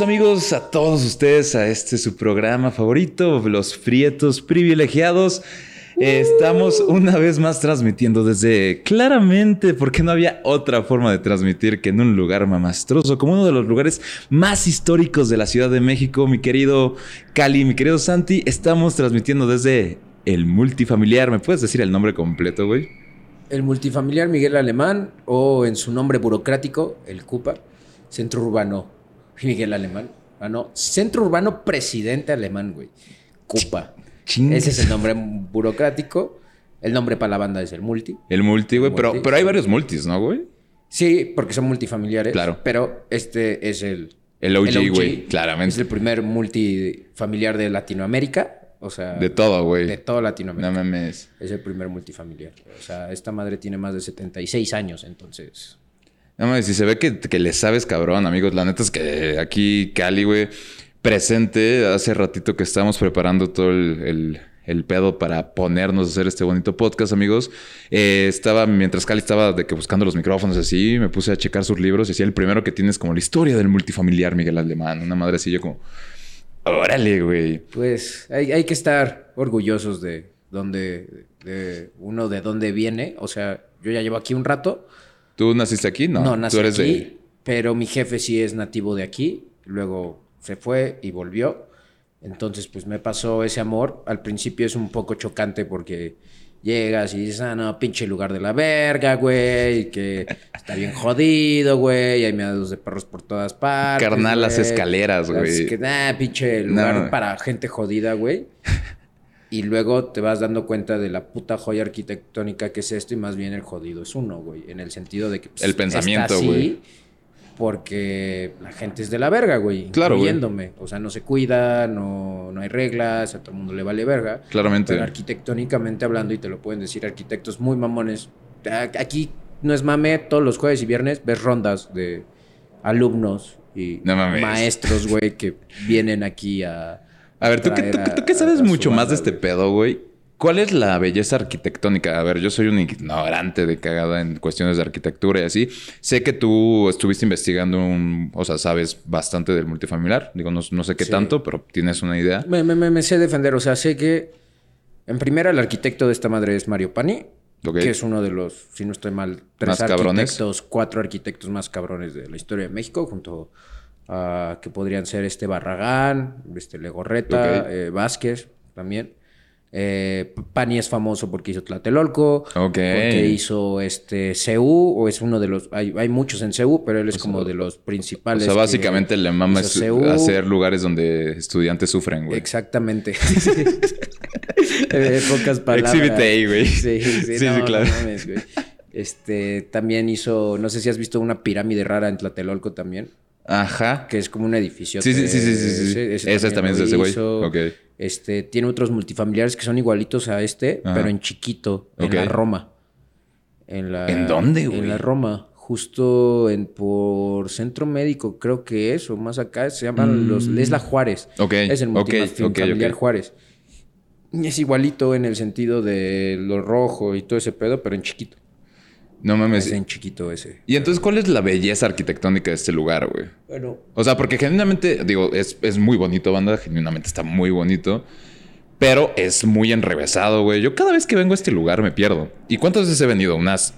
Amigos a todos ustedes a este su programa favorito, Los Frietos Privilegiados. Estamos una vez más transmitiendo desde claramente, porque no había otra forma de transmitir que en un lugar mamastroso, como uno de los lugares más históricos de la Ciudad de México, mi querido Cali, mi querido Santi, estamos transmitiendo desde el multifamiliar. ¿Me puedes decir el nombre completo, güey? El multifamiliar Miguel Alemán, o en su nombre burocrático, el CUPA, Centro Urbano Miguel Alemán. Ah, no, Centro Urbano Presidente Alemán, güey. CUPA. Ese es el nombre burocrático. El nombre para la banda es el multi. El multi, güey. Pero, pero hay varios multis, ¿no, güey? Sí, porque son multifamiliares. Claro. Pero este es el... El OG, güey, claramente. Es el primer multifamiliar de Latinoamérica. O sea... De todo, güey. De toda Latinoamérica. No mames. Es el primer multifamiliar. O sea, esta madre tiene más de 76 años, entonces... No si se ve que, que le sabes cabrón, amigos. La neta es que aquí Cali, güey presente hace ratito que estábamos preparando todo el, pedo para ponernos a hacer este bonito podcast, amigos. Eh, estaba, mientras Cali estaba de que buscando los micrófonos así, me puse a checar sus libros y decía, el primero que tienes como la historia del multifamiliar Miguel Alemán. Una madre así, yo como, órale, güey. Pues hay, hay que estar orgullosos de donde, de uno de dónde viene. O sea, yo ya llevo aquí un rato. ¿Tú naciste aquí? No, no nací aquí, pero mi jefe sí es nativo de aquí. Luego se fue y volvió. Entonces, pues me pasó ese amor. Al principio es un poco chocante porque llegas y dices, ah, no, pinche lugar de la verga, güey, que está bien jodido, güey, hay meados de perros por todas partes. Carnal, las escaleras, güey. que, ah, pinche lugar para gente jodida, güey. Y luego te vas dando cuenta de la puta joya arquitectónica que es esto y más bien el jodido es uno, güey. En el sentido de que... Pues, el pensamiento, güey porque la gente es de la verga, güey. Claro, incluyéndome. O sea, no se cuida, no, no hay reglas, a todo el mundo le vale verga. Claramente. Pero arquitectónicamente hablando, y te lo pueden decir arquitectos muy mamones, aquí no es mame, todos los jueves y viernes ves rondas de alumnos y maestros, güey, que vienen aquí a... A ver, tú que, tú, que sabes mucho más de este pedo, güey. ¿Cuál es la belleza arquitectónica? A ver, yo soy un ignorante de cagada en cuestiones de arquitectura y así. Sé que tú estuviste investigando un... O sea, sabes bastante del multifamiliar. Digo, no, sé qué tanto, pero tienes una idea. Me, me, sé defender. O sea, sé que... En primera, el arquitecto de esta madre es Mario Pani. Que es uno de los, si no estoy mal, tres arquitectos, cuatro arquitectos más cabrones de la historia de México, junto a que podrían ser este Barragán, este Legorreta, eh, Vázquez también. Eh, Pani es famoso porque hizo Tlatelolco, porque hizo este CEU, o es uno de los, hay, muchos en CEU, pero él es como de los principales. O sea, básicamente le mama es hacer lugares donde estudiantes sufren, güey. Exactamente. eh, pocas palabras. Exhibit güey. Sí, sí, sí, claro. este, también hizo, no sé si has visto una pirámide rara en Tlatelolco también. Ajá. Que es como un edificio. Sí, sí, sí, sí, sí. sí. Ese, también, es ese güey. Ok. Este, tiene otros multifamiliares que son igualitos a este, pero en chiquito, en la Roma. En, la, ¿En dónde, güey? En la Roma, justo en, por Centro Médico, creo que es, o más acá, se llaman los... Es la Juárez. Ok, Es el multifamiliar Juárez. Y es igualito en el sentido de lo rojo y todo ese pedo, pero en chiquito. No mames. Es en chiquito ese. Y entonces, ¿cuál es la belleza arquitectónica de este lugar, güey? Bueno. O sea, porque genuinamente, digo, es, es muy bonito, banda. Genuinamente está muy bonito. Pero es muy enrevesado, güey. Yo cada vez que vengo a este lugar me pierdo. ¿Y cuántas veces he venido? ¿Unas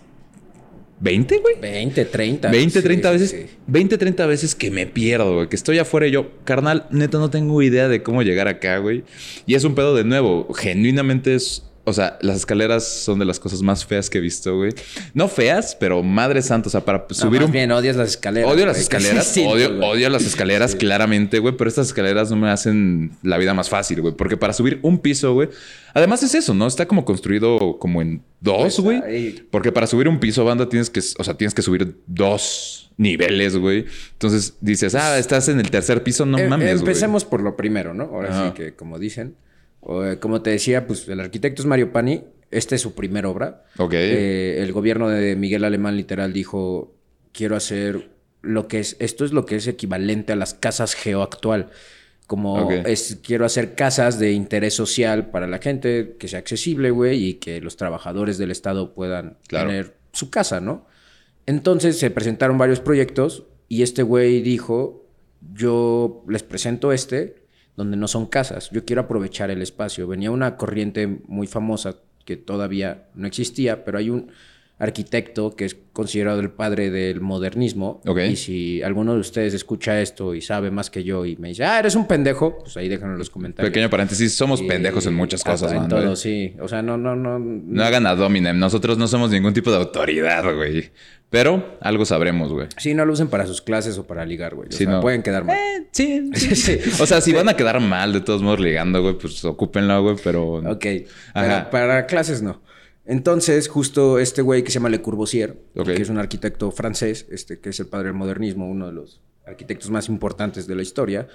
20, güey? 20, 30. 20, 30 veces. 20, 30 veces que me pierdo, güey. Que estoy afuera y yo, carnal, neto, no tengo idea de cómo llegar acá, güey. Y es un pedo de nuevo. Genuinamente es o sea, las escaleras son de las cosas más feas que he visto, güey. No feas, pero madre santa. O sea, para subir un. bien, odias las escaleras. Odio las escaleras. odio, odio, las escaleras, claramente, güey. Pero estas escaleras no me hacen la vida más fácil, güey. Porque para subir un piso, güey. Además es eso, ¿no? Está como construido como en dos, pues, güey. Porque para subir un piso, banda, tienes que. O sea, tienes que subir dos niveles, güey. Entonces dices, ah, estás en el tercer piso, no em, mames, güey. Empecemos por lo primero, ¿no? Ahora sí que, como dicen. Eh, como te decía, pues el arquitecto es Mario Pani. Esta es su primera obra. Ok. Eh, el gobierno de Miguel Alemán literal dijo, quiero hacer lo que es, esto es lo que es equivalente a las casas geo actual. Como es, quiero hacer casas de interés social para la gente, que sea accesible, güey, y que los trabajadores del Estado puedan tener su casa, ¿no? Entonces se presentaron varios proyectos y este güey dijo, yo les presento este, donde no son casas. Yo quiero aprovechar el espacio. Venía una corriente muy famosa que todavía no existía, pero hay un arquitecto que es considerado el padre del modernismo. Y si alguno de ustedes escucha esto y sabe más que yo y me dice, ah, eres un pendejo, pues ahí déjenlo en los comentarios. Pequeño paréntesis, somos pendejos en muchas cosas, En todo, sí. O sea, no, no, no. No hagan a Dominem. Nosotros no somos ningún tipo de autoridad, güey. Pero algo sabremos, güey. Sí, no lo usen para sus clases o para ligar, güey. O sea, pueden quedar mal. Eh, sí, sí, O sea, si van a quedar mal de todos modos ligando, güey, pues ocúpenlo, güey, pero... Ok. para clases no. Entonces, justo este güey que se llama Le Corbusier, que es un arquitecto francés, este, que es el padre del modernismo, uno de los arquitectos más importantes de la historia,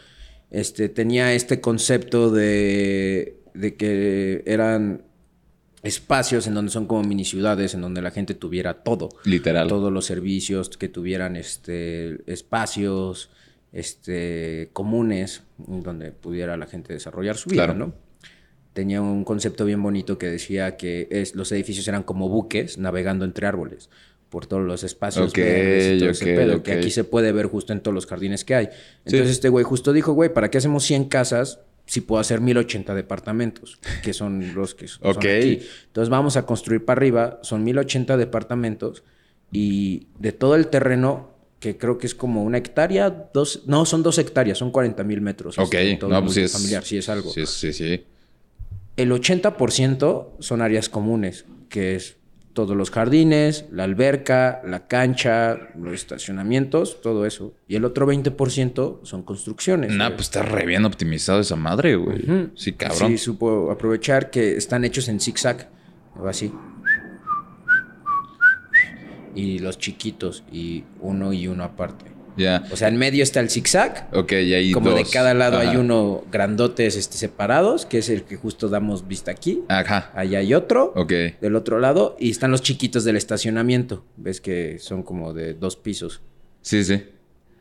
este, tenía este concepto de, de que eran espacios en donde son como mini ciudades, en donde la gente tuviera todo. Literal. Todos los servicios, que tuvieran este, espacios este, comunes, donde pudiera la gente desarrollar su vida, ¿no? Tenía un concepto bien bonito que decía que es, los edificios eran como buques navegando entre árboles por todos los espacios que que aquí se puede ver justo en todos los jardines que hay. Entonces este güey justo dijo, güey, ¿para qué hacemos 100 casas si puedo hacer 1080 departamentos? Que son los que son aquí. Entonces vamos a construir para arriba, son 1080 departamentos y de todo el terreno que creo que es como una hectárea, dos, no, son dos hectáreas, son 40 mil metros. Ok, no, pues sí es, familiar, sí es algo. Sí, sí, sí el 80% son áreas comunes, que es todos los jardines, la alberca, la cancha, los estacionamientos, todo eso. Y el otro 20% son construcciones. Nah, pues está re bien optimizado esa madre, güey. Sí, cabrón. Sí, supo aprovechar que están hechos en zigzag, o así. Y los chiquitos, y uno y uno aparte. O sea, en medio está el zigzag. Ok, y ahí Como de cada lado hay uno grandotes este, separados, que es el que justo damos vista aquí. Ajá. Allá hay otro. Ok. Del otro lado. Y están los chiquitos del estacionamiento. Ves que son como de dos pisos. Sí, sí.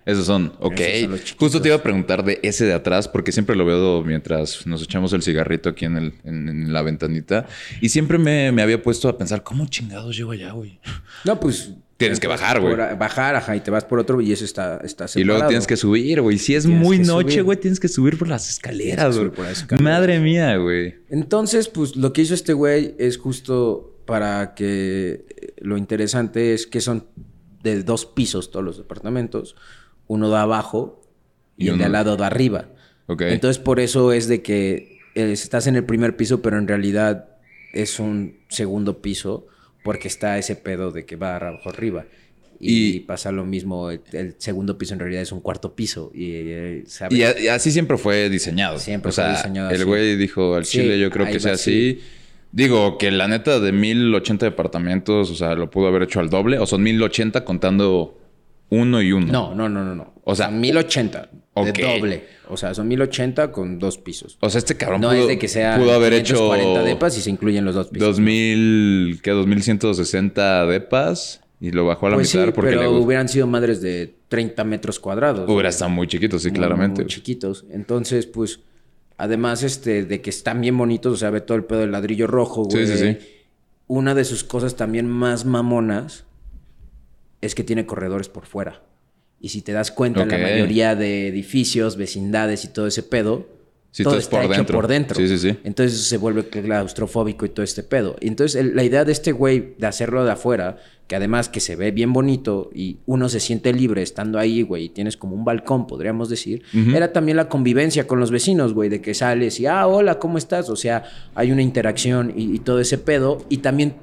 Esos son, ok. Justo te iba a preguntar de ese de atrás, porque siempre lo veo mientras nos echamos el cigarrito aquí en, el, en, la ventanita. Y siempre me, me, había puesto a pensar, ¿cómo chingados llego allá, güey? No, pues Tienes que bajar, güey. Bajar, ajá, y te vas por otro y eso está, está separado. Y luego tienes que subir, güey. Si es muy noche, güey, tienes que subir por las escaleras, güey. Madre mía, güey. Entonces, pues lo que hizo este güey es justo para que eh, lo interesante es que son de dos pisos todos los departamentos. Uno da abajo y, el de al lado da arriba. Ok. Entonces, por eso es de que eh, estás en el primer piso, pero en realidad es un segundo piso porque está ese pedo de que va abajo arriba. Y, pasa lo mismo, el, segundo piso en realidad es un cuarto piso. Y, eh, y, así siempre fue diseñado. Siempre fue diseñado El güey dijo al chile, yo creo que sea así. Digo que la neta de 1080 departamentos, o sea, lo pudo haber hecho al doble. O son 1080 contando uno y uno. No, no, no, no. no. O sea, 1080 de doble. O sea, son 1080 con dos pisos. O sea, este cabrón no es de que sea pudo haber hecho 40 depas y se incluyen los dos pisos. 2000, ¿qué? 2160 depas y lo bajó a la pues mitad porque pero hubieran sido madres de 30 metros cuadrados. Hubiera estado muy chiquitos, sí, claramente. Muy chiquitos. Entonces, pues, además este de que están bien bonitos, o sea, ve todo el pedo del ladrillo rojo, güey. Sí, sí, sí. Una de sus cosas también más mamonas es que tiene corredores por fuera. Y si te das cuenta, la mayoría de edificios, vecindades y todo ese pedo, todo, está por hecho dentro. por dentro. Sí, sí, sí. Entonces se vuelve claustrofóbico y todo este pedo. Y entonces la idea de este güey de hacerlo de afuera, que además que se ve bien bonito y uno se siente libre estando ahí, güey, y tienes como un balcón, podríamos decir, era también la convivencia con los vecinos, güey, de que sales y, ah, hola, ¿cómo estás? O sea, hay una interacción y todo ese pedo. Y también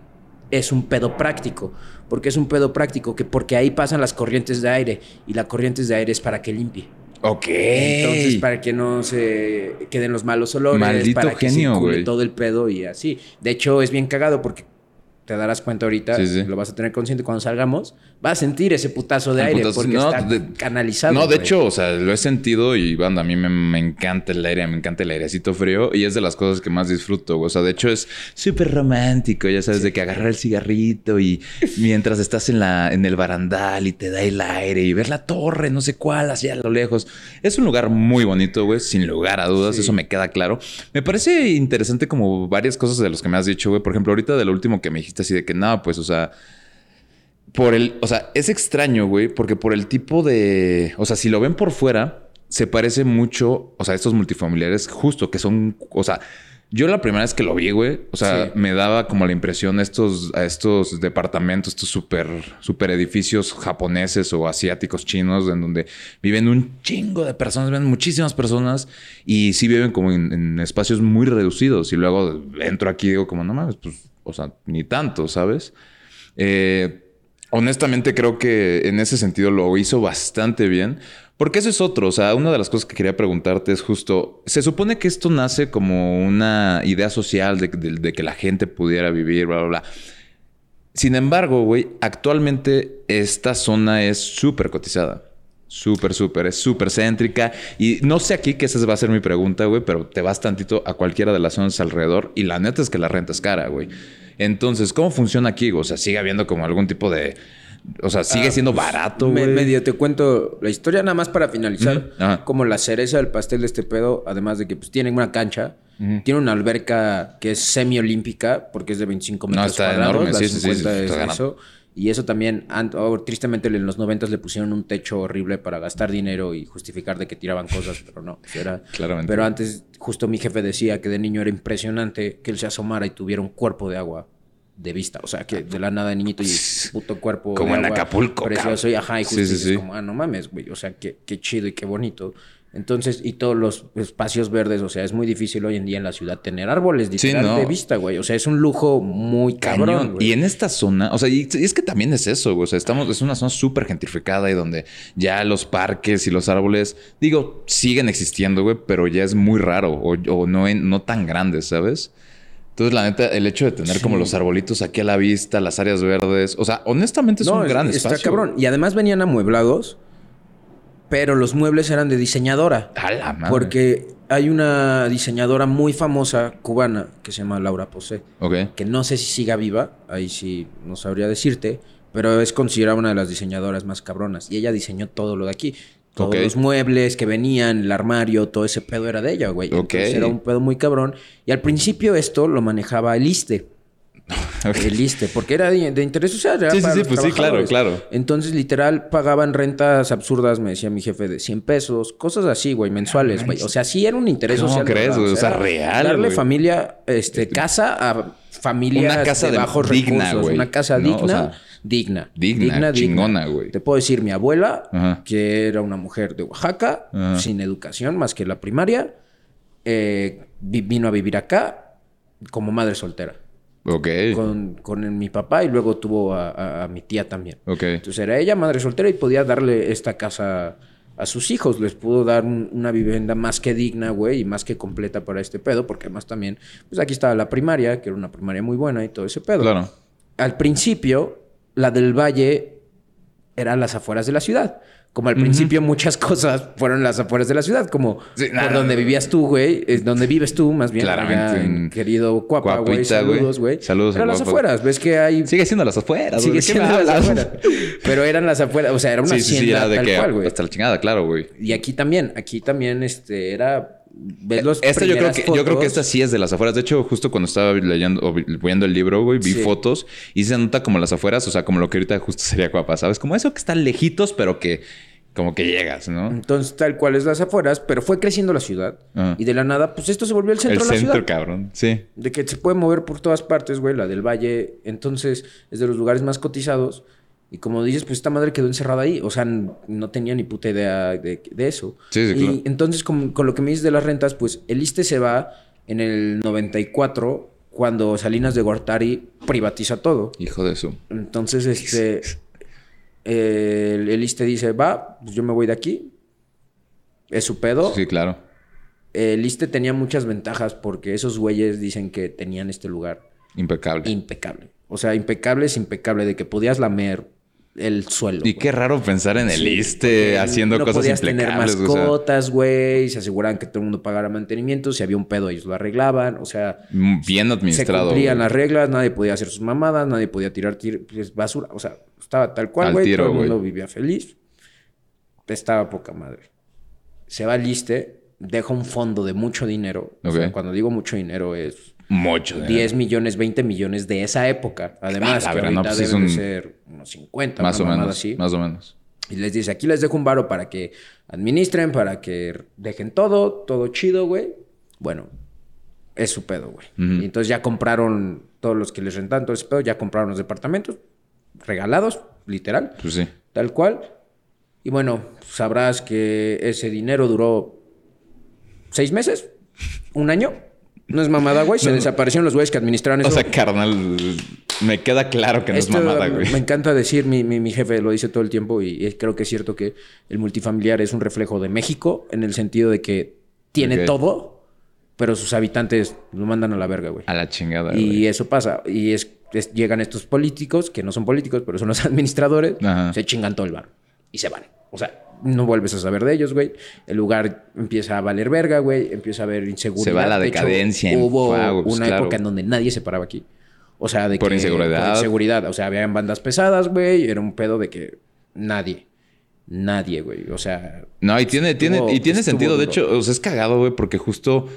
es un pedo práctico. Porque es un pedo práctico? Que porque ahí pasan las corrientes de aire y la corriente de aire es para que limpie. Ok. Entonces, para que no se queden los malos olores. Maldito para que genio, se todo el pedo y así. De hecho, es bien cagado porque te darás cuenta ahorita, lo vas a tener consciente cuando salgamos, vas a sentir ese putazo de aire porque está canalizado. No, de hecho, o sea, lo he sentido y banda, a mí me, encanta el aire, me encanta el airecito frío y es de las cosas que más disfruto. O sea, de hecho es súper romántico, ya sabes, de que agarrar el cigarrito y mientras estás en, la, en el barandal y te da el aire y ver la torre, no sé cuál, hacia lo lejos. Es un lugar muy bonito, güey, sin lugar a dudas, eso me queda claro. Me parece interesante como varias cosas de los que me has dicho, güey. Por ejemplo, ahorita de lo último que me dijiste así de que nada, pues, o sea, por el, o sea, es extraño, güey, porque por el tipo de, o sea, si lo ven por fuera, se parece mucho, o sea, estos multifamiliares, justo que son, o sea, yo la primera vez que lo vi, güey, o sea, me daba como la impresión a estos, a estos departamentos, estos super, super edificios japoneses o asiáticos chinos, en donde viven un chingo de personas, viven muchísimas personas y sí viven como en, espacios muy reducidos. Y luego entro aquí y digo como, no mames, pues, o sea, ni tanto, ¿sabes? Eh, honestamente creo que en ese sentido lo hizo bastante bien. Porque eso es otro, o sea, una de las cosas que quería preguntarte es justo, se supone que esto nace como una idea social de, que la gente pudiera vivir, bla, bla, bla. Sin embargo, güey, actualmente esta zona es súper cotizada. Súper, súper, es súper céntrica. Y no sé aquí que esa va a ser mi pregunta, güey, pero te vas tantito a cualquiera de las zonas alrededor y la neta es que la renta es cara, güey. Entonces, ¿cómo funciona aquí? O sea, sigue habiendo como algún tipo de o sea, sigue ah, siendo pues, barato, güey. medio te cuento la historia nada más para finalizar. Como la cereza del pastel de este pedo, además de que pues tienen una cancha, tiene una alberca que es semiolímpica porque es de 25 metros no, está cuadrados. Enorme. sí, sí, sí, eso. Y eso también, oh, tristemente en los 90 le pusieron un techo horrible para gastar dinero y justificar de que tiraban cosas, pero no. Pues, era, Claramente. Pero antes, justo mi jefe decía que de niño era impresionante que él se asomara y tuviera un cuerpo de agua de vista. O sea, que de la nada niñito y puto cuerpo. Como en Acapulco. Precioso y ajá, y justo sí, como, ah, no mames, güey. O sea, qué, qué chido y qué bonito. Entonces, y todos los espacios verdes, o sea, es muy difícil hoy en día en la ciudad tener árboles literal de vista, güey. O sea, es un lujo muy cabrón. Y en esta zona, o sea, y, es que también es eso, güey. O sea, estamos, es una zona súper gentrificada y donde ya los parques y los árboles, digo, siguen existiendo, güey, pero ya es muy raro o, o no, no tan grandes, ¿sabes? Entonces, la neta, el hecho de tener como los arbolitos aquí a la vista, las áreas verdes, o sea, honestamente es un gran espacio. Está cabrón. Y además venían amueblados, pero los muebles eran de diseñadora. A la madre. Porque hay una diseñadora muy famosa cubana que se llama Laura Posé. Ok. Que no sé si siga viva, ahí sí no sabría decirte, pero es considerada una de las diseñadoras más cabronas. Y ella diseñó todo lo de aquí. Todos los muebles que venían, el armario, todo ese pedo era de ella, güey. Entonces era un pedo muy cabrón. Y al principio esto lo manejaba el ISTE. El ISTE, porque era de, interés social. sí, sí, sí, pues sí, claro, claro. Entonces, literal, pagaban rentas absurdas, me decía mi jefe, de 100 pesos, cosas así, güey, mensuales, güey. O sea, sí era un interés ¿Cómo social. crees, güey? O sea, real. Darle familia, este, casa a familias una casa de bajos recursos. Una casa digna digna. Digna, chingona, güey. Te puedo decir, mi abuela, que era una mujer de Oaxaca, sin educación más que la primaria, eh, vino a vivir acá como madre soltera. Ok. Con, con mi papá y luego tuvo a, mi tía también. Ok. Entonces era ella madre soltera y podía darle esta casa a sus hijos. Les pudo dar una vivienda más que digna, güey, y más que completa para este pedo, porque además también, pues aquí estaba la primaria, que era una primaria muy buena y todo ese pedo. Claro. Al principio, la del Valle eran las afueras de la ciudad. Como al principio muchas cosas fueron las afueras de la ciudad, como por donde vivías tú, güey, es donde vives tú, más bien. Claramente. querido Cuapa, güey. Saludos, güey. Saludos. Eran las afueras, ves que hay... Sigue siendo las afueras. Sigue siendo las afueras. Pero eran las afueras, o sea, era una sí, hacienda sí, era de tal que cual, güey. Hasta la chingada, claro, güey. Y aquí también, aquí también, este, era ves los esta yo creo que yo creo que esta sí es de las afueras. De hecho, justo cuando estaba leyendo o viendo el libro, güey, vi fotos y se nota como las afueras, o sea, como lo que ahorita justo sería guapa, ¿sabes? Como eso que están lejitos, pero que como que llegas, ¿no? Entonces, tal cual es las afueras, pero fue creciendo la ciudad. Ah. Y de la nada, pues esto se volvió el centro de la ciudad. El centro, cabrón. Sí. De que se puede mover por todas partes, güey. La del Valle, entonces, es de los lugares más cotizados. Y como dices, pues esta madre quedó encerrada ahí. O sea, no tenía ni puta idea de, eso. Sí, sí, y entonces, con, lo que me dices de las rentas, pues el ISTE se va en el 94 cuando Salinas de Gortari privatiza todo. Hijo de eso. Entonces, este... el, el ISTE dice, va, pues yo me voy de aquí. Es su pedo. Sí, claro. El ISTE tenía muchas ventajas porque esos güeyes dicen que tenían este lugar... Impecable. Impecable. O sea, impecable es impecable de que podías lamer el suelo. Y qué raro pensar en el ISTE haciendo no cosas podías tener mascotas, güey. Se aseguraban que todo el mundo pagara mantenimiento. Si había un pedo, ellos lo arreglaban. O sea... Mm, bien administrado. Se cumplían las reglas. Nadie podía hacer sus mamadas. Nadie podía tirar pues, basura. O sea, estaba tal cual, güey. Todo el mundo vivía feliz. Estaba poca madre. Se va al ISTE. Deja un fondo de mucho dinero. O sea, cuando digo mucho dinero es mucho. 10 millones, 20 millones de esa época. Además, ah, que ahorita pues deben ser unos 50. Más o menos. Así. Más o menos. Y les dice, aquí les dejo un varo para que administren, para que dejen todo, todo chido, güey. Bueno, es su pedo, güey. Y entonces ya compraron, todos los que les rentan todo ese pedo, ya compraron los departamentos regalados, literal. Pues sí. Tal cual. Y bueno, sabrás que ese dinero duró seis meses, un año. No es mamada, güey. Se desaparecieron los güeyes que administraron eso. O sea, carnal, me queda claro que no es mamada, güey. Me encanta decir, mi, mi, jefe lo dice todo el tiempo y creo que es cierto que el multifamiliar es un reflejo de México en el sentido de que tiene todo, pero sus habitantes lo mandan a la verga, güey. A la chingada, Y eso pasa. Y es, llegan estos políticos, que no son políticos, pero son los administradores, se chingan todo el bar y se van. O sea, no vuelves a saber de ellos, güey. El lugar empieza a valer verga, güey. Empieza a haber inseguridad. Se va la decadencia. hubo pues, una época en donde nadie se paraba aquí. O sea, de por que... Inseguridad. Por inseguridad. O sea, habían bandas pesadas, güey. Era un pedo de que nadie. Nadie, güey. O sea... No, y tiene, tiene, y tiene sentido. De hecho, o sea, es cagado, güey, porque justo...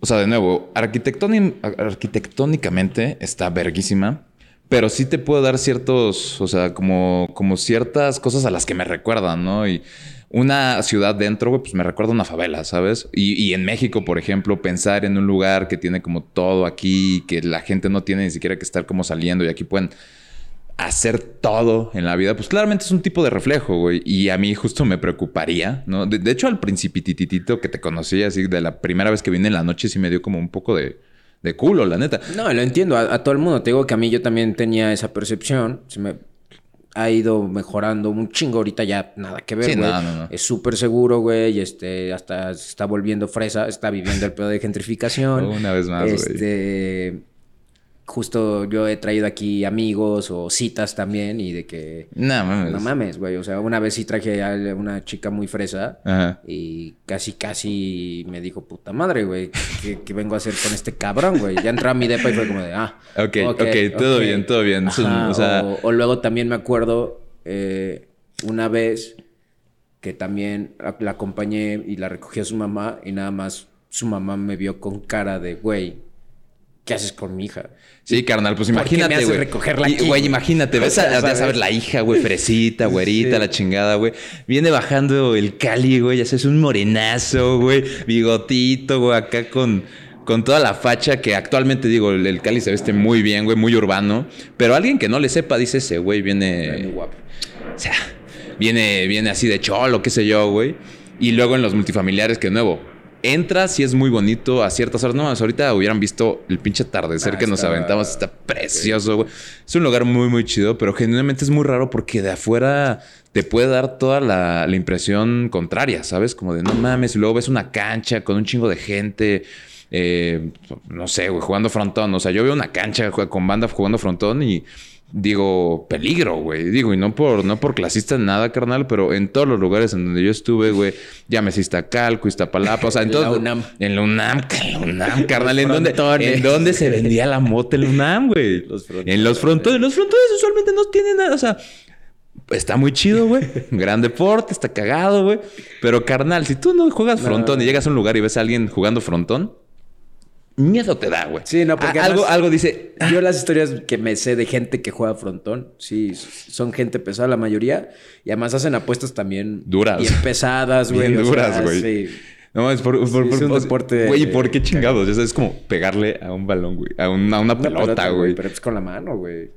O sea, de nuevo, arquitectónicamente está verguísima. Pero sí te puedo dar ciertos, o sea, como, como ciertas cosas a las que me recuerdan, ¿no? Y una ciudad dentro, güey, pues me recuerda una favela, ¿sabes? Y, en México, por ejemplo, pensar en un lugar que tiene como todo aquí, que la gente no tiene ni siquiera que estar como saliendo y aquí pueden hacer todo en la vida, pues claramente es un tipo de reflejo, güey. Y a mí justo me preocuparía, ¿no? De, de hecho, al principititito que te conocí, así de la primera vez que vine en la noche, sí me dio como un poco de de culo, la neta. No, lo entiendo. A, todo el mundo. Te digo que a mí yo también tenía esa percepción. Se me ha ido mejorando un chingo. Ahorita ya nada que ver, güey. Es súper seguro, güey. Este, hasta se está volviendo fresa. Está viviendo el pedo de gentrificación. Una vez más, güey. Justo yo he traído aquí amigos o citas también y de que... No mames. No mames, güey. O sea, una vez sí traje a una chica muy fresa y casi, casi me dijo, puta madre, güey, ¿qué, vengo a hacer con este cabrón, güey? Ya entró a mi depa y fue como de, ah. Ok, ok, todo bien, todo bien. o, luego también me acuerdo eh, una vez que también la acompañé y la recogí a su mamá y nada más su mamá me vio con cara de, güey, ¿qué haces con mi hija? Sí, carnal, pues imagínate, güey. recogerla Güey, imagínate, ves a, sabes, la hija, güey, fresita, güerita, la chingada, güey. Viene bajando el Cali, güey, ya sabes, un morenazo, güey, bigotito, güey, acá con con toda la facha que actualmente digo, el, Cali se veste muy bien, güey, muy urbano, pero alguien que no le sepa dice ese güey viene muy guapo. O sea, viene viene así de cholo, qué sé yo, güey. Y luego en los multifamiliares que de nuevo, entras y es muy bonito a ciertas horas. No, ahorita hubieran visto el pinche atardecer ah, que nos aventamos. Está precioso, güey. Es un lugar muy, muy chido, pero genuinamente es muy raro porque de afuera te puede dar toda la, impresión contraria, ¿sabes? Como de no mames, y luego ves una cancha con un chingo de gente. Eh, no sé, güey, jugando frontón. O sea, yo veo una cancha con banda jugando frontón y digo, peligro, güey. Digo, y no por, no por clasista nada, carnal, pero en todos los lugares en donde yo estuve, güey, ya me Iztacalco, Iztapalapa, o sea, en todo. La UNAM. En la UNAM, en la UNAM, carnal. ¿En dónde, ¿En dónde se vendía la mota en la UNAM, güey? en los frontones. Los frontones usualmente no tienen nada, o sea. Está muy chido, güey. Gran deporte, está cagado, güey. Pero carnal, si tú no juegas frontón y llegas a un lugar y ves a alguien jugando frontón, miedo te da, güey. Sí, no, porque algo, algo dice. Yo las historias que me sé de gente que juega frontón, sí, son gente pesada la mayoría. Y además hacen apuestas también. Duras. Bien pesadas, güey. Bien duras, güey. Sí. No, es por, por, es un deporte. Güey, ¿y por qué chingados? Eso es como pegarle a un balón, güey. A una, a una pelota, güey. Pero es con la mano, güey.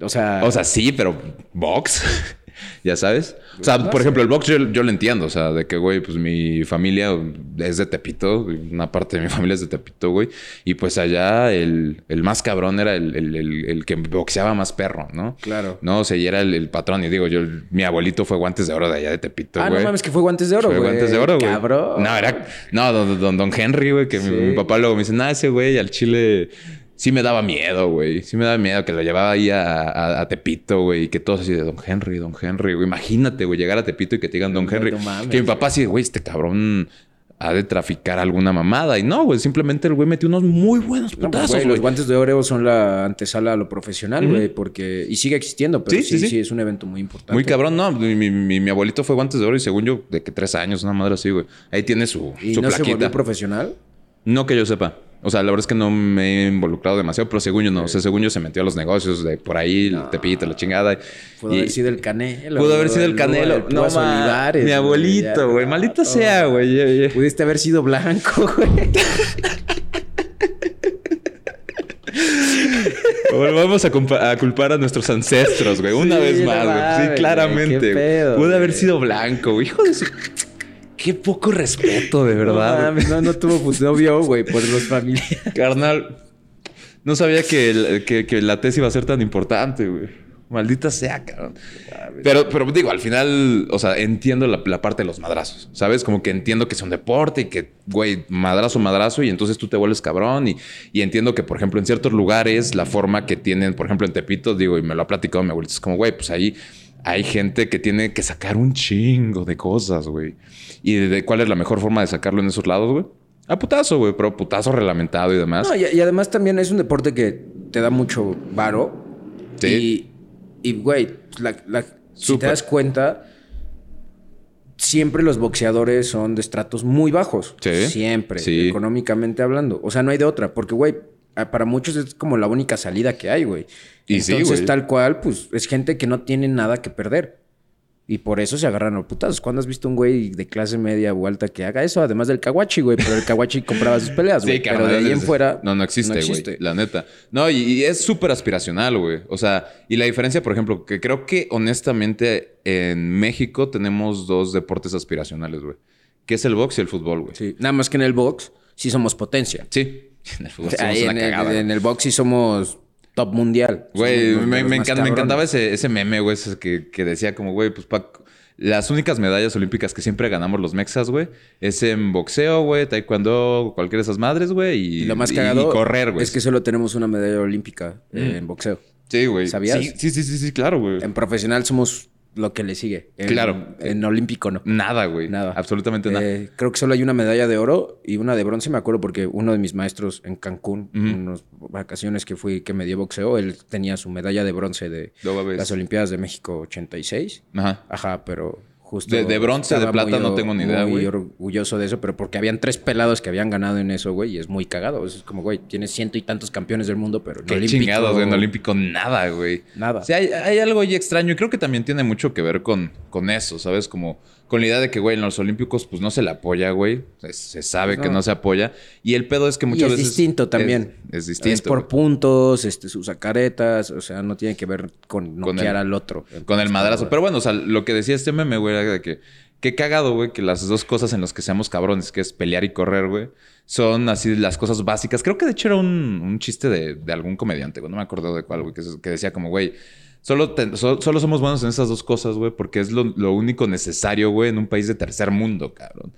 O sea. O sea, sí, pero box. ya sabes. O sea, por ejemplo, el box yo, lo entiendo. O sea, de que, güey, pues mi familia es de Tepito. Una parte de mi familia es de Tepito, güey. Y pues allá el, más cabrón era el, que boxeaba más perro, ¿no? Claro. No, o sea, y era el, patrón. Y digo, yo, mi abuelito fue guantes de oro de allá de Tepito, güey. Ah, no mames, que fue guantes de oro, güey. Fue guantes de oro, güey. Cabrón. No, era... No, don, don, Henry, güey, que mi, papá luego me dice, nada, ese güey al chile sí me daba miedo, güey. Sí me daba miedo que lo llevaba ahí a, Tepito, güey. Y que todos así de Don Henry, Don Henry. Güey. Imagínate, güey, llegar a Tepito y que te digan Don Henry. que mi papá así, güey, este cabrón ha de traficar alguna mamada. Y no, güey, simplemente el güey metió unos muy buenos putazos, güey. Los guantes de oro son la antesala a lo profesional, güey, porque... Y sigue existiendo, pero sí sí, sí es un evento muy importante. Muy cabrón, no. Mi, abuelito fue guantes de oro y según yo, de que tres años, una madre así, güey. Ahí tiene su, ¿Y su no se volvió profesional? No que yo sepa. O sea, la verdad es que no me he involucrado demasiado, pero según yo no. O sea, según yo se metió a los negocios de por ahí, el tepito, la chingada. Pudo haber sido el canelo. Pudo haber sido el canelo. no, Olivares, mi abuelito, güey. Maldito sea, güey. Pudiste haber sido blanco, güey. Vamos a, culpar a nuestros ancestros, güey. Una vez más, güey. Sí, claramente. Pudo haber sido blanco, güey. Hijo de su... Qué poco respeto, de verdad. No, no, tuvo pues, novio, güey, por los familiares. Carnal, no sabía que, que, la tesis iba a ser tan importante, güey. Maldita sea, cabrón. Pero, pero digo, al final, o sea, entiendo la, parte de los madrazos, ¿sabes? Como que entiendo que es un deporte y que, güey, madrazo, madrazo, y entonces tú te vuelves cabrón. Y, y, entiendo que, por ejemplo, en ciertos lugares, la forma que tienen, por ejemplo, en Tepito, digo, y me lo ha platicado mi abuelito, es como, güey, pues ahí hay gente que tiene que sacar un chingo de cosas, güey. ¿Y de cuál es la mejor forma de sacarlo en esos lados, güey? A putazo, güey, pero putazo reglamentado y demás. No, y, además también es un deporte que te da mucho varo. Sí. Y, güey, si te das cuenta, siempre los boxeadores son de estratos muy bajos. Sí. Siempre, económicamente hablando. O sea, no hay de otra, porque, güey, para muchos es como la única salida que hay, güey. Y Entonces, tal cual, pues es gente que no tiene nada que perder. Y por eso se agarran a putazos. ¿Cuándo has visto un güey de clase media o alta que haga eso? Además del Kawachi, güey. Pero el Kawachi compraba sus peleas, güey. Sí, pero de ahí en fuera. No, no existe, güey. La neta. No, y, es súper aspiracional, güey. O sea, y la diferencia, por ejemplo, que creo que honestamente en México tenemos dos deportes aspiracionales, güey. Que es el box y el fútbol, güey. Sí. Nada más que en el box sí somos potencia. Sí. En el fútbol somos una cagada. en el box sí somos top mundial. Güey, me, me, encantaba ese, ese meme, güey, que, que, decía como, güey, pues las únicas medallas olímpicas que siempre ganamos los mexas, güey, es en boxeo, güey, taekwondo, cualquiera de esas madres, güey, y, lo más cagado y correr, güey. Es que solo tenemos una medalla olímpica mm. en boxeo. Sí, güey. ¿Sabías? Sí, sí, sí, sí, claro, güey. En profesional somos lo que le sigue. claro. En olímpico no. Nada, güey. Nada. Absolutamente nada. Eh, creo que solo hay una medalla de oro y una de bronce, me acuerdo, porque uno de mis maestros en Cancún, en unas vacaciones que fui, que me dio boxeo, él tenía su medalla de bronce de las Olimpiadas de México 86. Ajá. Ajá, pero de, bronce, de plata, no tengo ni idea, güey. Muy orgulloso de eso, pero porque habían tres pelados que habían ganado en eso, güey, y es muy cagado. Es como, güey, tienes ciento y tantos campeones del mundo, pero Qué chingados, en olímpico nada, güey. Nada. Sí, hay, hay, algo ahí extraño y creo que también tiene mucho que ver con, con eso, ¿sabes? Como con la idea de que, güey, en los Olímpicos, pues no se le apoya, güey. Se, sabe que no se apoya. Y el pedo es que muchas veces. Es distinto también. Es, distinto. Es por puntos, este, sus caretas, o sea, no tiene que ver con noquear al otro. Con el madrazo. Pero bueno, o sea, lo que decía este meme, güey, era de que Qué cagado, güey, que las dos cosas en las que seamos cabrones, que es pelear y correr, güey, son así las cosas básicas. Creo que de hecho era un, chiste de, algún comediante, güey, no me acuerdo de cuál, güey, que, decía como, güey, solo, solo somos buenos en esas dos cosas, güey, porque es lo, lo único necesario, güey, en un país de tercer mundo, cabrón.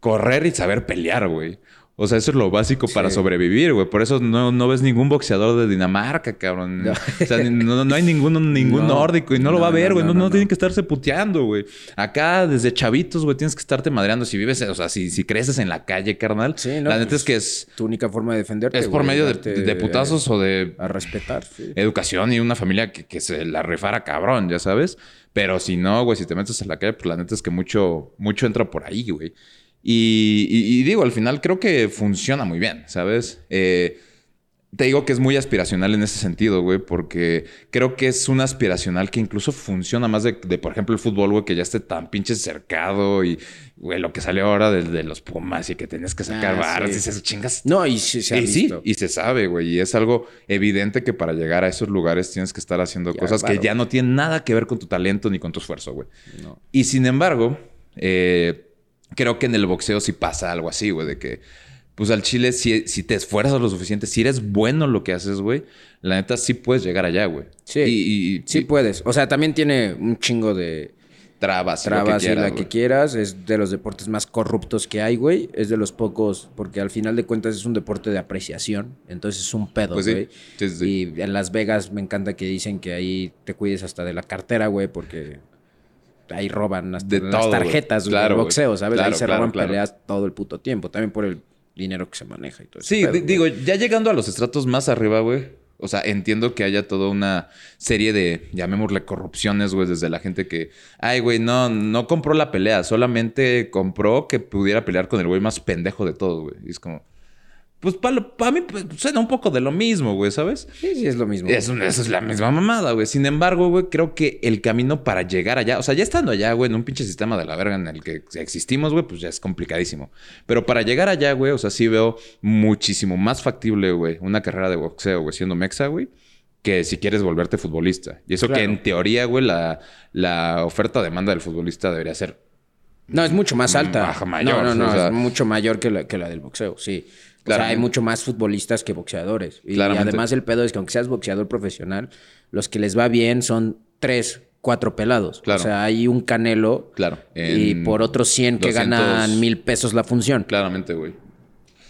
Correr y saber pelear, güey. O sea, eso es lo básico para sobrevivir, güey. Por eso no, ves ningún boxeador de Dinamarca, cabrón. O sea, no, hay ningún, ningún nórdico y no, lo va a ver, güey. No, tienen que estarse puteando, güey. Acá, desde chavitos, güey, tienes que estarte madreando. Si vives, o sea, si, si creces en la calle, carnal. la neta es que es. Tu única forma de defenderte. Es por medio de, putazos o de. A respetar. Educación y una familia que, que se la refara cabrón, ya sabes. Pero si no, güey, si te metes en la calle, pues la neta es que mucho, mucho entra por ahí, güey. Y, digo, al final creo que funciona muy bien, ¿sabes? Eh, te digo que es muy aspiracional en ese sentido, güey, porque creo que es un aspiracional que incluso funciona más de, por ejemplo, el fútbol, güey, que ya esté tan pinche cercado y, güey, lo que salió ahora de, los Pumas y que tienes que sacar ah, y se chingas. No, y se, se ha Sí, y se sabe, güey, y es algo evidente que para llegar a esos lugares tienes que estar haciendo cosas que ya no tienen nada que ver con tu talento ni con tu esfuerzo, güey. Y sin embargo, eh creo que en el boxeo sí pasa algo así, güey, de que, pues al chile, si, si te esfuerzas lo suficiente, si eres bueno en lo que haces, güey, la neta sí puedes llegar allá, güey. Sí. Y, sí puedes. O sea, también tiene un chingo de trabas, trabas y la que quieras. Es de los deportes más corruptos que hay, güey. Es de los pocos, porque al final de cuentas es un deporte de apreciación. Entonces es un pedo, pues güey. y en Las Vegas me encanta que dicen que ahí te cuides hasta de la cartera, güey, porque ahí roban las tarjetas del boxeo, ¿sabes? ahí se roban peleas todo el puto tiempo. También por el dinero que se maneja y todo eso. Sí, digo, ya llegando a los estratos más arriba, güey. O sea, entiendo que haya toda una serie de, llamémosle corrupciones, güey, desde la gente que, ay, güey, no, no compró la pelea, solamente compró que pudiera pelear con el güey más pendejo de todos, güey. Y es como, pues para mí pues, suena un poco de lo mismo, güey, ¿sabes? Sí, sí, es lo mismo. eso es la misma mamada, güey. Sin embargo, güey, creo que el camino para llegar allá, o sea, ya estando allá, güey, en un pinche sistema de la verga en el que existimos, güey, pues ya es complicadísimo. Pero para llegar allá, güey, o sea, sí veo muchísimo más factible, güey, una carrera de boxeo, güey, siendo mexa, güey, que si quieres volverte futbolista. Y eso que en teoría, güey, la, la oferta-demanda del futbolista debería ser no, es mucho más alta. mayor. No, no, no, es mucho mayor que la, que la del boxeo, sí. O sea, hay mucho más futbolistas que boxeadores. Y, además el pedo es que aunque seas boxeador profesional, los que les va bien son tres, cuatro pelados. O sea, hay un canelo. Claro. Y por otros 100 que ganan mil pesos la función. Claramente, güey.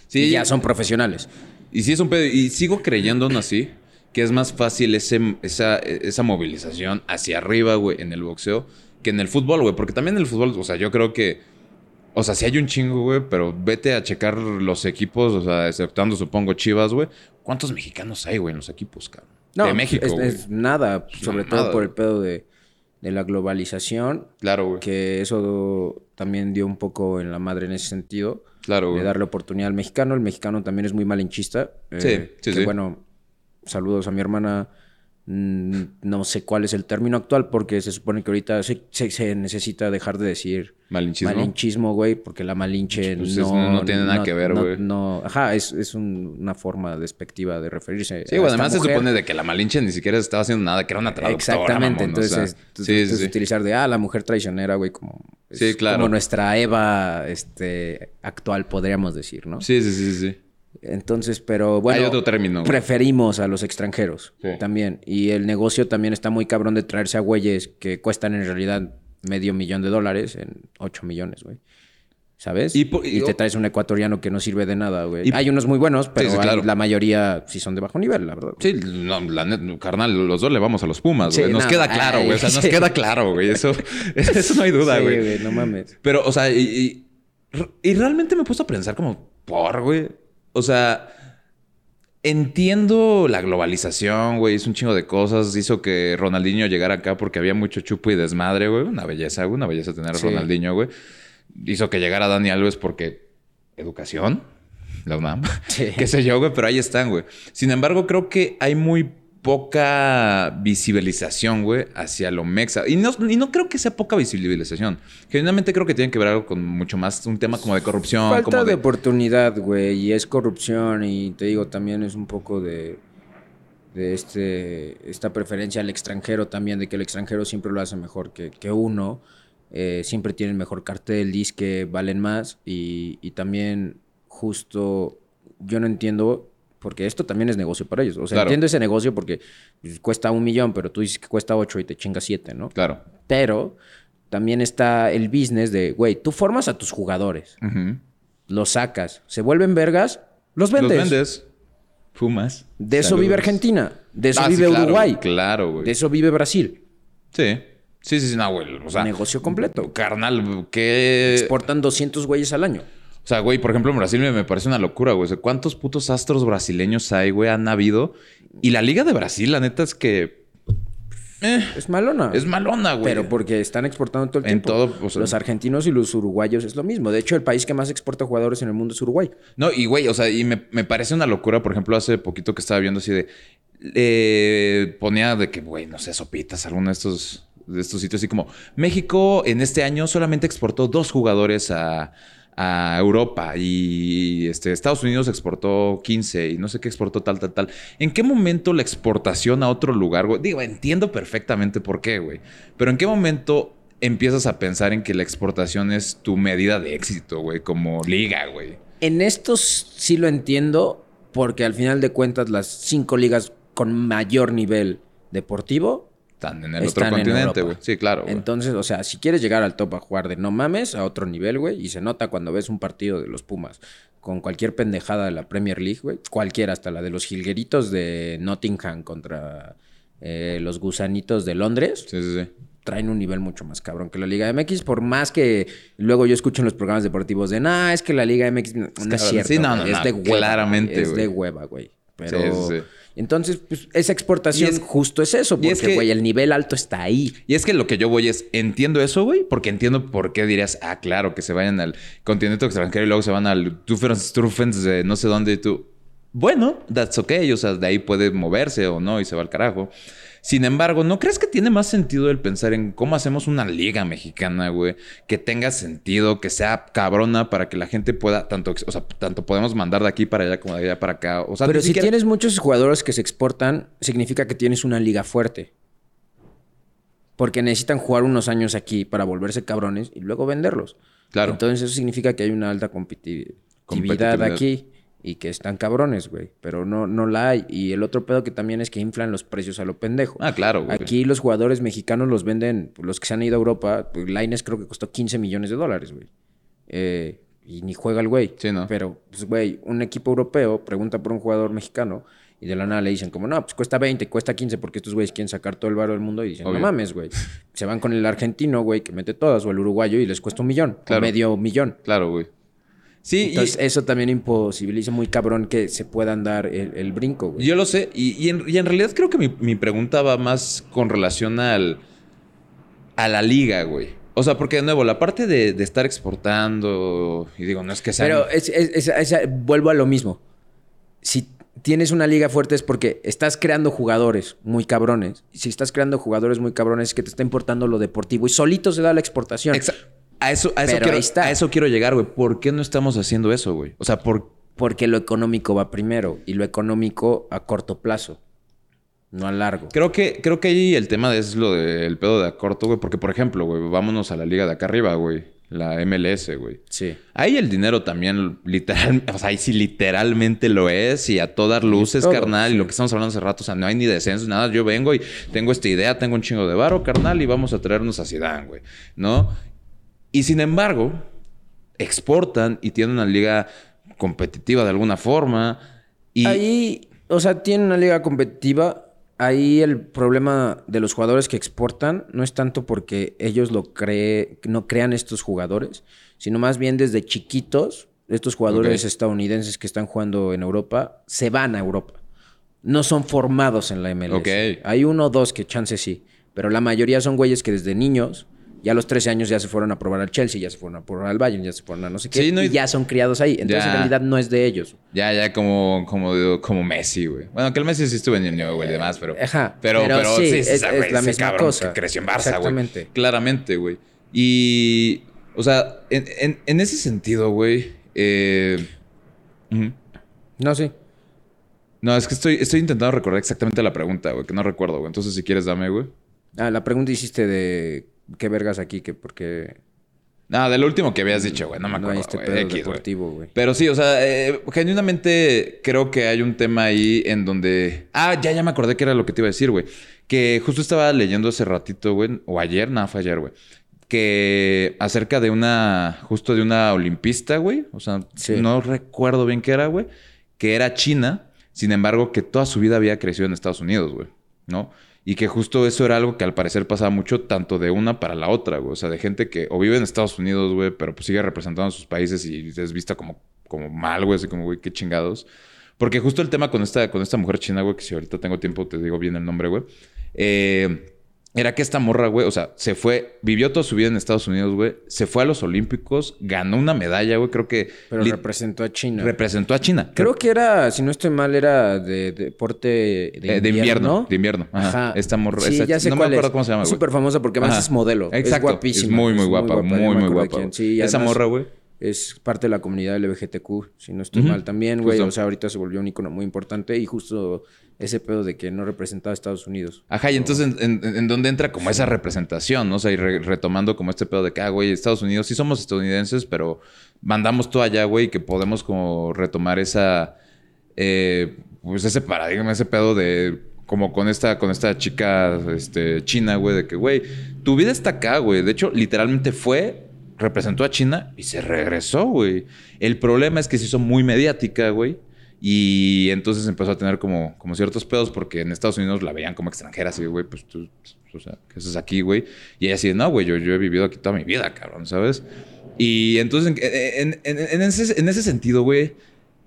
Sí. Y ya son profesionales. Y sí es un pedo. Y sigo creyendo aún así que es más fácil ese, esa, esa movilización hacia arriba, güey, en el boxeo que en el fútbol, güey. Porque también en el fútbol, o sea, yo creo que. O sea, sí hay un chingo, güey, pero vete a checar los equipos, o sea, exceptuando, supongo, Chivas, güey. ¿Cuántos mexicanos hay, güey, en los equipos, cabrón? No, de México. Es, es nada, sobre todo por el pedo de, la globalización. Claro, güey. Que eso también dio un poco en la madre en ese sentido. Claro, güey. De darle oportunidad al mexicano. El mexicano también es muy malinchista. sí, eh, sí, sí. Bueno, saludos a mi hermana no sé cuál es el término actual porque se supone que ahorita se, se, necesita dejar de decir malinchismo. Malinchismo, güey, porque la malinche pues no, tiene nada que ver, güey. No, ajá, es, es una forma despectiva de referirse. Sí, güey, además se supone de que la malinche ni siquiera estaba haciendo nada, que era una traductora. Exactamente, entonces, utilizar de, ah, la mujer traicionera, güey, como, sí, claro. como nuestra Eva este, actual, podríamos decir, ¿no? Sí, sí, sí, sí. Entonces, pero bueno. Hay otro término. Preferimos a los extranjeros también. Y el negocio también está muy cabrón de traerse a güeyes que cuestan en realidad medio millón de dólares en 8 millones, güey. ¿Sabes? Y, te traes un ecuatoriano que no sirve de nada, güey. Hay unos muy buenos, pero la mayoría sí son de bajo nivel, la verdad. Sí, no, la carnal, los dos le vamos a los Pumas, güey. nos queda claro, güey. O sea, nos queda claro, güey. Eso, eso no hay duda, güey. güey. No mames. Pero, o sea, y, y realmente me he puesto a pensar como, por, güey. O sea, entiendo la globalización, güey. Es un chingo de cosas. Hizo que Ronaldinho llegara acá porque había mucho chupo y desmadre, güey. Una belleza, güey. Una belleza tener a Ronaldinho, güey. Hizo que llegara Dani Alves porque educación, la UNAM, qué sé yo, güey, pero ahí están, güey. Sin embargo, creo que hay muy poca visibilización, güey, hacia lo mexa. Y no, y no creo que sea poca visibilización. Genuinamente creo que tiene que ver algo con mucho más un tema como de corrupción. Falta como de... oportunidad, güey, y es corrupción y te digo, también es un poco de de este, esta preferencia al extranjero también, de que el extranjero siempre lo hace mejor que, que uno, eh, siempre tienen mejor cartel, disque, valen más y, y también justo yo no entiendo porque esto también es negocio para ellos. O sea, entiendo ese negocio porque pues, cuesta un millón, pero tú dices que cuesta ocho y te chingas siete, ¿no? Claro. Pero también está el business de, güey, tú formas a tus jugadores, los sacas, se vuelven vergas, los vendes. Los vendes. Fumas. De eso vive Argentina. De eso ah, vive Uruguay. Claro, güey. De eso vive Brasil. Sí. Sí, sí, sí, no, güey. O sea, negocio completo. Carnal, ¿qué? Exportan 200 güeyes al año. O sea, güey, por ejemplo, en Brasil me, parece una locura, güey. ¿cuántos putos astros brasileños hay, güey? Han habido. Y la Liga de Brasil, la neta, es que. Eh, es malona. Es malona, güey. Pero porque están exportando todo el tiempo. En todo, los argentinos y los uruguayos es lo mismo. De hecho, el país que más exporta jugadores en el mundo es Uruguay. No, y güey, o sea, y me, parece una locura, por ejemplo, hace poquito que estaba viendo así de. Eh, ponía de que, güey, no sé, sopitas, alguno de estos, de estos sitios, así como México en este año solamente exportó dos jugadores a a Europa y este, Estados Unidos exportó 15 y no sé qué exportó tal, tal, tal. ¿En qué momento la exportación a otro lugar, güey? Digo, entiendo perfectamente por qué, güey. Pero ¿en qué momento empiezas a pensar en que la exportación es tu medida de éxito, güey? Como liga, güey. En estos sí lo entiendo porque al final de cuentas las cinco ligas con mayor nivel deportivo están en el otro continente, güey. Sí, claro. Entonces, o sea, si quieres llegar al top a jugar de no mames a otro nivel, güey, y se nota cuando ves un partido de los Pumas con cualquier pendejada de la Premier League, güey, cualquiera, hasta la de los Gilgueritos de Nottingham contra eh, los Gusanitos de Londres. Sí, sí, sí. Traen un nivel mucho más cabrón que la Liga MX, por más que luego yo escucho en los programas deportivos de, nah, es que la Liga MX no, es cierto. Sí, no, no, es de hueva. Claramente, Es de hueva, güey. Pero... Sí, sí, sí. Entonces, pues, esa exportación justo es eso, porque, güey, el nivel alto está ahí. Y es que lo que yo voy es, entiendo eso, güey, porque entiendo por qué dirías, ah, claro, que se vayan al continente extranjero y luego se van al Truffens de no sé dónde y tú. Bueno, that's okay, o sea, de ahí puede moverse o no y se va al carajo. Sin embargo, ¿no crees que tiene más sentido el pensar en cómo hacemos una liga mexicana, güey? Que tenga sentido, que sea cabrona para que la gente pueda, tanto, o sea, tanto podemos mandar de aquí para allá como de allá para acá. O sea, Pero si tienes muchos jugadores que se exportan, significa que tienes una liga fuerte. Porque necesitan jugar unos años aquí para volverse cabrones y luego venderlos. Claro. Entonces eso significa que hay una alta competitividad aquí y que están cabrones, güey. Pero no, no la hay. Y el otro pedo que también es que inflan los precios a lo pendejo. Ah, claro, güey. Aquí los jugadores mexicanos los venden, los que se han ido a Europa, pues Laines creo que costó 15 millones de dólares, güey. Eh, y ni juega el güey. Sí, ¿no? Pero, pues, güey, un equipo europeo pregunta por un jugador mexicano y de la nada le dicen como, no, pues cuesta 20, cuesta 15 porque estos güeyes quieren sacar todo el barro del mundo y dicen, no mames, güey. Se van con el argentino, güey, que mete todas, o el uruguayo y les cuesta un millón, medio millón. Claro, güey. Sí, Entonces, eso también imposibiliza muy cabrón que se puedan dar el, brinco, güey. Yo lo sé, y, en, realidad creo que mi, pregunta va más con relación al, a la liga, güey. O sea, porque de nuevo, la parte de, estar exportando, y digo, no es que sea. Pero vuelvo a lo mismo. Si tienes una liga fuerte es porque estás creando jugadores muy cabrones. Y si estás creando jugadores muy cabrones es que te está importando lo deportivo y solito se da la exportación. Exacto. A eso, a eso, quiero, a eso quiero llegar, güey. ¿Por qué no estamos haciendo eso, güey? O sea, por... Porque lo económico va primero y lo económico a corto plazo, no a largo. Creo que, creo que ahí el tema es lo del pedo de a corto, güey. Porque, por ejemplo, güey, vámonos a la liga de acá arriba, güey. La MLS, güey. Sí. Ahí el dinero también, literal, o sea, ahí sí literalmente lo es y a todas luces, carnal. Y lo que estamos hablando hace rato, o sea, no hay ni descenso, nada. Yo vengo y tengo esta idea, tengo un chingo de varo, carnal, y vamos a traernos a Zidane, güey. ¿No? Y sin embargo, exportan y tienen una liga competitiva de alguna forma. Y... Ahí, o sea, tienen una liga competitiva. Ahí el problema de los jugadores que exportan no es tanto porque ellos lo cree, no crean estos jugadores, sino más bien desde chiquitos, estos jugadores estadounidenses que están jugando en Europa, se van a Europa. No son formados en la MLS. Hay uno o dos que chance sí, pero la mayoría son güeyes que desde niños ya a los 13 años ya se fueron a probar al Chelsea, ya se fueron a probar al Bayern, ya se fueron a no sé qué. y ya son criados ahí. Entonces, en realidad, no es de ellos. Ya, ya como, como, como Messi, güey. Bueno, que el Messi sí estuvo en el New, güey, y demás, pero... Ajá. Pero, pero, sí, es, la misma cosa. Que creció en Barça, güey. Claramente, güey. Y... O sea, en, en, ese sentido, güey... Eh... No, sí. No, es que estoy, estoy intentando recordar exactamente la pregunta, güey, que no recuerdo, güey. Entonces, si quieres, dame, güey. Ah, la pregunta hiciste de qué vergas aquí, que porque... No, del último que habías dicho, güey, no me acuerdo. No este deportivo, güey. Pero sí, o sea, eh, genuinamente creo que hay un tema ahí en donde. Ah, ya, ya me acordé que era lo que te iba a decir, güey. Que justo estaba leyendo hace ratito, güey, o ayer, nada, fue ayer, güey. Que acerca de una, justo de una olimpista, güey. O sea, no recuerdo bien qué era, güey. Que era china, sin embargo, que toda su vida había crecido en Estados Unidos, güey. ¿No? Y que justo eso era algo que al parecer pasaba mucho tanto de una para la otra, güey. O sea, de gente que o vive en Estados Unidos, güey, pero pues sigue representando a sus países y es vista como, como mal, güey. Así como, güey, qué chingados. Porque justo el tema con esta, con esta mujer china, güey, que si ahorita tengo tiempo te digo bien el nombre, güey. Eh, era que esta morra, güey, o sea, se fue, vivió toda su vida en Estados Unidos, güey, se fue a los Olímpicos, ganó una medalla, güey, creo que... Pero representó a China. Representó a China. Creo que era, si no estoy mal, era de, deporte de, de, invierno. De invierno, Ajá. Esta morra, sí, ya sé no me acuerdo cómo se llama, güey. Súper famosa porque además es modelo. Exacto. Es guapísima. Es muy, muy guapa, muy, muy guapa. Sí, Esa morra, güey es parte de la comunidad LGBTQ, si no estoy mal también, güey. O sea, ahorita se volvió un icono muy importante y justo ese pedo de que no representaba a Estados Unidos. Ajá, y entonces, ¿en, dónde entra como esa representación, no? O sea, y retomando como este pedo de que, ah, güey, Estados Unidos sí somos estadounidenses, pero mandamos todo allá, güey, que podemos como retomar esa, eh, pues ese paradigma, ese pedo de como con esta, con esta chica este, china, güey, de que, güey, tu vida está acá, güey. De hecho, literalmente fue representó a China y se regresó, güey. El problema es que se hizo muy mediática, güey. Y entonces empezó a tener como, como ciertos pedos porque en Estados Unidos la veían como extranjera, así, güey, pues tú, o sea, ¿qué haces aquí, güey? Y ella así, no, güey, yo, yo he vivido aquí toda mi vida, cabrón, ¿sabes? Y entonces, en, ese, en ese sentido, güey,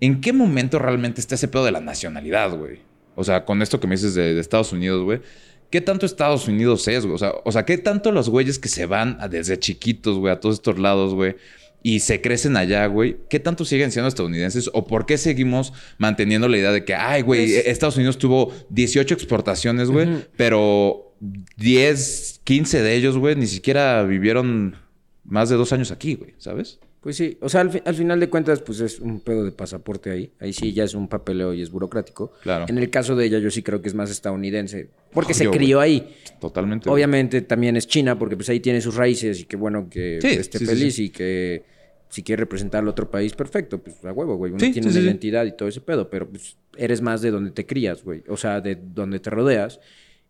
¿en qué momento realmente está ese pedo de la nacionalidad, güey? O sea, con esto que me dices de, Estados Unidos, güey. ¿Qué tanto Estados Unidos es, güey? O sea, o sea, ¿qué tanto los güeyes que se van desde chiquitos, güey, a todos estos lados, güey? Y se crecen allá, güey, ¿qué tanto siguen siendo estadounidenses? ¿O por qué seguimos manteniendo la idea de que, ay, güey, pues Estados Unidos tuvo 18 exportaciones, güey, pero 10, 15 de ellos, güey, ni siquiera vivieron más de dos años aquí, güey, ¿sabes? Pues sí, o sea, al, final de cuentas, pues es un pedo de pasaporte ahí. Ahí sí ya es un papeleo y es burocrático. Claro. En el caso de ella, yo sí creo que es más estadounidense, porque se crió ahí. Totalmente. Obviamente también es China, porque pues ahí tiene sus raíces y qué bueno que esté feliz y que si quiere representar al otro país, perfecto, pues a huevo, güey. Uno tiene una identidad y todo ese pedo, pero pues eres más de donde te crías, güey. O sea, de donde te rodeas.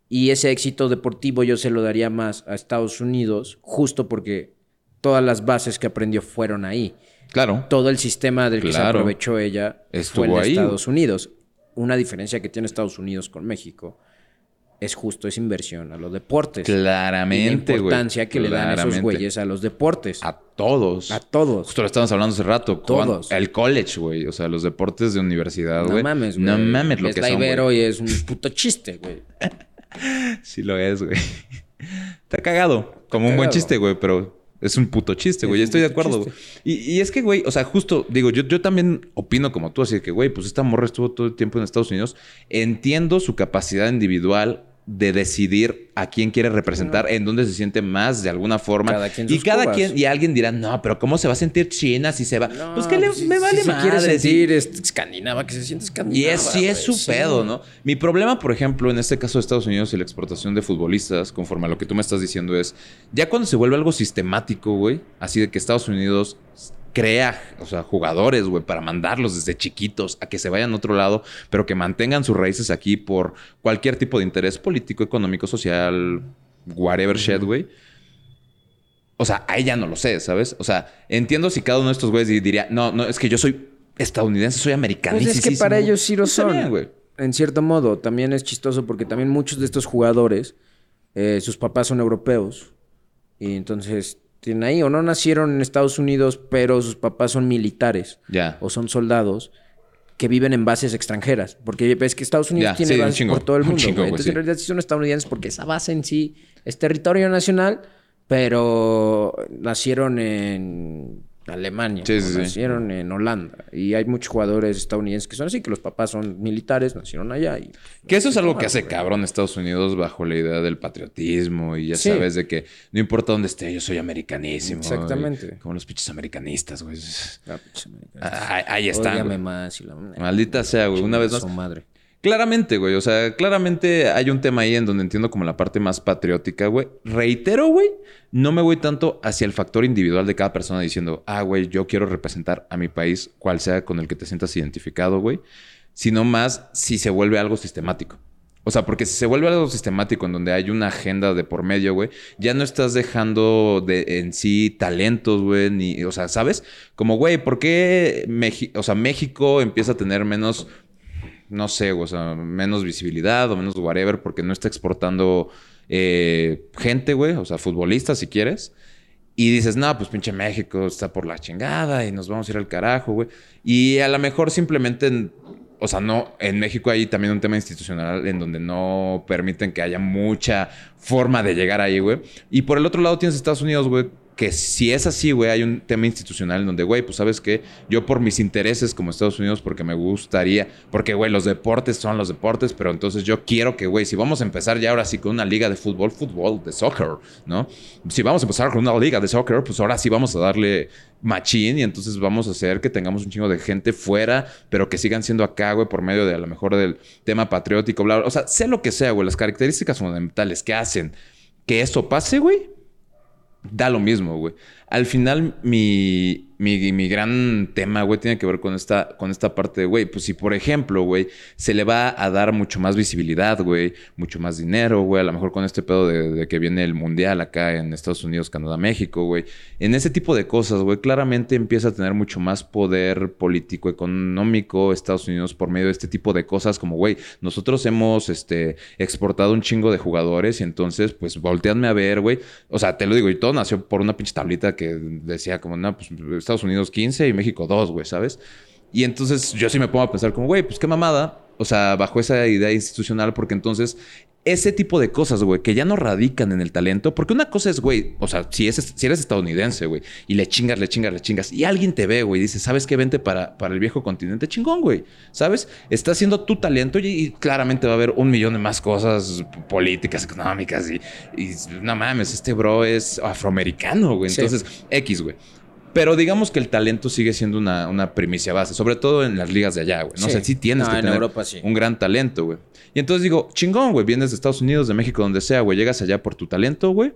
Y ese éxito deportivo yo se lo daría más a Estados Unidos, justo porque todas las bases que aprendió fueron ahí. Claro. Todo el sistema del que se aprovechó ella Estuvo fue en Estados Unidos. Una diferencia que tiene Estados Unidos con México es justo esa inversión a los deportes. Claramente, La importancia que le dan esos güeyes a los deportes. A todos. A todos. Justo lo estábamos hablando hace rato. Todos. El college, güey. O sea, los deportes de universidad, güey. No mames, güey. No mames lo que son, Ibero y es un puto chiste, güey. sí lo es, güey. Está cagado. Como un buen chiste, güey, pero es un puto chiste, güey. Estoy de acuerdo. Y, y, es que, güey, o sea, justo, digo, yo, yo también opino como tú, así que, güey, pues esta morra estuvo todo el tiempo en Estados Unidos. Entiendo su capacidad individual de decidir a quién quiere representar, en dónde se siente más de alguna forma. Cada quien y cada quien, y alguien dirá, no, pero ¿cómo se va a sentir China si se va? pues que le, pues me vale si madre. quiere sentir escandinava, que se siente escandinava. Y es, sí es su pedo, ¿no? Mi problema, por ejemplo, en este caso de Estados Unidos y la exportación de futbolistas, conforme a lo que tú me estás diciendo, es ya cuando se vuelve algo sistemático, güey, así de que Estados Unidos crea, o sea, jugadores, güey, para mandarlos desde chiquitos a que se vayan a otro lado, pero que mantengan sus raíces aquí por cualquier tipo de interés político, económico, social, whatever shit, güey. O sea, ahí ya no lo sé, ¿sabes? O sea, entiendo si cada uno de estos güeyes diría, no, no, es que yo soy estadounidense, soy americano. Pues es que para ellos sí lo son. güey. En cierto modo, también es chistoso porque también muchos de estos jugadores, eh, sus papás son europeos. Y entonces tienen ahí, o no nacieron en Estados Unidos, pero sus papás son militares o son soldados que viven en bases extranjeras. Porque ves que Estados Unidos tiene bases por todo el mundo. Entonces, en realidad sí son estadounidenses porque esa base en sí es territorio nacional, pero nacieron en Alemania, sí, nacieron en Holanda. Y hay muchos jugadores estadounidenses que son así, que los papás son militares, nacieron allá. Y, que eso es algo que hace cabrón Estados Unidos bajo la idea del patriotismo y ya sabes de que no importa dónde esté, yo soy americanísimo. Exactamente. como los pinches americanistas, güey. Ah, ah, ahí, están. más Maldita sea, güey. Una vez más. madre. Claramente, güey. O sea, claramente hay un tema ahí en donde entiendo como la parte más patriótica, güey. Reitero, güey, no me voy tanto hacia el factor individual de cada persona diciendo, ah, güey, yo quiero representar a mi país, cual sea con el que te sientas identificado, güey. Sino más si se vuelve algo sistemático. O sea, porque si se vuelve algo sistemático en donde hay una agenda de por medio, güey, ya no estás dejando de, en sí talentos, güey, ni, o sea, ¿sabes? Como, güey, ¿por qué o sea, México empieza a tener menos no sé, o sea, menos visibilidad o menos whatever, porque no está exportando eh, gente, güey, o sea, futbolistas si quieres. Y dices, no, pues pinche México está por la chingada y nos vamos a ir al carajo, güey. Y a lo mejor simplemente, o sea, no, en México hay también un tema institucional en donde no permiten que haya mucha forma de llegar ahí, güey. Y por el otro lado tienes Estados Unidos, güey, que si es así, güey, hay un tema institucional en donde, güey, pues sabes que yo por mis intereses como Estados Unidos, porque me gustaría, porque, güey, los deportes son los deportes, pero entonces yo quiero que, güey, si vamos a empezar ya ahora sí con una liga de fútbol, fútbol, de soccer, ¿no? Si vamos a empezar con una liga de soccer, pues ahora sí vamos a darle machín y entonces vamos a hacer que tengamos un chingo de gente fuera, pero que sigan siendo acá, güey, por medio de a lo mejor del tema patriótico, bla, bla. O sea, sé lo que sea, güey, las características fundamentales que hacen que eso pase, güey, da lo mismo, güey. Al final, mi, mi, mi, gran tema, güey, tiene que ver con esta, con esta parte de, güey, pues si por ejemplo, güey, se le va a dar mucho más visibilidad, güey, mucho más dinero, güey, a lo mejor con este pedo de, que viene el mundial acá en Estados Unidos, Canadá, México, güey, en ese tipo de cosas, güey, claramente empieza a tener mucho más poder político, económico Estados Unidos por medio de este tipo de cosas, como, güey, nosotros hemos, este, exportado un chingo de jugadores y entonces, pues, volteadme a ver, güey, o sea, te lo digo, y todo nació por una pinche tablita que decía como, no, pues Estados Unidos 15 y México 2, güey, ¿sabes? Y entonces yo sí me pongo a pensar como, güey, pues qué mamada. O sea, bajo esa idea institucional, porque entonces ese tipo de cosas, güey, que ya no radican en el talento. Porque una cosa es, güey, o sea, si, es, si eres estadounidense, güey, y le chingas, le chingas, le chingas, y alguien te ve, güey, y dice, ¿sabes qué? Vente para, para el viejo continente, chingón, güey. ¿Sabes? Está haciendo tu talento y, claramente va a haber un millón de más cosas políticas, económicas, y, y no mames, este bro es afroamericano, güey. Entonces, X, güey. Pero digamos que el talento sigue siendo una, una primicia base, sobre todo en las ligas de allá, güey. No sé, sí tienes que tener un gran talento, güey. Y entonces digo, chingón, güey, vienes de Estados Unidos, de México, donde sea, güey, llegas allá por tu talento, güey.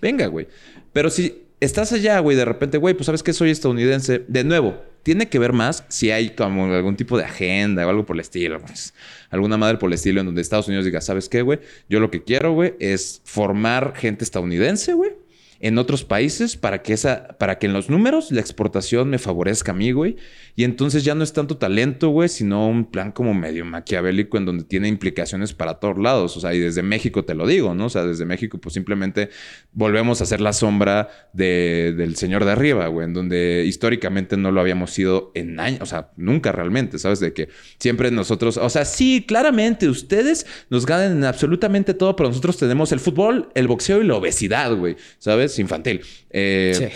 Venga, güey. Pero si estás allá, güey, de repente, güey, pues sabes que soy estadounidense, de nuevo, tiene que ver más si hay como algún tipo de agenda o algo por el estilo, pues, alguna madre por el estilo en donde Estados Unidos diga, ¿sabes qué, güey? Yo lo que quiero, güey, es formar gente estadounidense, güey en otros países para que esa, para que en los números la exportación me favorezca a mí, güey. Y entonces ya no es tanto talento, güey, sino un plan como medio maquiavélico en donde tiene implicaciones para todos lados. O sea, y desde México te lo digo, ¿no? O sea, desde México, pues simplemente volvemos a ser la sombra del señor de arriba, güey, en donde históricamente no lo habíamos sido en años, o sea, nunca realmente, ¿sabes? De que siempre nosotros, o sea, sí, claramente ustedes nos ganan en absolutamente todo, pero nosotros tenemos el fútbol, el boxeo y la obesidad, güey, ¿sabes? Infantil. Eh,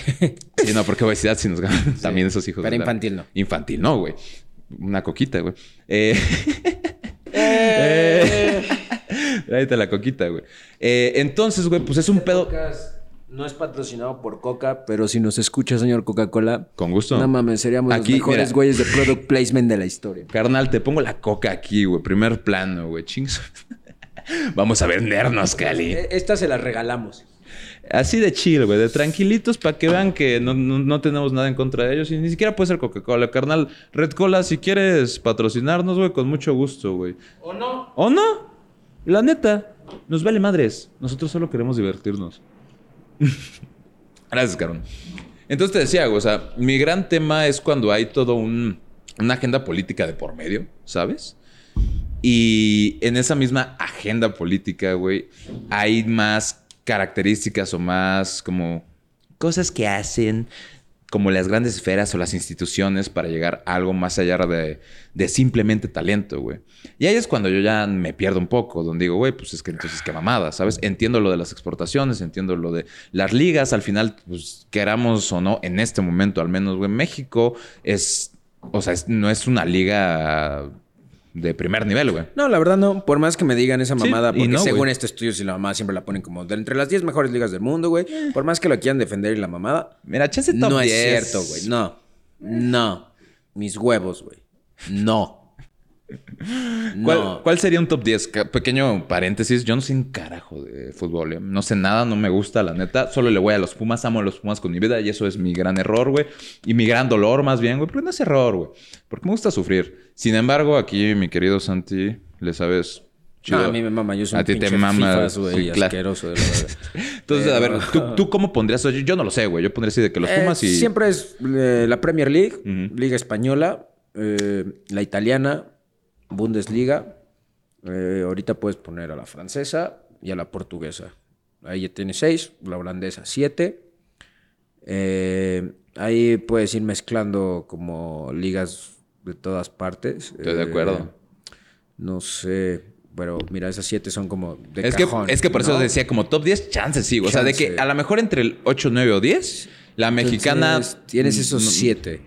sí. no, porque obesidad sí nos ganan también esos hijos. Pero infantil no. Infantil no, güey. Una coquita, güey. Eh... eh. Tráete la coquita, güey. Eh, entonces, güey, pues es un pedo. No es patrocinado por Coca, pero si nos escucha, señor Coca-Cola. Con gusto. No mames, seríamos los mejores güeyes de product placement de la historia. Carnal, te pongo la Coca aquí, güey. Primer plano, güey. Chingos. Vamos a vendernos, Cali. E-, esta se la regalamos. Así de chill, güey, de tranquilitos para que vean que no, tenemos nada en contra de ellos y ni siquiera puede ser Coca-Cola, carnal. Red Cola, si quieres patrocinarnos, güey, con mucho gusto, güey. ¿O no? ¿O no? La neta, nos vale madres. Nosotros solo queremos divertirnos. Gracias, carón. Entonces te decía, güey, o sea, mi gran tema es cuando hay todo un, una agenda política de por medio, ¿sabes? Y en esa misma agenda política, güey, hay más características o más como cosas que hacen como las grandes esferas o las instituciones para llegar a algo más allá de, de simplemente talento, güey. Y ahí es cuando yo ya me pierdo un poco, donde digo, güey, pues es que entonces qué mamada, ¿sabes? Entiendo lo de las exportaciones, entiendo lo de las ligas, al final, pues queramos o no, en este momento al menos, güey, México es, o sea, no es una liga de primer nivel, güey. No, la verdad no. Por más que me digan esa mamada, porque según este estudio, si la mamada siempre la ponen como de entre las 10 mejores ligas del mundo, güey. Eh. Por más que lo quieran defender y la mamada. Mira, chance top No es cierto, güey. No. No. Mis huevos, güey. No. ¿Cuál, sería un top 10? Pequeño paréntesis. Yo no sé un carajo de fútbol. ¿eh? No sé nada, no me gusta, la neta. Solo le voy a los Pumas, amo a los Pumas con mi vida y eso es mi gran error, güey. Y mi gran dolor, más bien, güey. Pero no es error, güey. Porque me gusta sufrir. Sin embargo, aquí, mi querido Santi, le sabes. Chido. a mí me mama, yo soy a ti te mama, güey, asqueroso de la verdad. Entonces, a ver, ¿tú, cómo pondrías? Yo, no lo sé, güey. Yo pondría así de que los eh, Pumas y. Siempre es eh, la Premier League, Liga Española, la italiana, Bundesliga. Eh, ahorita puedes poner a la francesa y a la portuguesa. Ahí ya tienes seis, la holandesa siete. Eh, ahí puedes ir mezclando como ligas de todas partes. Estoy de acuerdo. Eh, no sé, pero mira, esas siete son como de es cajón, que Es que por eso decía como top 10 chances, sí. O sea, de que a lo mejor entre el 8, 9 o 10, la mexicana... tienes esos siete.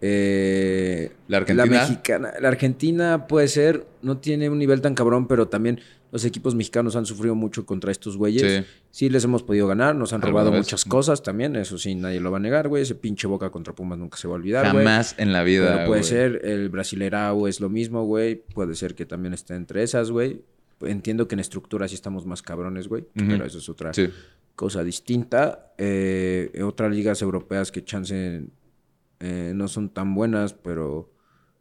Eh, la Argentina. La mexicana. La Argentina puede ser, no tiene un nivel tan cabrón, pero también los equipos mexicanos han sufrido mucho contra estos güeyes. Sí. les hemos podido ganar, nos han robado muchas cosas también, eso sí, nadie lo va a negar, güey. Ese pinche boca contra Pumas nunca se va a olvidar, Jamás en la vida. puede ser, el Brasilerao es lo mismo, güey. Puede ser que también esté entre esas, güey. Entiendo que en estructura sí estamos más cabrones, güey, pero eso es otra cosa distinta. Eh, otras ligas europeas que chance eh, no son tan buenas, pero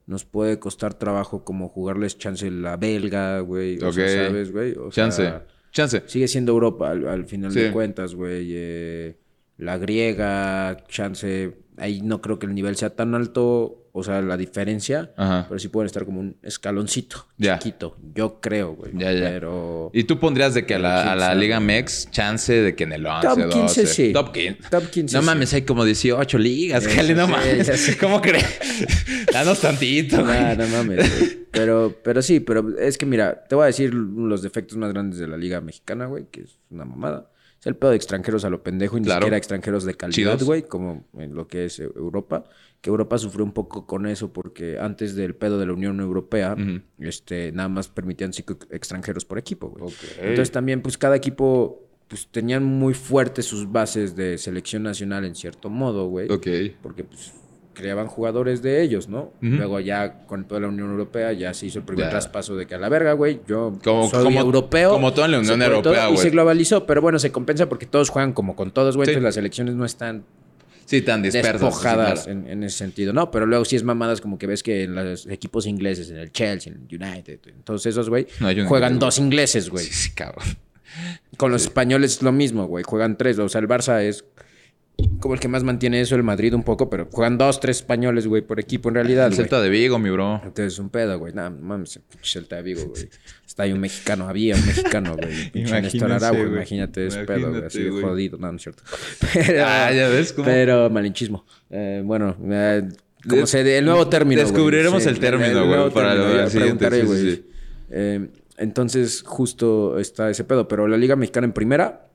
nos puede costar trabajo como jugarles chance la belga, güey. O sea, ¿sabes, güey? chance. chance. Sigue siendo Europa al, final de cuentas, güey. Eh, la griega, chance, ahí no creo que el nivel sea tan alto o sea, la diferencia, pero sí pueden estar como un escaloncito chiquito. Yo creo, güey. Ya, ya. Pero... ¿Y tú pondrías de que a la, Liga MEX chance de que en el 11, Top 15, sí. Top 15. Top 15, No mames, hay como 18 ligas, Jale, no mames. ¿Cómo crees? Danos tantito, güey. no mames, Pero, pero sí, pero es que mira, te voy a decir los defectos más grandes de la Liga Mexicana, güey, que es una mamada. Es el pedo de extranjeros a lo pendejo y ni siquiera extranjeros de calidad, güey, como en lo que es Europa que Europa sufrió un poco con eso porque antes del pedo de la Unión Europea, este, nada más permitían cinco extranjeros por equipo, güey. Entonces también, pues cada equipo pues tenían muy fuertes sus bases de selección nacional en cierto modo, güey. Ok. Porque pues creaban jugadores de ellos, ¿no? Luego ya con toda la Unión Europea ya se hizo el primer traspaso de que a la verga, güey, yo soy europeo. Como toda la Unión Europea, güey. Y se globalizó, pero bueno, se compensa porque todos juegan como con todos, güey, entonces las selecciones no están Sí, tan dispersas. Despojadas en, ese sentido. No, pero luego sí es mamadas como que ves que en los equipos ingleses, en el Chelsea, en el United, entonces esos, güey, juegan dos ingleses, güey. Sí, cabrón. Con los españoles es lo mismo, güey. Juegan tres. O sea, el Barça es como el que más mantiene eso, el Madrid un poco, pero juegan dos, tres españoles, güey, por equipo en realidad. El Celta de Vigo, mi bro. Entonces es un pedo, güey. Nada, mames, Celta de Vigo, güey. Está ahí un mexicano, había un mexicano, güey. Imagínate, Imagínate ese pedo, güey. Así de jodido, no, no es cierto. Pero, ah, ya ves cómo. Pero malinchismo. Eh, bueno, eh, como se, el nuevo término. Descubriremos el término, güey, para lo siguiente. güey. Eh, entonces, justo está ese pedo. Pero la Liga Mexicana en primera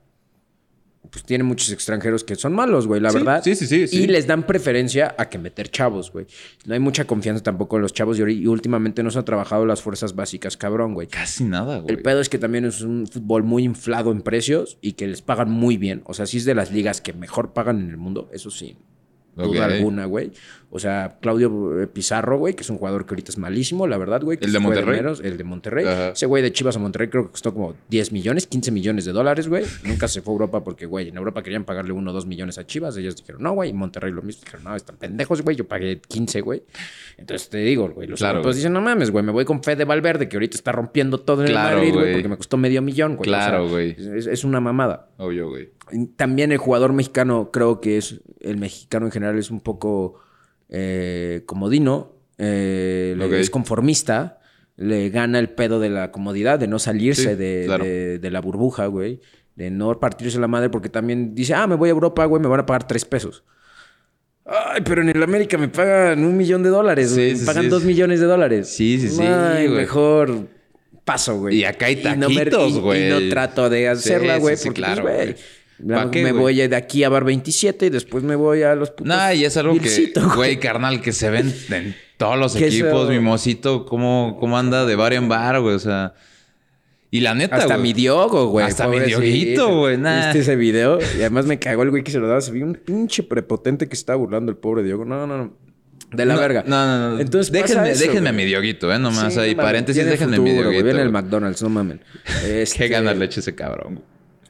pues tiene muchos extranjeros que son malos, güey, la verdad. Sí, sí, sí, Y les dan preferencia a que meter chavos, güey. No hay mucha confianza tampoco en los chavos y, últimamente no se han trabajado las fuerzas básicas, cabrón, güey. Casi nada, güey. El pedo es que también es un fútbol muy inflado en precios y que les pagan muy bien. O sea, sí es de las ligas que mejor pagan en el mundo, eso sí. Duda alguna, güey. O sea, Claudio eh, Pizarro, güey, que es un jugador que ahorita es malísimo, la verdad, güey. ¿El de Monterrey? el de Monterrey. Ese güey de Chivas a Monterrey creo que costó como 10 millones, 15 millones de dólares, güey. Nunca se fue a Europa porque, güey, en Europa querían pagarle 1 o 2 millones a Chivas. Ellos dijeron, no, güey. Monterrey lo mismo. Dijeron, no, están pendejos, güey. Yo pagué 15, güey. Entonces te digo, güey, los claro, dicen, no mames, güey, me voy con Fede Valverde, que ahorita está rompiendo todo en el Madrid, güey, porque me costó medio millón, güey. Claro, güey. es, una mamada. Obvio, güey. También el jugador mexicano, creo que es, el mexicano en general es un poco eh, comodino, eh, es conformista, le gana el pedo de la comodidad, de no salirse de, la burbuja, güey, de no partirse la madre, porque también dice, ah, me voy a Europa, güey, me van a pagar tres pesos. Ay, pero en el América me pagan un millón de dólares, me pagan dos millones de dólares. Sí, sí, sí. mejor paso, güey. Y acá hay taquitos, güey. Y, no, trato de hacerla, güey, porque, pues, güey me voy de aquí a Bar 27 y después me voy a los putos. Nah, y es algo que, güey, carnal, que se ven en todos los equipos. Mi mocito, cómo, cómo anda de bar en bar, güey. O sea. Y la neta, Hasta mi Diogo, güey. Hasta mi Dioguito, güey. ¿Viste ese video? Y además me cagó el güey que se lo daba. Se vio un pinche prepotente que estaba burlando el pobre Diogo. No, no, no. De la verga. No, no, no. Entonces, déjenme, déjenme a mi Dioguito, ¿eh? Nomás ahí, paréntesis, déjenme a mi Dioguito. Viene el McDonald's, no mamen. Este... Qué ganas leche ese cabrón,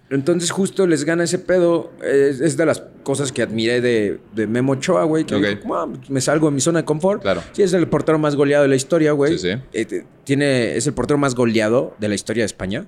entonces justo les gana ese pedo. Es, de las cosas que admiré de, Memo Ochoa, güey. Que ah, me salgo de mi zona de confort. Claro. Sí, es el portero más goleado de la historia, güey. Sí, sí. Eh, tiene, es el portero más goleado de la historia de España.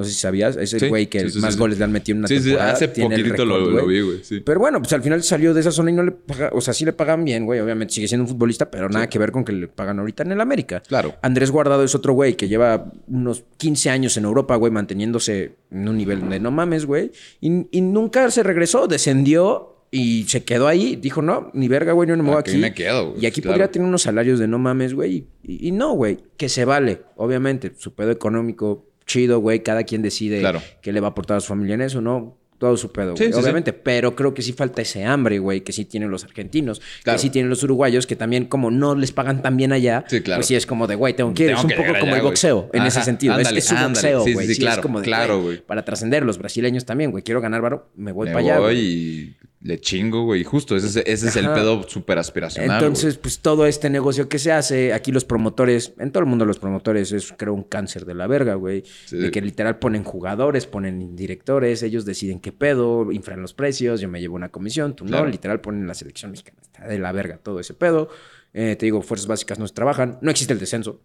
No sé si sabías, es el güey que más goles le han metido en una temporada. Sí, hace tiene poquito lo, vi, güey. Pero bueno, pues al final salió de esa zona y no le paga, o sea, sí le pagan bien, güey. Obviamente sigue siendo un futbolista, pero nada que ver con que le pagan ahorita en el América. Claro. Andrés Guardado es otro güey que lleva unos 15 años en Europa, güey, manteniéndose en un nivel de no mames, güey. Y, nunca se regresó, descendió y se quedó ahí. Dijo, no, ni verga, güey, no me muevo aquí. me quedo, Y aquí podría tener unos salarios de no mames, güey. Y, y, no, güey, que se vale. Obviamente, su pedo económico chido, güey. Cada quien decide qué le va a aportar a su familia en eso, ¿no? Todo su pedo, güey. obviamente. Pero creo que sí falta ese hambre, güey, que sí tienen los argentinos, que sí tienen los uruguayos, que también, como no les pagan tan bien allá, pues sí es como de, güey, tengo que ir. es un poco como el boxeo, en ese sentido. es, es, un boxeo, güey. Sí, claro, es como de, claro, güey. Para trascender, los brasileños también, güey. Quiero ganar, varo, me voy para allá. Voy le chingo, güey. Justo, ese, ese es el pedo súper aspiracional. Entonces, pues todo este negocio que se hace, aquí los promotores, en todo el mundo los promotores, es creo un cáncer de la verga, güey. De que literal ponen jugadores, ponen directores, ellos deciden qué pedo, infran los precios, yo me llevo una comisión, tú no, literal ponen la selección mexicana. Está de la verga todo ese pedo. Eh, te digo, fuerzas básicas no se trabajan, no existe el descenso.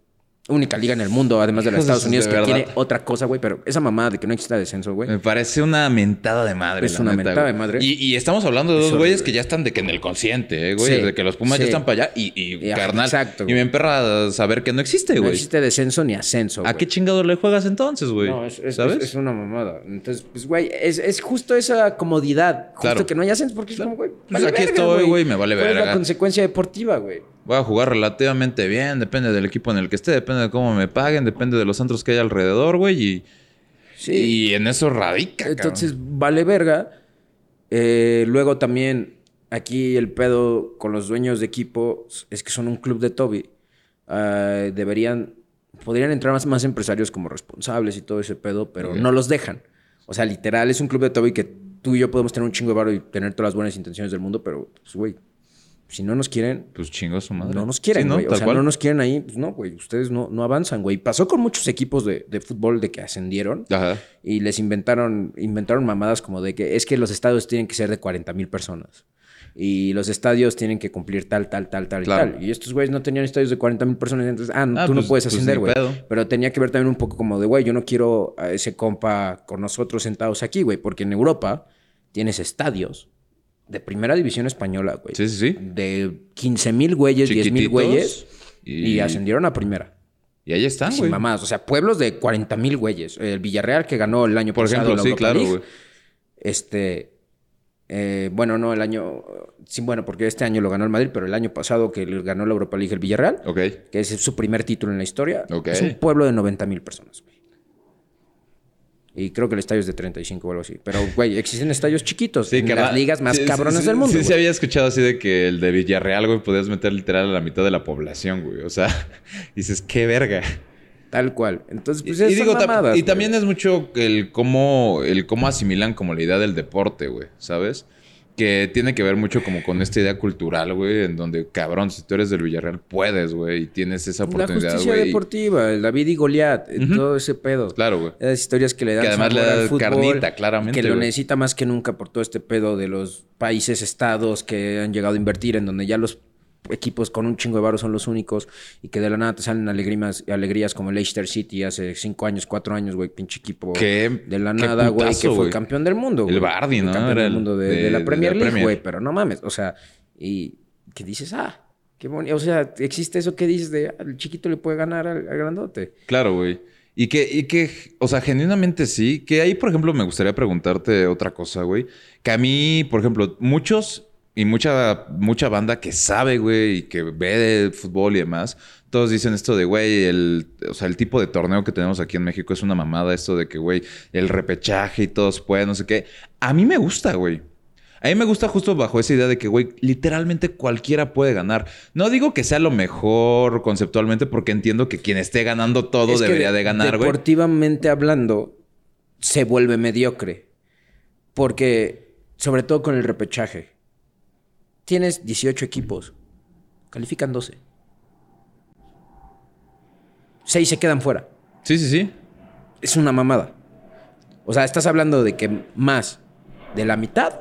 Única liga en el mundo, además de los Estados Unidos, que tiene otra cosa, güey. Pero esa mamada de que no exista descenso, güey. Me parece una mentada de madre. Es una mentada de madre. Y, estamos hablando de dos güeyes que ya están de que en el consciente, eh, güey. de que los Pumas ya están para allá y, y, carnal. Exacto. Y me emperra saber que no existe, güey. No existe descenso ni ascenso. ¿A qué chingado le juegas entonces, güey? No, es, ¿sabes? Es, una mamada. Entonces, pues, güey, es, justo esa comodidad. Justo que no haya ascenso porque es como, güey. Pues aquí estoy, güey, me vale ver. Es la consecuencia deportiva, güey voy a jugar relativamente bien, depende del equipo en el que esté, depende de cómo me paguen, depende de los antros que hay alrededor, güey, y, sí. y en eso radica. Entonces, vale verga. Eh, luego también, aquí el pedo con los dueños de equipo es que son un club de Toby. Ah, deberían, podrían entrar más, más empresarios como responsables y todo ese pedo, pero no los dejan. O sea, literal, es un club de Toby que tú y yo podemos tener un chingo de barro y tener todas las buenas intenciones del mundo, pero, pues, güey, si no nos quieren. Pues chingo su madre. No nos quieren, güey. O sea, no nos quieren ahí. Pues no, güey. Ustedes no, no avanzan, güey. Pasó con muchos equipos de, fútbol de que ascendieron. Ajá. Y les inventaron, inventaron mamadas como de que es que los estadios tienen que ser de 40 mil personas. Y los estadios tienen que cumplir tal, tal, tal, tal y tal. Y estos güeyes no tenían estadios de 40 mil personas. Entonces, ah, ah tú no pues, puedes pues ascender, güey. Pero tenía que ver también un poco como de, güey, yo no quiero a ese compa con nosotros sentados aquí, güey. Porque en Europa tienes estadios de primera división española, güey. Sí, sí, sí. De 15 mil güeyes, 10 mil güeyes. Y... ascendieron a primera. Y ahí están, güey. Sin mamás. O sea, pueblos de 40 mil güeyes. El Villarreal que ganó el año Por pasado. Por ejemplo, sí, claro, güey. Este. Eh, bueno, no, el año. Sí, bueno, porque este año lo ganó el Madrid, pero el año pasado que ganó la Europa League el Villarreal. Ok. Que es su primer título en la historia. Ok. Es un pueblo de 90 mil personas, güey. Y creo que el estadio es de 35 o algo así. Pero, güey, existen estadios chiquitos. Sí, en las ligas más cabrones del mundo. Sí, se había escuchado así de que el de Villarreal, güey, podías meter literal a la mitad de la población, güey. O sea, dices, qué verga. Tal cual. Entonces, pues es y, digo, Y también es mucho el cómo, el cómo asimilan como la idea del deporte, güey, ¿sabes? Que tiene que ver mucho como con esta idea cultural, güey, en donde, cabrón, si tú eres del Villarreal, puedes, güey, y tienes esa oportunidad. La justicia deportiva, el David y Goliat, todo ese pedo. Claro, güey. Esas historias que le dan Que además le da carnita, claramente, Que lo necesita más que nunca por todo este pedo de los países, estados que han llegado a invertir, en donde ya los equipos con un chingo de varo son los únicos y que de la nada te salen alegrías, alegrías como Leicester City hace cinco años, cuatro años, güey, pinche equipo de la nada, güey, que fue campeón del mundo. Güey. El Bardi, ¿no? Campeón del mundo de, la Premier League, güey, pero no mames, o sea, y que dices, ah, qué bonito, o sea, existe eso que dices de, ah, el chiquito le puede ganar al, grandote. Claro, güey. Y que, y que, o sea, genuinamente sí. Que ahí, por ejemplo, me gustaría preguntarte otra cosa, güey. Que a mí, por ejemplo, muchos y mucha, mucha banda que sabe, güey, y que ve de fútbol y demás, todos dicen esto de, güey, el, o sea, el tipo de torneo que tenemos aquí en México es una mamada, esto de que, güey, el repechaje y todos pueden, no sé qué. A mí me gusta, güey. A mí me gusta justo bajo esa idea de que, güey, literalmente cualquiera puede ganar. No digo que sea lo mejor conceptualmente, porque entiendo que quien esté ganando todo debería de ganar, güey. Deportivamente hablando, se vuelve mediocre. Porque, sobre todo con el repechaje tienes 18 equipos, califican 12. 6 se quedan fuera. Sí, sí, sí. Es una mamada. O sea, estás hablando de que más de la mitad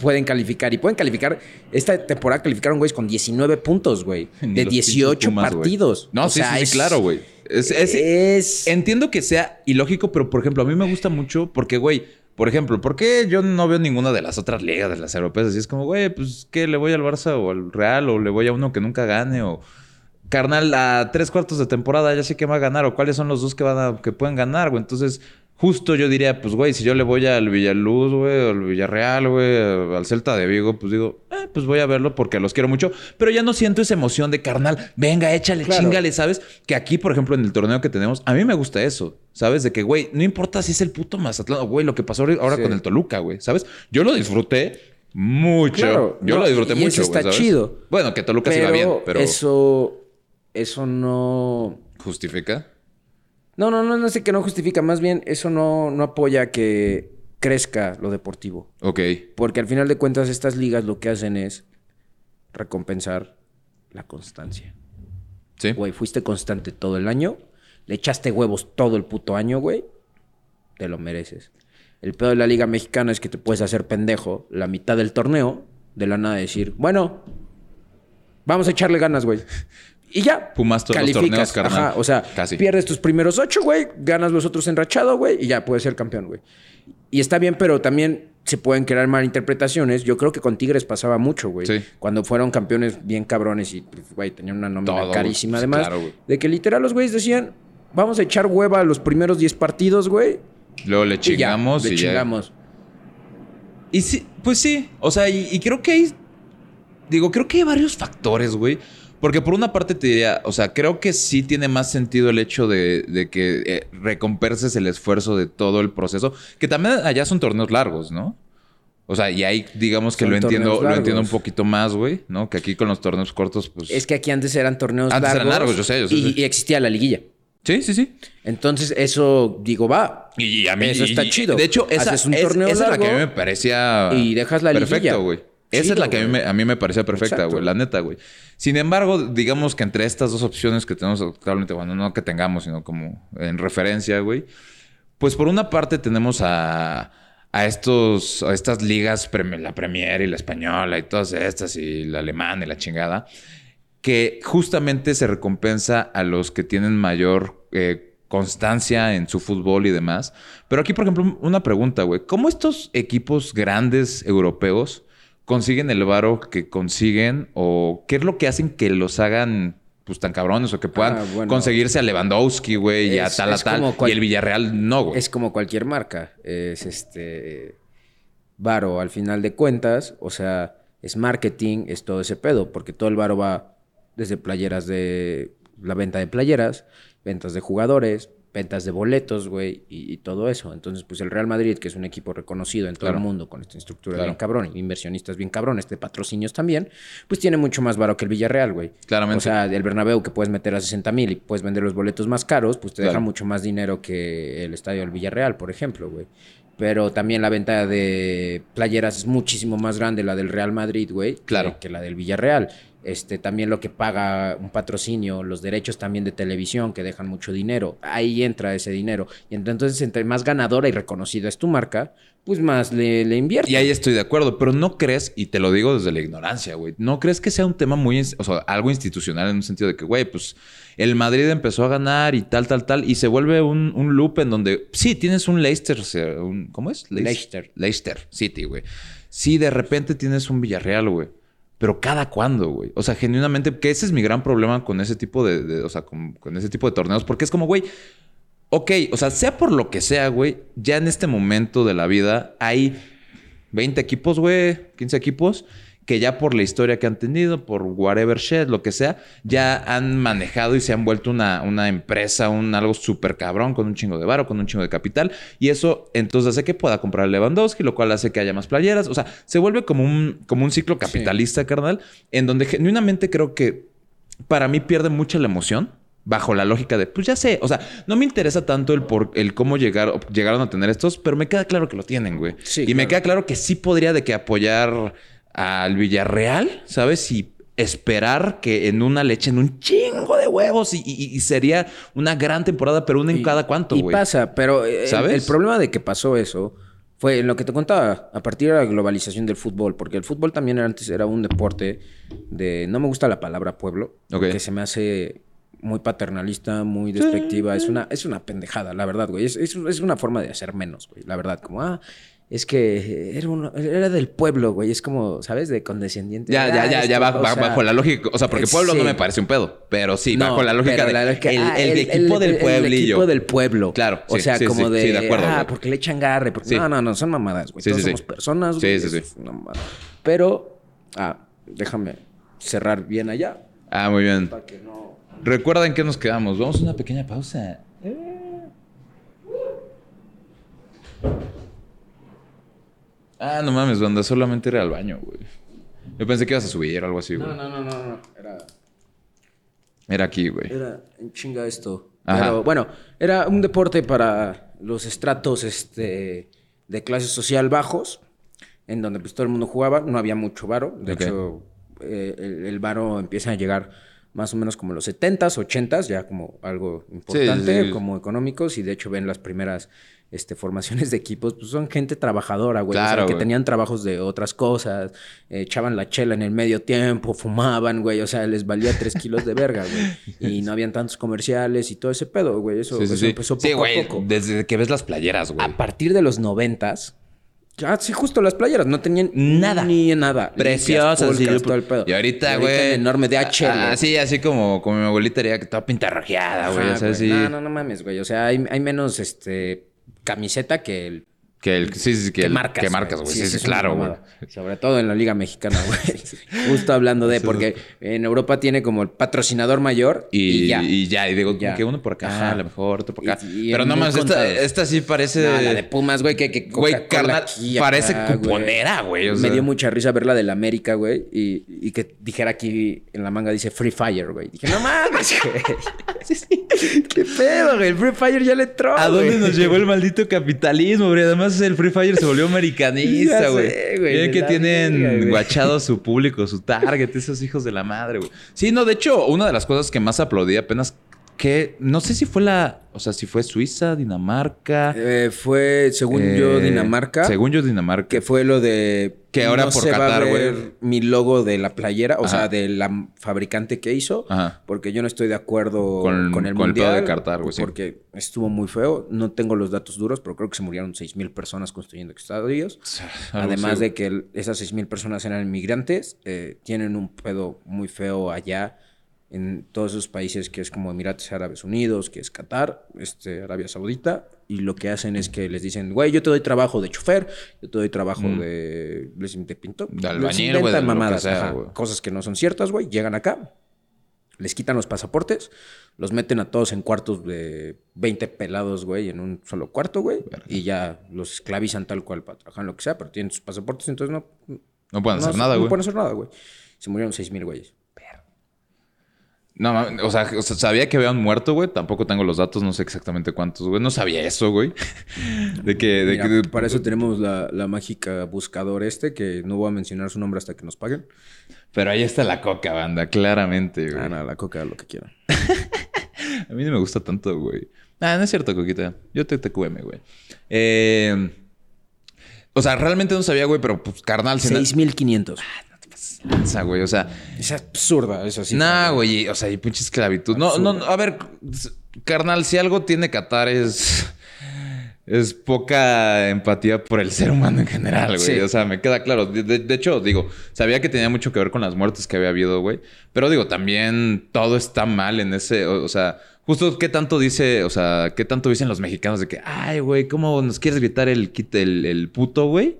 pueden calificar. Y pueden calificar. Esta temporada calificaron, güey, con 19 puntos, güey. De 18 partidos. No, sí, sí, claro, güey. es, Entiendo que sea ilógico, pero por ejemplo, a mí me gusta mucho porque, güey, por ejemplo, ¿por qué yo no veo ninguna de las otras ligas de las europeas? Así es como, güey, pues, ¿qué? ¿Le voy al Barça o al Real? ¿O le voy a uno que nunca gane? ¿O carnal, a tres cuartos de temporada ya sé que va a ganar? ¿O cuáles son los dos que, van a, que pueden ganar, güey? Entonces, justo yo diría, pues, güey, si yo le voy al Villaluz, güey, al Villarreal, güey, al Celta de Vigo, pues digo, eh, pues voy a verlo porque los quiero mucho. Pero ya no siento esa emoción de carnal, venga, échale, chingale, ¿sabes? Que aquí, por ejemplo, en el torneo que tenemos, a mí me gusta eso, ¿sabes? De que, güey, no importa si es el puto Mazatlán, güey, lo que pasó ahora con el Toluca, güey, ¿sabes? Yo lo disfruté mucho. yo lo disfruté mucho, eso está chido. Bueno, que Toluca se iba bien, pero. Eso. Eso no. ¿Justifica? No, no, no, no sé que no justifica. Más bien, eso no, no apoya que crezca lo deportivo. Ok. Porque al final de cuentas, estas ligas lo que hacen es recompensar la constancia. Sí. Güey, fuiste constante todo el año, le echaste huevos todo el puto año, güey. Te lo mereces. El pedo de la Liga Mexicana es que te puedes hacer pendejo la mitad del torneo, de la nada decir, bueno, vamos a echarle ganas, güey. Y ya. Pumas todos los torneos, carnal. o sea, pierdes tus primeros ocho, güey. Ganas los otros enrachados, güey. Y ya puedes ser campeón, güey. Y está bien, pero también se pueden crear malinterpretaciones. Yo creo que con Tigres pasaba mucho, güey. Sí. Cuando fueron campeones bien cabrones y, pues, güey, tenían una nómina carísima además. de que literal los güeyes decían, vamos a echar hueva a los primeros 10 partidos, güey. Luego le chingamos y, le chingamos. Y sí, pues sí. O sea, y, creo que hay. Digo, creo que hay varios factores, güey. Porque por una parte te diría, o sea, creo que sí tiene más sentido el hecho de, que eh, recompenses el esfuerzo de todo el proceso. Que también allá son torneos largos, ¿no? O sea, y ahí digamos que lo entiendo, lo entiendo un poquito más, güey, ¿no? Que aquí con los torneos cortos, pues. Es que aquí antes eran torneos antes largos. Eran largos, yo sé, yo sé. Y, existía la liguilla. Sí, sí, sí. Entonces, eso, digo, va. Y a mí. Eso está chido. De hecho, esa, es, esa es la que a mí me parecía. Y dejas la Perfecto, güey. Esa es la que a mí, me, a mí me parecía perfecta, güey. La neta, güey. Sin embargo, digamos que entre estas dos opciones que tenemos actualmente, bueno, no que tengamos, sino como en referencia, güey. Pues por una parte tenemos a, a estos, a estas ligas, la Premier y la Española y todas estas, y la alemana y la chingada, que justamente se recompensa a los que tienen mayor eh, constancia en su fútbol y demás. Pero aquí, por ejemplo, una pregunta, güey. ¿Cómo estos equipos grandes europeos consiguen el varo que consiguen o qué es lo que hacen que los hagan pues tan cabrones o que puedan ah, conseguirse a Lewandowski, güey, y a tal a tal y el Villarreal no, güey. Es como cualquier marca, es este varo al final de cuentas, o sea, es marketing, es todo ese pedo, porque todo el varo va desde playeras de la venta de playeras, ventas de jugadores, ventas de boletos, güey, y, todo eso. Entonces, pues el Real Madrid, que es un equipo reconocido en todo el mundo con esta estructura bien cabrón, inversionistas bien cabrones, de patrocinios también, pues tiene mucho más varo que el Villarreal, güey. Claramente. O sea, el Bernabéu que puedes meter a 60 mil y puedes vender los boletos más caros, pues te deja mucho más dinero que el estadio del Villarreal, por ejemplo, güey. Pero también la venta de playeras es muchísimo más grande la del Real Madrid, güey, claro. que la del Villarreal este, también lo que paga un patrocinio, los derechos también de televisión que dejan mucho dinero, ahí entra ese dinero. Y entonces, entre más ganadora y reconocida es tu marca, pues más le, le inviertes. Y ahí estoy de acuerdo, pero no crees, y te lo digo desde la ignorancia, güey, no crees que sea un tema muy, o sea, algo institucional en un sentido de que, güey, pues el Madrid empezó a ganar y tal, tal, tal, y se vuelve un, un loop en donde, sí, tienes un Leicester, un, ¿cómo es? Leicester. Leicester City, güey. Sí, de repente tienes un Villarreal, güey. Pero cada cuándo, güey. O sea, genuinamente, que ese es mi gran problema con ese tipo de, o sea, con, ese tipo de torneos, porque es como, güey, ok, o sea, sea por lo que sea, güey, ya en este momento de la vida hay 20 equipos, güey, 15 equipos que ya por la historia que han tenido, por whatever shit, lo que sea, ya han manejado y se han vuelto una, una empresa, un algo súper cabrón, con un chingo de varo, con un chingo de capital. Y eso entonces hace que pueda comprar Lewandowski, lo cual hace que haya más playeras. O sea, se vuelve como un, como un ciclo capitalista, carnal, en donde genuinamente creo que para mí pierde mucha la emoción bajo la lógica de, pues ya sé, o sea, no me interesa tanto el por el cómo llegar, llegaron a tener estos, pero me queda claro que lo tienen, güey. y me queda claro que sí podría de que apoyar al Villarreal, ¿sabes? Y esperar que en una le echen un chingo de huevos y, sería una gran temporada, pero una en cada cuánto, güey. Y pasa, pero eh, ¿sabes? El, problema de que pasó eso fue en lo que te contaba, a partir de la globalización del fútbol, porque el fútbol también antes era un deporte de, no me gusta la palabra pueblo, que se me hace muy paternalista, muy despectiva, es una, es una pendejada, la verdad, güey, es, es, es una forma de hacer menos, güey, la verdad, como, ah, es que era, era del pueblo, güey. Es como, ¿sabes? De condescendiente. Ya, ya, ya, ya bajo la lógica. O sea, porque pueblo no me parece un pedo. Pero sí, bajo la lógica de. Ah, el, equipo del pueblillo. El equipo del pueblo. Claro. O sea, como de. Sí, de acuerdo. Ah, porque le echan garre. Porque, no, no, no, son mamadas, güey. Todos somos personas, güey. Sí, sí, sí. Pero. Ah, déjame cerrar bien allá. Ah, muy bien. Para que no... Recuerda en qué nos quedamos. Vamos a una pequeña pausa. Eh. Ah, no mames, banda, solamente era al baño, güey. Yo pensé que ibas a subir o algo así, güey. No, no, no, no, no. Era. Era aquí, güey. Era en chinga esto. Pero bueno, era un deporte para los estratos este, de clase social bajos, en donde pues todo el mundo jugaba, no había mucho varo. De hecho, eh, el, el, varo empieza a llegar más o menos como los 70s, 80s, ya como algo importante, como económicos, y de hecho ven las primeras este, formaciones de equipos, pues son gente trabajadora, güey. Claro, que tenían trabajos de otras cosas, echaban la chela en el medio tiempo, fumaban, güey. O sea, les valía tres kilos de verga, güey. Y no habían tantos comerciales y todo ese pedo, güey. Eso, empezó poco a poco. Desde que ves las playeras, güey. A partir de los noventas, Ah, sí, justo las playeras. No tenían nada. Ni nada. Preciosas. y, todo el pedo. y ahorita, güey. enorme de H. Así, así como, como mi abuelita haría que toda pintarrajeada, güey. o sea, No, no, no mames, güey. O sea, hay, hay menos este camiseta que el que el, sí, sí, que, marcas. Que marcas, güey. Sí, sí, claro, güey. Sobre todo en la Liga Mexicana, güey. Justo hablando de, porque en Europa tiene como el patrocinador mayor y, ya. Y ya, y digo, que uno por acá, a lo mejor, otro por acá. Pero no más, esta, esta, sí parece. la de Pumas, güey, que. que güey, carnal, parece cuponera, güey. Me dio mucha risa verla de la América, güey, y, y, que dijera aquí en la manga, dice Free Fire, güey. Dije, no mames, güey. ¿Qué pedo, güey? El Free Fire ya le entró. ¿A dónde nos llevó el maldito capitalismo, güey? Además, el Free Fire se volvió americanista, güey. Miren que tienen guachado su público, su target, esos hijos de la madre, güey. Sí, no, de hecho, una de las cosas que más aplaudí apenas que no sé si fue la, o sea, si fue Suiza, Dinamarca. Eh, fue, según yo, eh, Dinamarca. Según yo, Dinamarca. Que fue lo de que ahora por se Qatar, güey. Mi logo de la playera, o sea, de la fabricante que hizo, porque yo no estoy de acuerdo con, el mundial. de Qatar, güey. Porque estuvo muy feo. No tengo los datos duros, pero creo que se murieron seis mil personas construyendo estadios. Además de que esas seis mil personas eran inmigrantes, eh, tienen un pedo muy feo allá en todos esos países que es como Emiratos Árabes Unidos, que es Qatar, este, Arabia Saudita, y lo que hacen es que les dicen, güey, yo te doy trabajo de chofer, yo te doy trabajo mm. de... Les te pinto. De albañil, güey. mamadas, cosas que no son ciertas, güey. Llegan acá, les quitan los pasaportes, los meten a todos en cuartos de 20 pelados, güey, en un solo cuarto, güey, y ya los esclavizan tal cual para trabajar en lo que sea, pero tienen sus pasaportes, entonces no... No pueden hacer nada, güey. No pueden hacer nada, güey. Se murieron 6 mil güeyes. No, o sea, sabía que habían muerto, güey. Tampoco tengo los datos, no sé exactamente cuántos, güey. No sabía eso, güey. de que... De Para eso tenemos la, mágica buscador este, que no voy a mencionar su nombre hasta que nos paguen. Pero ahí está la coca, banda, claramente, güey. Ah, no, la coca, lo que quieran. a mí no me gusta tanto, güey. Ah, no es cierto, Coquita. Yo te TQM, güey. Eh... O sea, realmente no sabía, güey, pero pues carnal... 6.500. Lanza, güey. O sea. Es absurda, eso sí. Nah, güey. O sea, y pinche esclavitud. No, no, a ver, carnal, si algo tiene Qatar es. Es poca empatía por el ser humano en general, güey. O sea, me queda claro. De, hecho, digo, sabía que tenía mucho que ver con las muertes que había habido, güey. Pero digo, también todo está mal en ese. O, sea, justo qué tanto dice, o sea, qué tanto dicen los mexicanos de que, ay, güey, ¿cómo nos quieres gritar el, el, el puto, güey?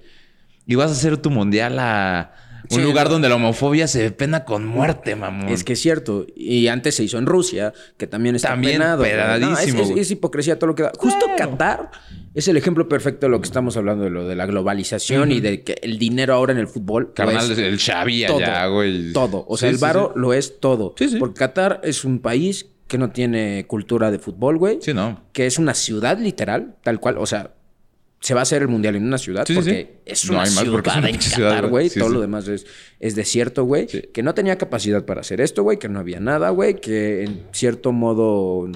Y vas a hacer tu mundial a un lugar donde la homofobia se pena con muerte, mamón. Es que es cierto. Y antes se hizo en Rusia, que también está también penado. es, hipocresía todo lo que da. Justo Qatar es el ejemplo perfecto de lo que estamos hablando, de lo de la globalización y de que el dinero ahora en el fútbol. Carnal, el Xavi allá, güey. Todo. O sea, el varo lo es todo. Porque Qatar es un país que no tiene cultura de fútbol, güey. Sí, no. Que es una ciudad literal, tal cual. O sea, se va a hacer el mundial en una ciudad porque es una ciudad en Qatar, güey. Todo lo demás es, es desierto, güey. Que no tenía capacidad para hacer esto, güey. Que no había nada, güey. Que en cierto modo...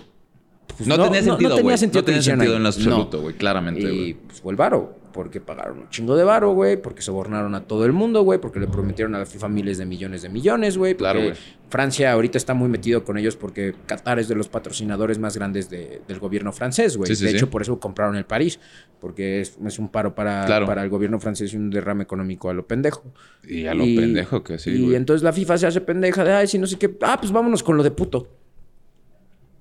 Pues, no, tenía sentido, güey. No, tenía sentido, no tenía sentido en absoluto, güey. Claramente, güey. Y pues fue el varo porque pagaron un chingo de varo, güey, porque sobornaron a todo el mundo, güey, porque le prometieron a la FIFA miles de millones de millones, güey. Claro, güey. Francia ahorita está muy metido con ellos porque Qatar es de los patrocinadores más grandes del gobierno francés, güey. de hecho, por eso compraron el París, porque es, un paro para, para el gobierno francés y un derrame económico a lo pendejo. Y a lo pendejo que sí, Y entonces la FIFA se hace pendeja de, ay, si no sé qué, ah, pues vámonos con lo de puto.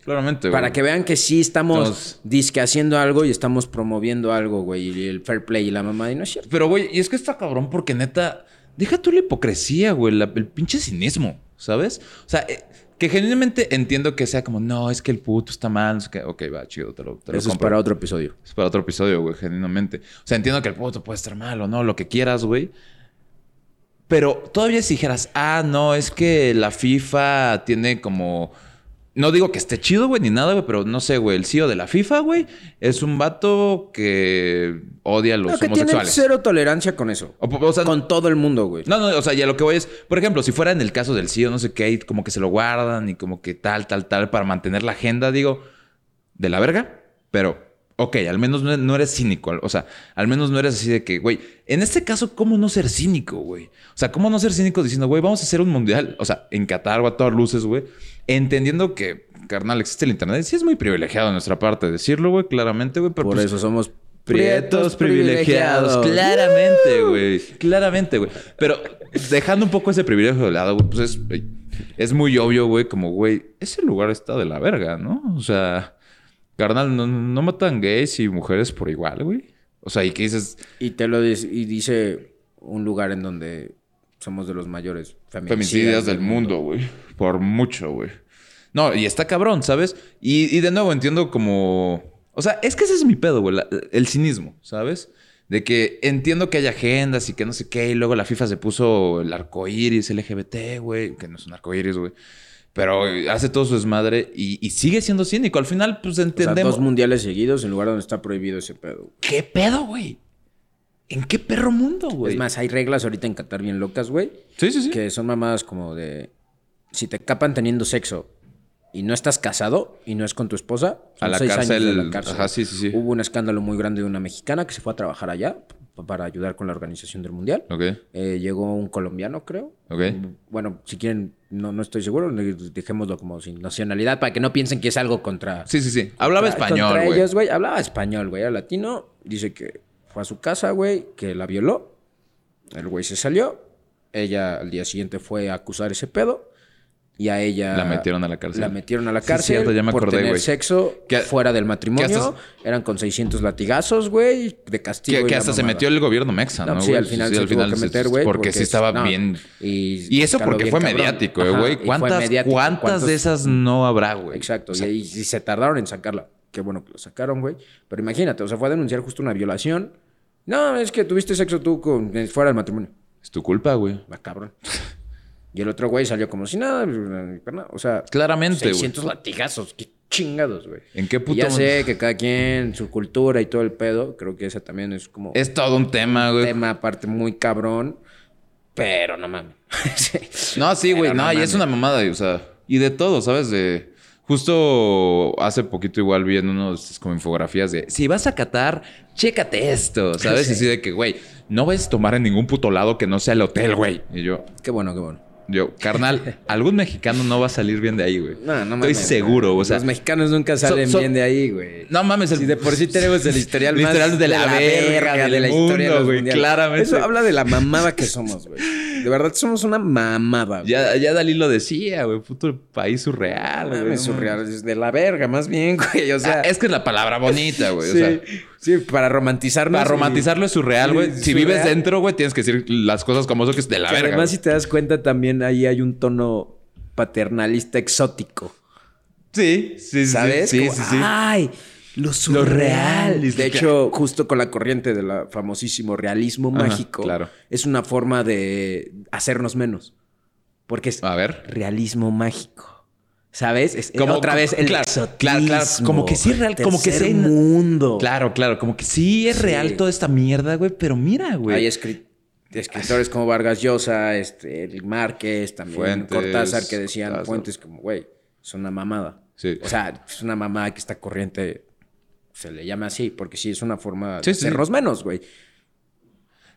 Claramente, güey. Para que vean que sí estamos disque haciendo algo y estamos promoviendo algo, güey. Y el fair play y la mamá, y no es cierto. Pero, güey, y es que está cabrón porque neta, deja tú la hipocresía, güey, el pinche cinismo, ¿sabes? O sea, eh, que genuinamente entiendo que sea como, no, es que el puto está mal. Es que, ok, va, chido, te lo, te Eso es para otro episodio. Es para otro episodio, güey, genuinamente. O sea, entiendo que el puto puede estar mal o no, lo que quieras, güey. Pero todavía si dijeras, ah, no, es que la FIFA tiene como no digo que esté chido, güey, ni nada, güey, pero no sé, güey. El CEO de la FIFA, güey, es un vato que odia a los no, que homosexuales. Tiene cero tolerancia con eso. O, sea, con todo el mundo, güey. No, no, o sea, ya lo que voy es, por ejemplo, si fuera en el caso del CEO, no sé qué, hay como que se lo guardan y como que tal, tal, tal, para mantener la agenda, digo, de la verga, pero Ok, al menos no, eres cínico. O sea, al menos no eres así de que, güey, en este caso, ¿cómo no ser cínico, güey? O sea, ¿cómo no ser cínico diciendo, güey, vamos a hacer un mundial, o sea, en Qatar o a todas luces, güey, entendiendo que, carnal, existe el Internet. Sí es muy privilegiado de nuestra parte decirlo, güey, claramente, güey. Por pues eso somos prietos privilegiados. Claramente, güey. Claramente, güey. Pero dejando un poco ese privilegio de lado, güey, pues es, es muy obvio, güey, como, güey, ese lugar está de la verga, ¿no? O sea... Carnal, no, no matan gays y mujeres por igual, güey. O sea, ¿y qué dices? Y te lo dice, y dice un lugar en donde somos de los mayores feminicidas, del, mundo, güey. Por mucho, güey. No, y está cabrón, ¿sabes? Y, de nuevo entiendo como... O sea, es que ese es mi pedo, güey. el cinismo, ¿sabes? De que entiendo que hay agendas y que no sé qué. Y luego la FIFA se puso el arco iris LGBT, güey. Que no es un arco iris, güey. Pero hace todo su desmadre y, sigue siendo cínico. Al final, pues entendemos. dos mundiales seguidos en lugar donde está prohibido ese pedo. ¿Qué pedo, güey? ¿En qué perro mundo, güey? Es más, hay reglas ahorita en Qatar bien locas, güey. Sí, sí, sí. Que son mamadas como de. Si te capan teniendo sexo y no estás casado y no es con tu esposa, a la, cárcel, la cárcel. Ajá, sí, sí, sí. Hubo un escándalo muy grande de una mexicana que se fue a trabajar allá para ayudar con la organización del mundial. Okay. Eh, llegó un colombiano, creo. Okay. Bueno, si quieren, no, no estoy seguro, dejémoslo como sin nacionalidad para que no piensen que es algo contra. Sí, sí, sí. Hablaba español. Contra güey. Hablaba español, güey. Era latino. Dice que fue a su casa, güey, que la violó. El güey se salió. Ella al día siguiente fue a acusar ese pedo y a ella la metieron a la cárcel. La metieron a la cárcel ya me por tener sexo fuera del matrimonio. Eran con 600 latigazos, güey, de castigo. Que, hasta se metió el gobierno mexa, ¿no? sí, al final se tuvo que meter, güey. Porque, sí estaba bien. Y, eso porque fue mediático, güey. ¿Cuántas, ¿cuántas de esas no habrá, güey? Exacto. y, se tardaron en sacarla. Qué bueno que lo sacaron, güey. Pero imagínate, o sea, fue a denunciar justo una violación. No, es que tuviste sexo tú con, fuera del matrimonio. Es tu culpa, güey. Va, cabrón. Y el otro güey salió como si nada. O sea, claramente. 600 latigazos. Qué chingados, güey. ¿En qué puto? ya sé que cada quien, su cultura y todo el pedo. Creo que ese también es como. Es todo un tema, güey. Un tema aparte muy cabrón. Pero no mames. no, sí, güey. No, y es una mamada, o sea. Y de todo, ¿sabes? De. Justo hace poquito igual vi en unos como infografías de si vas a Qatar, chécate esto, ¿sabes? Y así de que, güey, no vas a tomar en ningún puto lado que no sea el hotel, güey. Y yo. Qué bueno, qué bueno. Yo, carnal, algún mexicano no va a salir bien de ahí, güey. No, no Estoy seguro, o sea. Los mexicanos nunca salen bien de ahí, güey. No mames, el... Si de por sí tenemos el historial más de la, verga, de la historia güey. Claramente. Eso habla de la mamada que somos, güey. De verdad somos una mamada, güey. Ya, ya Dalí lo decía, güey. Puto país surreal, güey. surreal. Es de la verga, más bien, güey. O sea... Ah, es que es la palabra bonita, güey. sí. O sea... Sí, para romantizarlo. Para romantizarlo es surreal, güey. si vives dentro, güey, tienes que decir las cosas como eso que es de la verga. Además, si te das cuenta, también ahí hay un tono paternalista exótico. Sí, sí, ¿sabes? Sí, sí, sí, Ay, lo surreal. De hecho, justo con la corriente del famosísimo realismo mágico, claro. es una forma de hacernos menos. Porque es A ver. realismo mágico. ¿Sabes? Es, como, otra vez el claro, claro, claro, como que sí es real, como que sí mundo. Claro, claro, como que sí es real toda esta mierda, güey, pero mira, güey. Hay escritores como Vargas Llosa, este, el Márquez, también Cortázar que decían Fuentes como, güey, es una mamada. Sí. O sea, es una mamada que esta corriente se le llama así, porque sí es una forma de sernos menos, güey.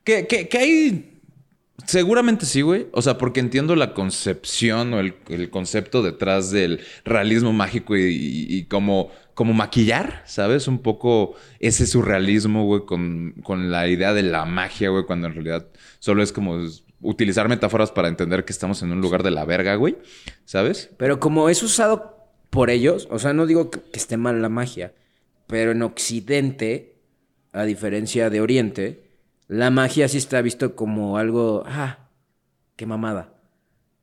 Que, que, que hay Seguramente sí, güey. O sea, porque entiendo la concepción o el, concepto detrás del realismo mágico y, como, como maquillar, ¿sabes? Un poco ese surrealismo, güey, con, con la idea de la magia, güey, cuando en realidad solo es como utilizar metáforas para entender que estamos en un lugar de la verga, güey, ¿sabes? Pero como es usado por ellos, o sea, no digo que esté mal la magia, pero en Occidente, a diferencia de Oriente, la magia sí está visto como algo, ah, qué mamada.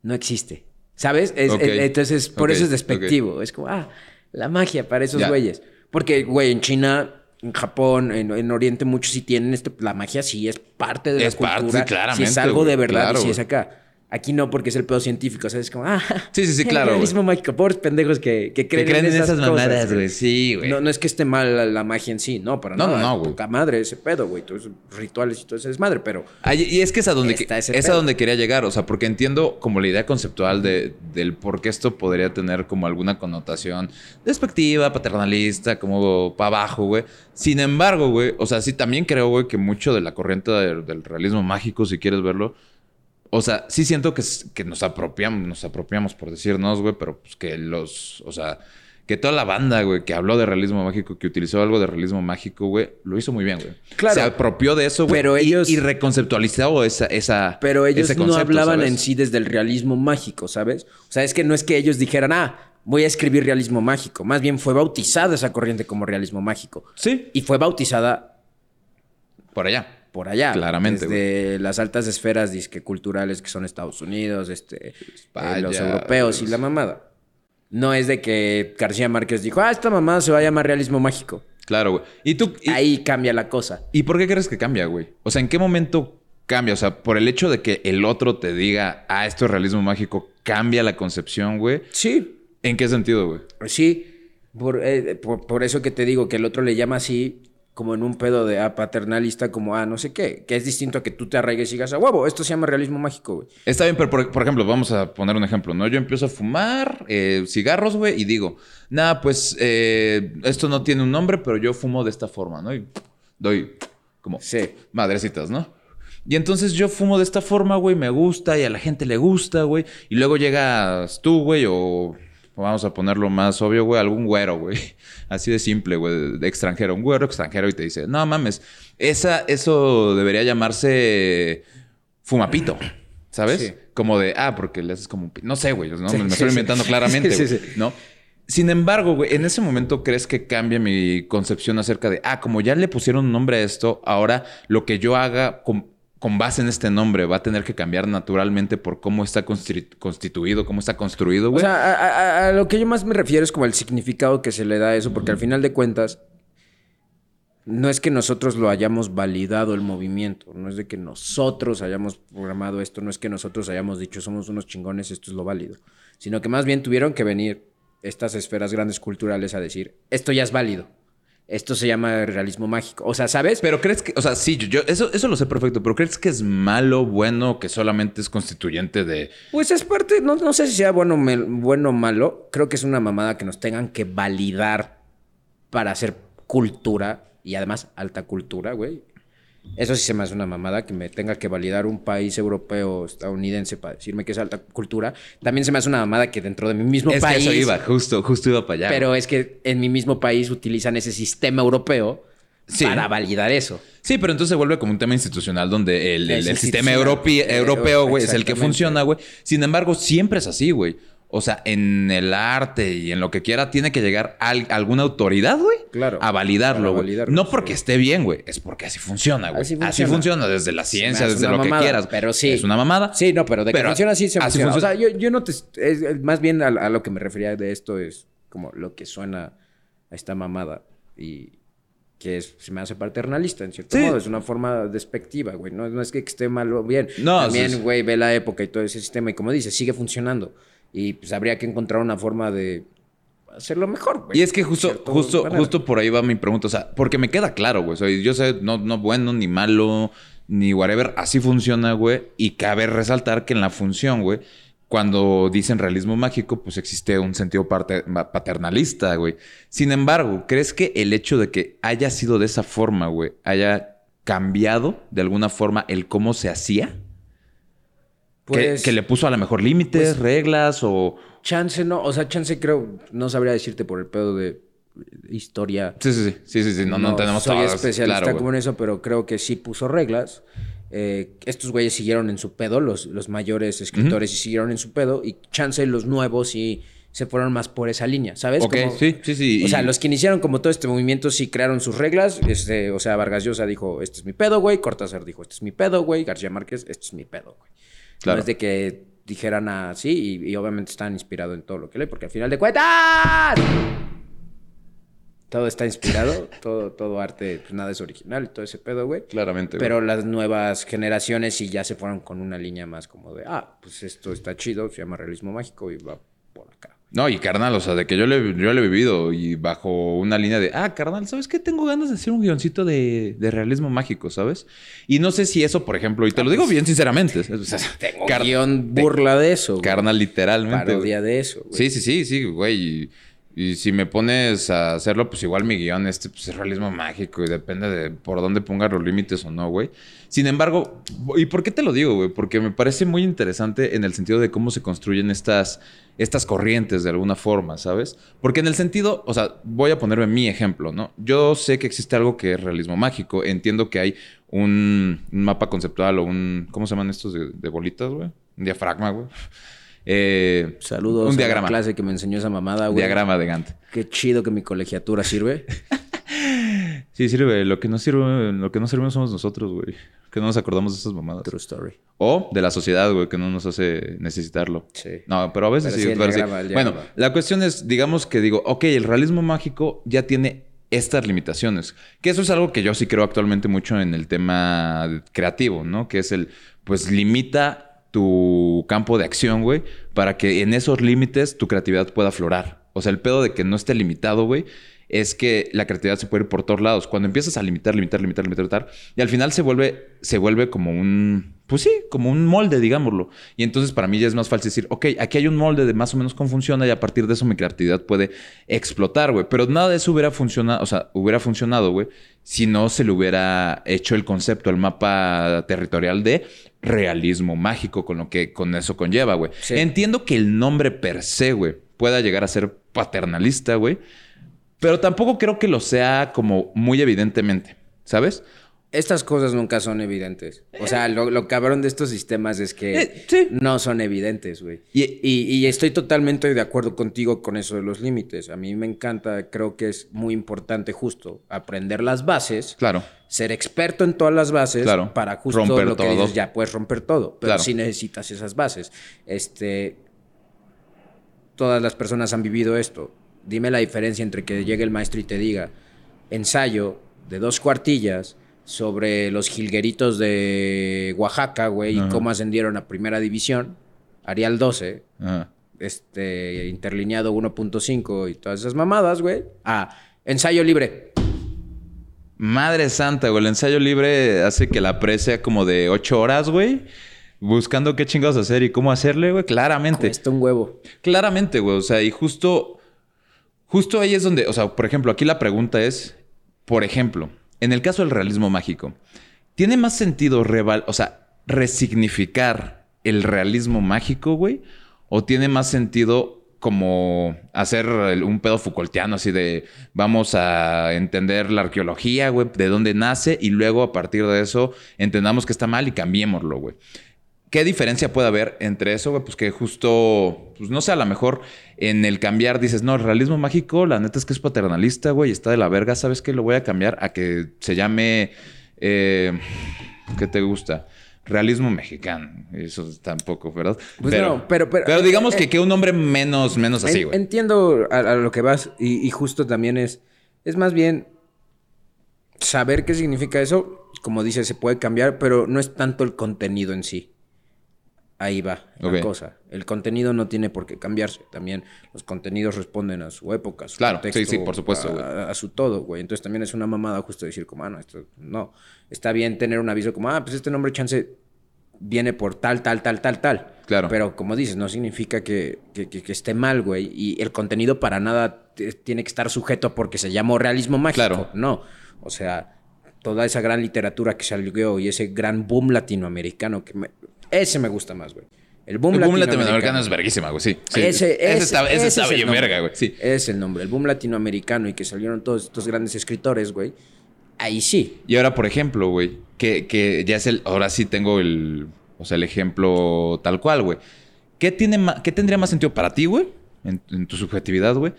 No existe. ¿Sabes? entonces, por eso es despectivo. Es como, ah, la magia para esos güeyes. Porque, güey, en China, en Japón, en, Oriente, muchos sí tienen esto. La magia sí es parte de la cultura. Parte, claramente, si es algo de verdad y si es acá. Aquí no, porque es el pedo científico, ¿sabes? Como, ah, sí, sí, sí, claro. El realismo mágico, pobres pendejos que, que creen, que creen en esas, mamadas, güey. Sí, güey. No, no es que esté mal la, magia en sí, no, para no, nada. No, no, güey. Poca madre ese pedo, güey. Todos rituales y todo eso es madre, pero. y es que es a donde, es a donde quería llegar, o sea, porque entiendo como la idea conceptual de, del por qué esto podría tener como alguna connotación despectiva, paternalista, como para abajo, güey. Sin embargo, güey, o sea, sí también creo, güey, que mucho de la corriente del realismo mágico, si quieres verlo o sea, sí siento que, que nos apropiamos, nos apropiamos por decirnos, güey, pero pues que los, o sea, que toda la banda, güey, que habló de realismo mágico, que utilizó algo de realismo mágico, güey, lo hizo muy bien, güey. Claro. Se apropió de eso, güey. Pero ellos. Y, reconceptualizó esa, esa. Pero ellos no hablaban en sí desde el realismo mágico, ¿sabes? O sea, es que no es que ellos dijeran, ah, voy a escribir realismo mágico. Más bien fue bautizada esa corriente como realismo mágico. Sí. Y fue bautizada. Por allá por allá. Claramente. Desde las altas esferas disque culturales que son Estados Unidos, este, eh, los europeos y la mamada. No es de que García Márquez dijo, ah, esta mamada se va a llamar realismo mágico. Claro, güey. Y tú. Ahí cambia la cosa. ¿Y por qué crees que cambia, güey? O sea, ¿en qué momento cambia? O sea, por el hecho de que el otro te diga, ah, esto es realismo mágico, cambia la concepción, güey. Sí. ¿En qué sentido, güey? Sí. Por, eh, por, por, eso que te digo que el otro le llama así, como en un pedo de ah, paternalista, como ah, no sé qué, que es distinto a que tú te arraigues y digas a huevo, esto se llama realismo mágico, güey. Está bien, pero por, ejemplo, vamos a poner un ejemplo, ¿no? Yo empiezo a fumar eh, cigarros, güey, y digo, nada, pues eh, esto no tiene un nombre, pero yo fumo de esta forma, ¿no? Y doy como sí. madrecitas, ¿no? Y entonces yo fumo de esta forma, güey, me gusta y a la gente le gusta, güey. Y luego llegas tú, güey, o vamos a ponerlo más obvio, güey, algún güero, güey. Así de simple, güey, de extranjero. Un güero extranjero y te dice, no mames, esa, eso debería llamarse fumapito, ¿sabes? Como de, ah, porque le haces como un... No sé, güey, ¿no? me, estoy inventando claramente, güey, ¿no? Sin embargo, güey, en ese momento crees que cambia mi concepción acerca de, ah, como ya le pusieron un nombre a esto, ahora lo que yo haga con base en este nombre va a tener que cambiar naturalmente por cómo está constituido, cómo está construido, güey. O sea, a, lo que yo más me refiero es como el significado que se le da a eso, porque al final de cuentas, no es que nosotros lo hayamos validado el movimiento, no es de que nosotros hayamos programado esto, no es que nosotros hayamos dicho somos unos chingones, esto es lo válido, sino que más bien tuvieron que venir estas esferas grandes culturales a decir, esto ya es válido esto se llama realismo mágico. O sea, ¿sabes? Pero crees que, o sea, sí, yo, eso, eso lo sé perfecto, pero ¿crees que es malo, bueno, que solamente es constituyente de. Pues es parte, no, no sé si sea bueno, bueno o malo. Creo que es una mamada que nos tengan que validar para hacer cultura y además alta cultura, güey. Eso sí se me hace una mamada que me tenga que validar un país europeo, estadounidense para decirme que es alta cultura. También se me hace una mamada que dentro de mi mismo país. eso iba, justo, justo iba para allá. Pero es que en mi mismo país utilizan ese sistema europeo para validar eso. Sí, pero entonces se vuelve como un tema institucional donde el, sistema europeo, güey, es el que funciona, güey. Sin embargo, siempre es así, güey. O sea, en el arte y en lo que quiera, tiene que llegar alguna autoridad, güey. Claro. A validarlo, güey. No porque esté bien, güey. Es porque así funciona, güey. Así, funciona. desde la ciencia, desde lo que quieras. Pero sí. Es una mamada. Sí, no, pero de que funciona así se funciona. O sea, yo, no te... más bien a, lo que me refería de esto es como lo que suena a esta mamada. Y que se me hace paternalista, en cierto modo. Es una forma despectiva, güey. No, es que esté mal o bien. No, También, güey, ve la época y todo ese sistema. Y como dice, sigue funcionando. Y pues habría que encontrar una forma de hacerlo mejor, güey. Y es que justo, justo, justo por ahí va mi pregunta. O sea, porque me queda claro, güey. yo sé, no, no bueno ni malo, ni whatever. Así funciona, güey. Y cabe resaltar que en la función, güey, cuando dicen realismo mágico, pues existe un sentido paternalista, güey. Sin embargo, ¿crees que el hecho de que haya sido de esa forma, güey, haya cambiado de alguna forma el cómo se hacía? Pues, que, le puso a lo mejor límites, pues, reglas o... Chance no, o sea, chance creo, no sabría decirte por el pedo de historia. Sí, sí, sí, sí, sí, no, no, tenemos soy especialista como en eso, pero creo que sí puso reglas. Eh, estos güeyes siguieron en su pedo, los, los mayores escritores y siguieron en su pedo, y chance los nuevos y se fueron más por esa línea, ¿sabes? Ok, sí, sí, sí. O sea, los que iniciaron como todo este movimiento sí crearon sus reglas. Este, o sea, Vargas Llosa dijo, este es mi pedo, güey. Cortázar dijo, este es mi pedo, güey. García Márquez, este es mi pedo, güey. Claro. No es de que dijeran así y, obviamente están inspirados en todo lo que lee, porque al final de cuentas... todo está inspirado, todo, todo arte, pues nada es original, todo ese pedo, güey. Claramente, güey. Pero las nuevas generaciones sí ya se fueron con una línea más como de, ah, pues esto está chido, se llama realismo mágico y va. No, y carnal, o sea, de que yo, le, yo lo he vivido y bajo una línea de, ah, carnal, ¿sabes qué? Tengo ganas de hacer un guioncito de, de realismo mágico, ¿sabes? Y no sé si eso, por ejemplo, y te lo digo bien sinceramente. O sea, tengo guion burla de eso. Güey. Carnal, literalmente. Parodia de eso, güey. Sí, sí, sí, sí, güey. Y, si me pones a hacerlo, pues igual mi guion este pues, es realismo mágico y depende de por dónde ponga los límites o no, güey. Sin embargo, ¿y por qué te lo digo, güey? Porque me parece muy interesante en el sentido de cómo se construyen estas estas corrientes de alguna forma, ¿sabes? Porque en el sentido, o sea, voy a ponerme mi ejemplo, ¿no? Yo sé que existe algo que es realismo mágico, entiendo que hay un, mapa conceptual o un, ¿cómo se llaman estos de, bolitas, güey? Un diafragma, güey. Eh, Saludos un diagrama. a la clase que me enseñó esa mamada, güey. Diagrama de Gantt. Qué chido que mi colegiatura sirve. sí, sirve. Lo que no sirve, lo que no servimos somos nosotros, güey que no nos acordamos de esas mamadas. True story. O de la sociedad, güey, que no nos hace necesitarlo. Sí. No, pero a veces sí. Bueno, la cuestión es, digamos que digo, ok, el realismo mágico ya tiene estas limitaciones. Que eso es algo que yo sí creo actualmente mucho en el tema creativo, ¿no? Que es el, pues limita tu campo de acción, güey, para que en esos límites tu creatividad pueda aflorar. O sea, el pedo de que no esté limitado, güey, es que la creatividad se puede ir por todos lados. Cuando empiezas a limitar, limitar, limitar, limitar, limitar, y al final se vuelve, se vuelve como un, pues sí, como un molde, digámoslo. Y entonces para mí ya es más fácil decir, ok, aquí hay un molde de más o menos cómo funciona y a partir de eso mi creatividad puede explotar, güey. Pero nada de eso hubiera funcionado, o sea, hubiera funcionado, güey, si no se le hubiera hecho el concepto, el mapa territorial de realismo mágico con lo que con eso conlleva, güey. Entiendo que el nombre per se, güey, pueda llegar a ser paternalista, güey. Pero tampoco creo que lo sea como muy evidentemente, ¿sabes? Estas cosas nunca son evidentes. O sea, lo, cabrón de estos sistemas es que eh, no son evidentes, güey. Y, estoy totalmente de acuerdo contigo con eso de los límites. A mí me encanta, creo que es muy importante justo aprender las bases. Claro. Ser experto en todas las bases claro. para justo romper lo que todo. dices, ya puedes romper todo. Pero sí necesitas esas bases. Este, todas las personas han vivido esto dime la diferencia entre que llegue el maestro y te diga ensayo de dos cuartillas sobre los jilgueritos de Oaxaca, güey, y cómo ascendieron a primera división, Arial 12, este, interlineado 1.5 y todas esas mamadas, güey, a ensayo libre. Madre santa, güey, el ensayo libre hace que la pre sea como de 8 horas, güey buscando qué chingados hacer y cómo hacerle, güey, claramente. Cuesta un huevo. Claramente, güey. O sea, y justo Justo ahí es donde, o sea, por ejemplo, aquí la pregunta es, por ejemplo, en el caso del realismo mágico, ¿tiene más sentido reval, o sea, resignificar el realismo mágico, güey? ¿O tiene más sentido como hacer un pedo Foucaultiano así de vamos a entender la arqueología, güey, de dónde nace y luego a partir de eso entendamos que está mal y cambiémoslo, güey? ¿Qué diferencia puede haber entre eso, güey? Pues que justo, pues no sé, a lo mejor en el cambiar dices, no, el realismo mágico, la neta es que es paternalista, güey, está de la verga, ¿sabes qué? Lo voy a cambiar a que se llame, eh, ¿qué te gusta? Realismo mexicano. Eso tampoco, ¿verdad? Pues pero, pero, pero, digamos que, eh, que un nombre menos, menos así, güey. Entiendo a, lo que vas y, y justo también es, es más bien saber qué significa eso. Como dices, se puede cambiar, pero no es tanto el contenido en sí. Ahí va la cosa. El contenido no tiene por qué cambiarse. También los contenidos responden a su época, a su claro, sí, sí, por supuesto, a, su todo, güey. Entonces también es una mamada justo decir como, ah, no, esto no. Está bien tener un aviso como, ah, pues este nombre chance viene por tal, tal, tal, tal, tal. Claro. Pero como dices, no significa que, que, esté mal, güey. Y el contenido para nada tiene que estar sujeto porque se llamó realismo mágico. Claro. No. O sea, toda esa gran literatura que salió y ese gran boom latinoamericano que me, ese me gusta más, güey. El boom, latinoamericano. es verguísima, güey. Sí. Ese, está, bien verga, güey. Sí. Es el nombre. El boom latinoamericano y que salieron todos estos grandes escritores, güey. Ahí sí. Y ahora, por ejemplo, güey, que, que ya es el. Ahora sí tengo el. O sea, el ejemplo tal cual, güey. ¿Qué, tiene ¿Qué tendría más sentido para ti, güey? En, en tu subjetividad, güey.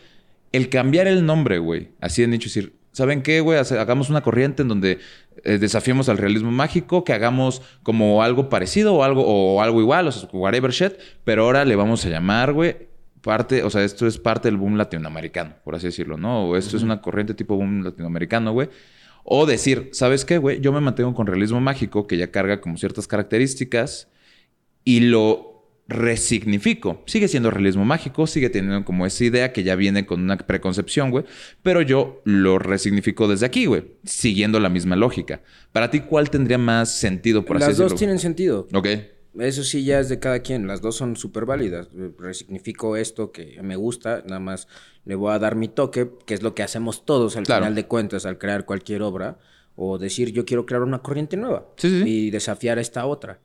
El cambiar el nombre, güey. Así han dicho, decir, ¿saben qué, güey? Hagamos una corriente en donde eh, desafiemos al realismo mágico, que hagamos como algo parecido o algo, o algo igual, o sea, whatever shit, pero ahora le vamos a llamar, güey, parte, o sea, esto es parte del boom latinoamericano, por así decirlo, ¿no? O esto es una corriente tipo boom latinoamericano, güey. O decir, ¿sabes qué, güey? Yo me mantengo con realismo mágico, que ya carga como ciertas características, y lo resignifico. Sigue siendo realismo mágico, sigue teniendo como esa idea que ya viene con una preconcepción, güey. Pero yo lo resignifico desde aquí, güey. Siguiendo la misma lógica. Para ti, ¿cuál tendría más sentido, por así decirlo? Las dos tienen sentido. Ok. Eso sí ya es de cada quien. Las dos son súper válidas. Resignifico esto que me gusta, nada más le voy a dar mi toque, que es lo que hacemos todos al final de cuentas al crear cualquier obra. O decir, yo quiero crear una corriente nueva. Y desafiar a esta otra.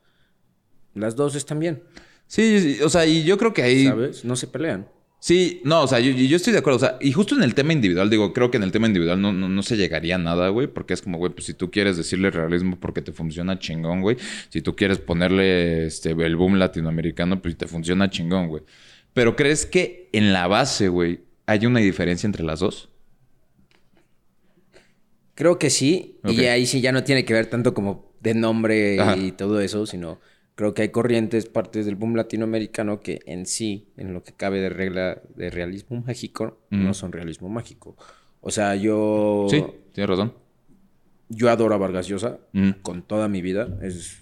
Las dos están bien. Sí, o sea, y yo creo que ahí... ¿Sabes? No se pelean. Sí, no, o sea, yo, yo, estoy de acuerdo. O sea, y justo en el tema individual, digo, creo que en el tema individual no, no, se llegaría a nada, güey, porque es como, güey, pues si tú quieres decirle realismo porque te funciona chingón, güey. Si tú quieres ponerle este, el boom latinoamericano, pues te funciona chingón, güey. Pero ¿crees que en la base, güey, hay una diferencia entre las dos? Creo que sí. Y ahí sí ya no tiene que ver tanto como de nombre y todo eso, sino Creo que hay corrientes, partes del boom latinoamericano que en sí, en lo que cabe de regla de realismo mágico, no son realismo mágico. O sea, yo... Sí, tienes razón. Yo adoro a Vargas Llosa con toda mi vida. Es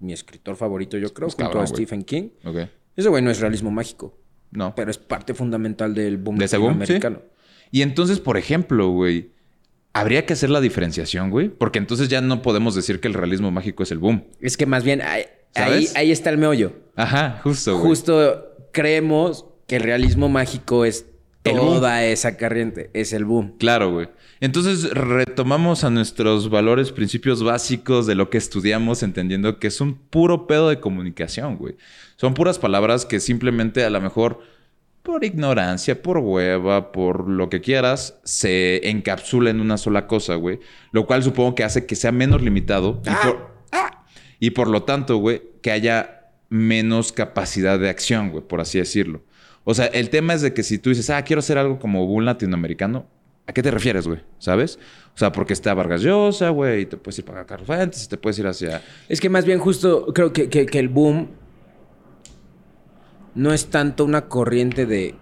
mi escritor favorito, yo creo, junto a Stephen King. Okay. Ese güey no es realismo mágico. No. Pero es parte fundamental del boom latinoamericano. Y entonces, por ejemplo, güey, habría que hacer la diferenciación, güey. Porque entonces ya no podemos decir que el realismo mágico es el boom. Es que más bien Ahí, está el meollo. Ajá, justo. Güey. Justo creemos que el realismo mágico es toda esa corriente, es el boom. Claro, güey. Entonces retomamos a nuestros valores, principios básicos de lo que estudiamos, entendiendo que es un puro pedo de comunicación, güey. Son puras palabras que simplemente a lo mejor por ignorancia, por hueva, por lo que quieras, se encapsula en una sola cosa, güey. Lo cual supongo que hace que sea menos limitado. ¡Ah! Y por lo tanto, güey, que haya menos capacidad de acción, güey, por así decirlo. O sea, el tema es de que si tú dices, ah, quiero hacer algo como un latinoamericano, ¿a qué te refieres, güey? ¿Sabes? O sea, porque está Vargas Llosa, güey, y te puedes ir para Carlos Fuentes, te puedes ir hacia... Es que más bien justo creo que, que, el boom no es tanto una corriente de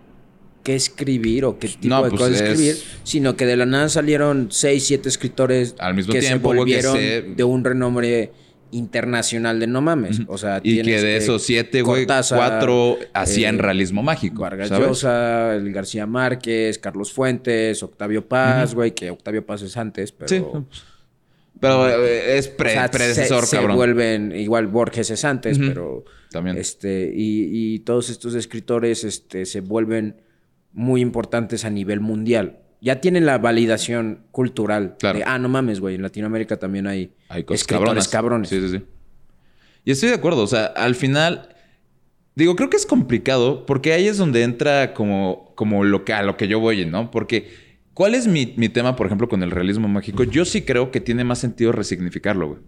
qué escribir o qué tipo de pues cosas escribir, sino que de la nada salieron seis, siete escritores al mismo que tiempo, se volvieron de un renombre internacional de no mames. O sea, y que de esos siete, güey, cuatro hacían eh, realismo mágico. Vargas Llosa, el García Márquez, Carlos Fuentes, Octavio Paz, güey, que Octavio Paz es antes, pero. Sí. Pero eh, es predecesor, se, cabrón. Se vuelven, igual Borges es antes, pero. También. Este, y, y todos estos escritores este, se vuelven muy importantes a nivel mundial ya tienen la validación cultural. Claro. De, ah, no mames, güey, en Latinoamérica también hay, hay escritores cabrones. Sí, sí, sí. Y estoy de acuerdo, o sea, al final, digo, creo que es complicado porque ahí es donde entra como, como lo que, a lo que yo voy, ¿no? Porque, ¿cuál es mi, mi tema, por ejemplo, con el realismo mágico? Yo sí creo que tiene más sentido resignificarlo, güey.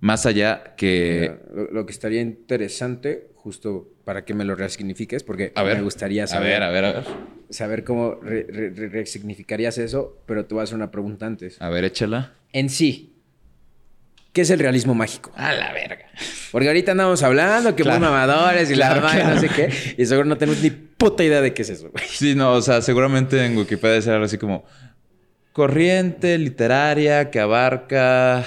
Más allá que... lo, que estaría interesante, justo para que me lo resignifiques, porque me gustaría saber... A ver, a ver, a ver. Saber cómo resignificarías eso, pero te voy a hacer una pregunta antes. A ver, échala. En sí, ¿qué es el realismo mágico? A la verga. Porque ahorita andamos hablando que claro. mamadores y la no sé qué, y seguro no tenemos ni puta idea de qué es eso, güey. Sí, no, o sea, seguramente en Wikipedia ser algo así como... Corriente literaria que abarca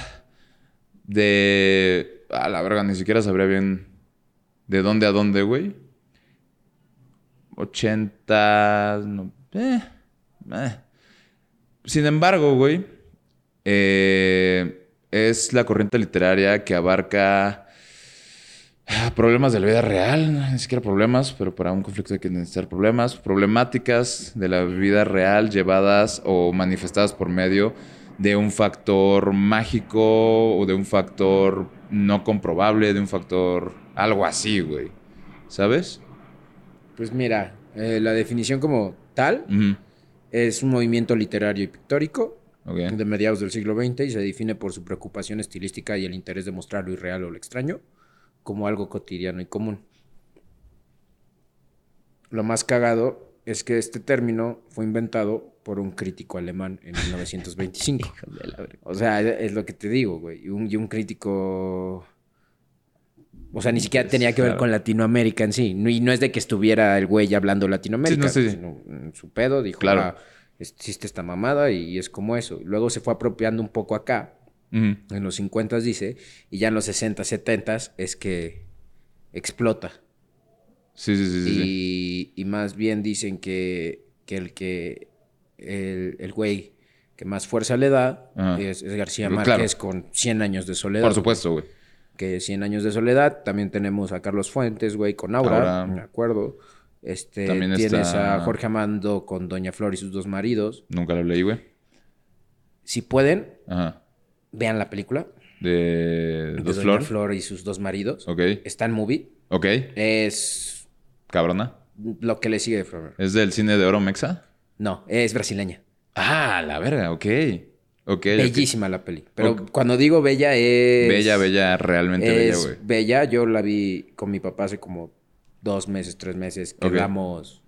de... A la verga, ni siquiera sabría bien de dónde a dónde, güey. 80... Eh, eh. Sin embargo, güey, eh, es la corriente literaria que abarca ah, problemas de la vida real, ni siquiera problemas, pero para un conflicto hay que necesitar problemas, problemáticas de la vida real llevadas o manifestadas por medio de un factor mágico o de un factor no comprobable, de un factor algo así, güey. ¿Sabes? Pues mira, eh, la definición como tal es un movimiento literario y pictórico de mediados del siglo XX y se define por su preocupación estilística y el interés de mostrar lo irreal o lo extraño como algo cotidiano y común. Lo más cagado es que este término fue inventado por un crítico alemán en 1925. o sea, es lo que te digo, güey. Y un, crítico O sea, ni siquiera tenía que ver con Latinoamérica en sí. y no es de que estuviera el güey hablando Latinoamérica. Sí, no sé. su pedo dijo, claro. Ah, existe esta mamada y es como eso. Luego se fue apropiando un poco acá. En los 50 dice, y ya en los 60, 70 es que explota. Sí, sí, sí. Y, y más bien dicen que, que el que el, güey que más fuerza le da es, García Márquez con 100 años de soledad. Por supuesto, güey. Que 100 años de soledad. También tenemos a Carlos Fuentes, güey, con Aura, me acuerdo. Este, También tienes a Jorge Amando con Doña Flor y sus dos maridos. Nunca lo leí, güey. Si pueden, vean la película. De, Doña Flor? Flor y sus dos maridos. Ok. Está en movie. Ok. Es... Cabrona. Lo que le sigue de Flor. ¿Es del cine de oro mexa? No, es brasileña. Ah, la verga, ok. Okay, Bellísima la peli. Pero cuando digo bella es... Bella, bella, realmente bella, güey. Bella, yo la vi con mi papá hace como dos meses, tres meses. Quedamos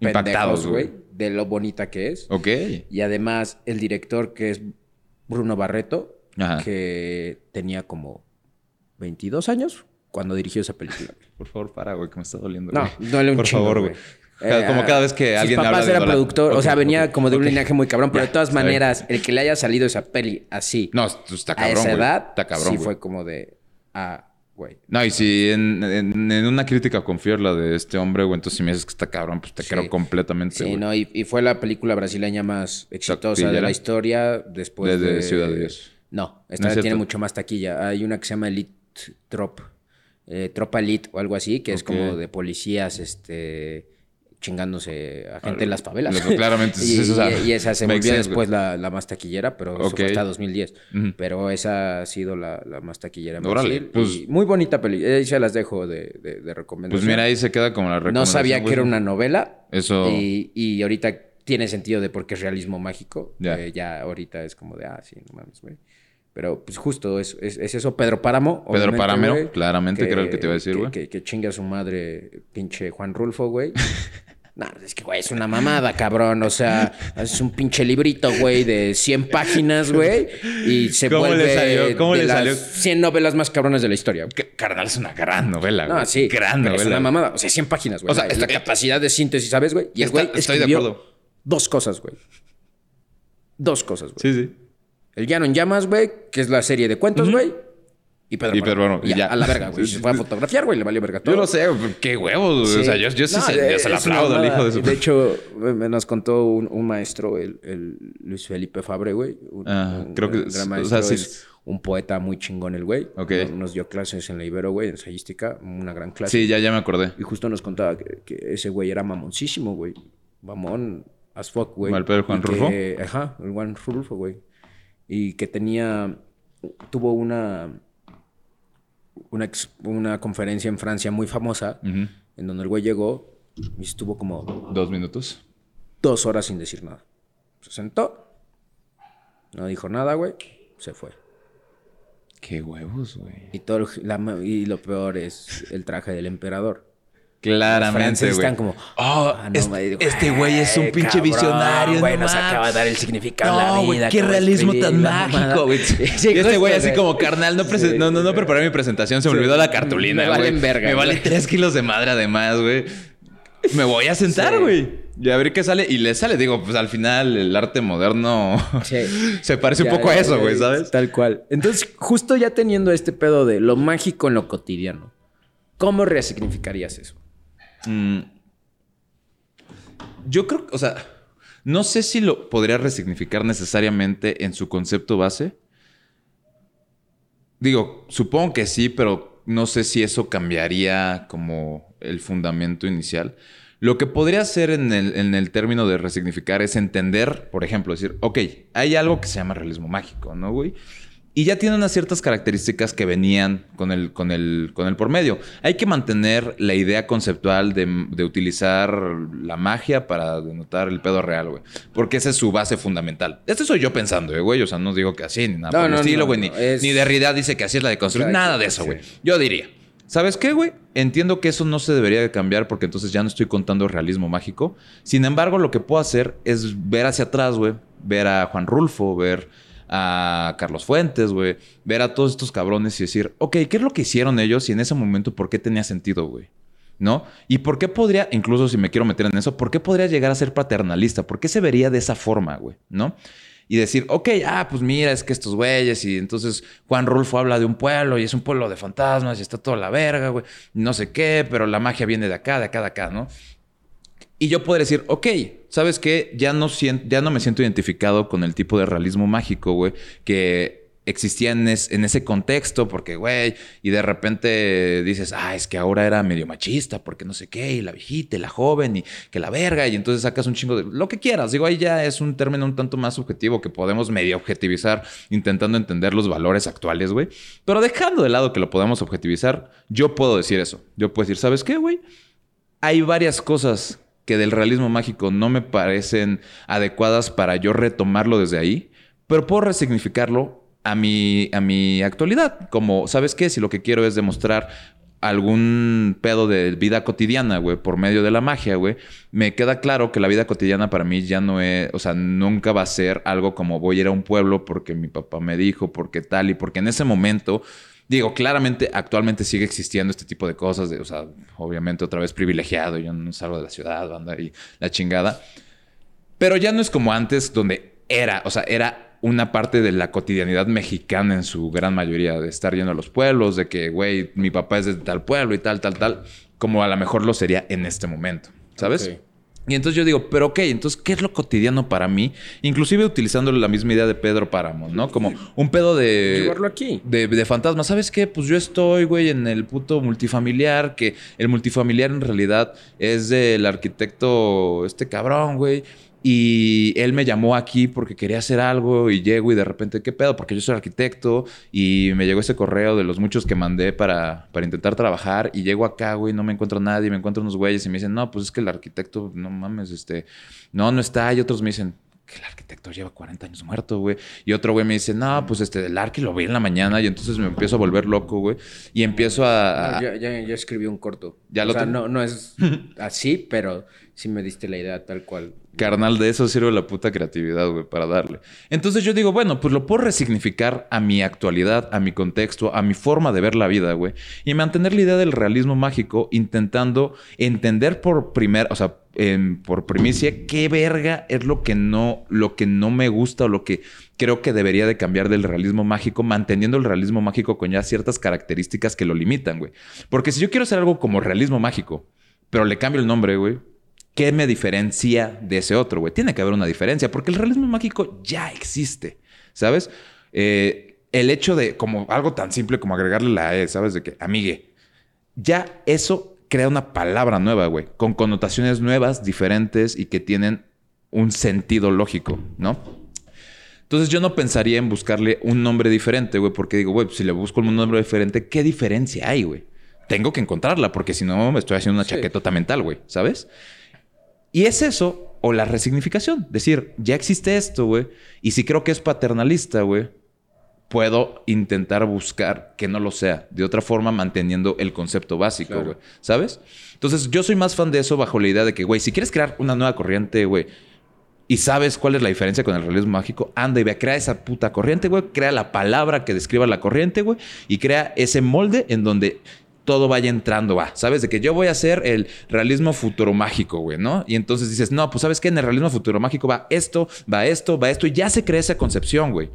impactados, güey. De lo bonita que es. Ok. Y además, el director que es Bruno Barreto, que tenía como 22 años cuando dirigió esa película. Por favor, para, güey, que me está doliendo. No, duele un Por favor, güey. Como cada vez que alguien habla de era productor, o sea, venía como de un linaje muy cabrón, pero de todas maneras, el que le haya salido esa peli así. No, está cabrón, A esa edad, está cabrón, sí fue como de. Ah, güey. No, y si en, una crítica confío la de este hombre, güey, entonces si me dices que está cabrón, pues te creo completamente. Sí, no, y, fue la película brasileña más exitosa de la historia después de, Ciudad de Dios. No, esta tiene mucho más taquilla. Hay una que se llama Elite Trop, eh, Tropa Elite o algo así, que es como de policías, este chingándose a gente en las favelas. Claramente. y, y, esa se volvió después la, la, más taquillera, pero eso fue hasta 2010. Pero esa ha sido la, la más taquillera en Brasil. Pues, muy bonita película. Ahí se las dejo de, de, de, recomendación. Pues mira, ahí se queda como la recomendación. No sabía que era una novela. Eso. Y, y ahorita tiene sentido de por qué es realismo mágico. Ya. Eh, ya ahorita es como de, ah, sí, no mames, güey. Pero pues justo es, es, eso. Pedro Páramo. Pedro Páramo, claramente, que, era el que te iba a decir, güey. Que, que, chinga a su madre, pinche Juan Rulfo, güey. No, es que, güey, es una mamada, cabrón. O sea, es un pinche librito, güey, de 100 páginas, güey. Y se ¿Cómo vuelve le salió? ¿Cómo de le las salió? 100 novelas más cabronas de la historia. Carnal, es una gran novela, güey. No, sí. Gran novela. Es una mamada. O sea, 100 páginas, güey. O sea, es la capacidad de síntesis, ¿sabes, güey? Y el güey Estoy de acuerdo. dos cosas, güey. Dos cosas, güey. Sí, sí. El Llano en Llamas, güey, que es la serie de cuentos, güey. Y Pedro, y Pedro y ya, A la verga, güey. Se fue a fotografiar, güey. Le valió verga todo. Yo lo sé. Qué huevos. O sea, yo, yo sí se, se la aplaudo al hijo de su... De hecho, me nos contó un, un maestro, el, el, Luis Felipe Fabre, güey. ah, creo que... Gran maestro, o sea, sí. es un poeta muy chingón el güey. Ok. Nos dio clases en la Ibero, güey, ensayística. Una gran clase. Sí, ya, ya me acordé. Y justo nos contaba que, que ese güey era mamoncísimo, güey. Mamón as fuck, güey. ¿El Pedro Juan Rulfo? Ajá, el Juan Rulfo, güey. Y que tenía... Tuvo una una, una conferencia en Francia muy famosa, en donde el güey llegó y estuvo como... Dos minutos. Dos horas sin decir nada. Se sentó, no dijo nada, güey, se fue. Qué huevos, güey. Y, todo, y lo peor es el traje del emperador. Claramente, güey. están como, oh, ah, este güey es un pinche visionario. Güey, nos acaba de dar el significado de la vida. qué realismo tan mágico, güey. y este güey así como, carnal, no, no, no, no, preparé mi presentación, se me olvidó la cartulina, Me valen verga. Me vale tres kilos de madre además, güey. Me voy a sentar, güey. Y a ver qué sale. Y le sale. Digo, pues al final el arte moderno se parece un poco a eso, güey, ¿sabes? Tal cual. Entonces, justo ya teniendo este pedo de lo mágico en lo cotidiano, ¿cómo resignificarías eso? Mm. yo creo, o sea, no sé si lo podría resignificar necesariamente en su concepto base. Digo, supongo que sí, pero no sé si eso cambiaría como el fundamento inicial. Lo que podría hacer en el, en el, término de resignificar es entender, por ejemplo, decir, ok, hay algo que se llama realismo mágico, ¿no, güey? Y ya tiene unas ciertas características que venían con el, con el, con el por medio. Hay que mantener la idea conceptual de, utilizar la magia para denotar el pedo real, güey. Porque esa es su base fundamental. Este soy yo pensando, eh, güey. O sea, no digo que así, ni nada por el estilo, güey. ni, ni Derrida dice que así es la de construir. nada de eso, güey. Yo diría. ¿Sabes qué, güey? Entiendo que eso no se debería de cambiar porque entonces ya no estoy contando realismo mágico. Sin embargo, lo que puedo hacer es ver hacia atrás, güey. Ver a Juan Rulfo, ver a Carlos Fuentes, güey. Ver a todos estos cabrones y decir, ok, ¿qué es lo que hicieron ellos y en ese momento por qué tenía sentido, güey? ¿No? ¿Y por qué podría, incluso si me quiero meter en eso, por qué podría llegar a ser paternalista? ¿Por qué se vería de esa forma, güey? ¿No? y decir, ok, ah, pues mira, es que estos güeyes, y entonces Juan Rulfo habla de un pueblo y es un pueblo de fantasmas y está toda la verga, güey, no sé qué, pero la magia viene de acá, de acá, de acá, ¿no? Y yo puedo decir, ok, ¿sabes qué? Ya no, ya no me siento identificado con el tipo de realismo mágico, güey, que existía en, ese contexto, porque, güey, y de repente dices, ah, es que ahora era medio machista, porque no sé qué, y la viejita, y la joven, y que la verga, y entonces sacas un chingo de lo que quieras. Digo, ahí ya es un término un tanto más subjetivo que podemos medio objetivizar intentando entender los valores actuales, güey. Pero dejando de lado que lo podemos objetivizar, yo puedo decir eso. Yo puedo decir, ¿sabes qué, güey? Hay varias cosas que del realismo mágico no me parecen adecuadas para yo retomarlo desde ahí, pero puedo resignificarlo a mi, a mi actualidad. Como, ¿sabes qué? Si lo que quiero es demostrar algún pedo de vida cotidiana, güey, por medio de la magia, güey, me queda claro que la vida cotidiana para mí ya no es, o sea, nunca va a ser algo como voy a ir a un pueblo porque mi papá me dijo, porque tal, y porque en ese momento, digo, claramente actualmente sigue existiendo este tipo de cosas, de, o sea, obviamente otra vez privilegiado, yo no salgo de la ciudad, anda y la chingada, pero ya no es como antes donde era, o sea, era una parte de la cotidianidad mexicana en su gran mayoría, de estar yendo a los pueblos, de que, güey, mi papá es de tal pueblo y tal, tal, tal, como a lo mejor lo sería en este momento, ¿sabes? Y entonces yo digo, pero ok, entonces, ¿qué es lo cotidiano para mí? Inclusive utilizando la misma idea de Pedro Páramo, ¿no? Como un pedo de... Llevarlo aquí. De, de fantasma. ¿Sabes qué? Pues yo estoy, güey, en el puto multifamiliar, que el multifamiliar en realidad es del arquitecto, este cabrón, güey. Y él me llamó aquí porque quería hacer algo y llego y de repente, ¿qué pedo? Porque yo soy arquitecto y me llegó ese correo de los muchos que mandé para, para intentar trabajar y llego acá, güey, no me encuentro nadie, me encuentro unos güeyes y me dicen, no, pues es que el arquitecto, no mames, este, no, no está. Y otros me dicen, que el arquitecto lleva 40 años muerto, güey. Y otro güey me dice, no, pues este, del arqui lo vi en la mañana y entonces me empiezo a volver loco, güey. Y empiezo a... ya, ya, ya, escribí un corto. Ya o sea, no, no es así, pero sí me diste la idea tal cual. Carnal, de eso sirve la puta creatividad, güey, para darle. Entonces yo digo, bueno, pues lo puedo resignificar a mi actualidad, a mi contexto, a mi forma de ver la vida, güey. Y mantener la idea del realismo mágico intentando entender por primera, o sea, por primicia, qué verga es lo que no, lo que no me gusta o lo que creo que debería de cambiar del realismo mágico, manteniendo el realismo mágico con ya ciertas características que lo limitan, güey. Porque si yo quiero hacer algo como realismo mágico, pero le cambio el nombre, güey, ¿Qué me diferencia de ese otro, güey? Tiene que haber una diferencia, porque el realismo mágico ya existe, ¿sabes? Eh, el hecho de, como algo tan simple como agregarle la E, ¿sabes? De que, amigue, ya eso crea una palabra nueva, güey, con connotaciones nuevas, diferentes y que tienen un sentido lógico, ¿no? Entonces yo no pensaría en buscarle un nombre diferente, güey, porque digo, güey, si le busco un nombre diferente, ¿qué diferencia hay, güey? Tengo que encontrarla, porque si no me estoy haciendo una chaquetota mental, güey, ¿sabes? Y es eso o la resignificación. Decir, ya existe esto, güey. Y si creo que es paternalista, güey, puedo intentar buscar que no lo sea. De otra forma, manteniendo el concepto básico, güey. ¿Sabes? Entonces, yo soy más fan de eso bajo la idea de que, güey, si quieres crear una nueva corriente, güey, y sabes cuál es la diferencia con el realismo mágico, anda y ve, crea esa puta corriente, güey, crea la palabra que describa la corriente, güey, y crea ese molde en donde todo vaya entrando, va, ¿sabes? De que yo voy a hacer el realismo futuro mágico, güey, ¿no? Y entonces dices, no, pues ¿sabes qué? En el realismo futuro mágico va esto, va esto, va esto, y ya se crea esa concepción, güey.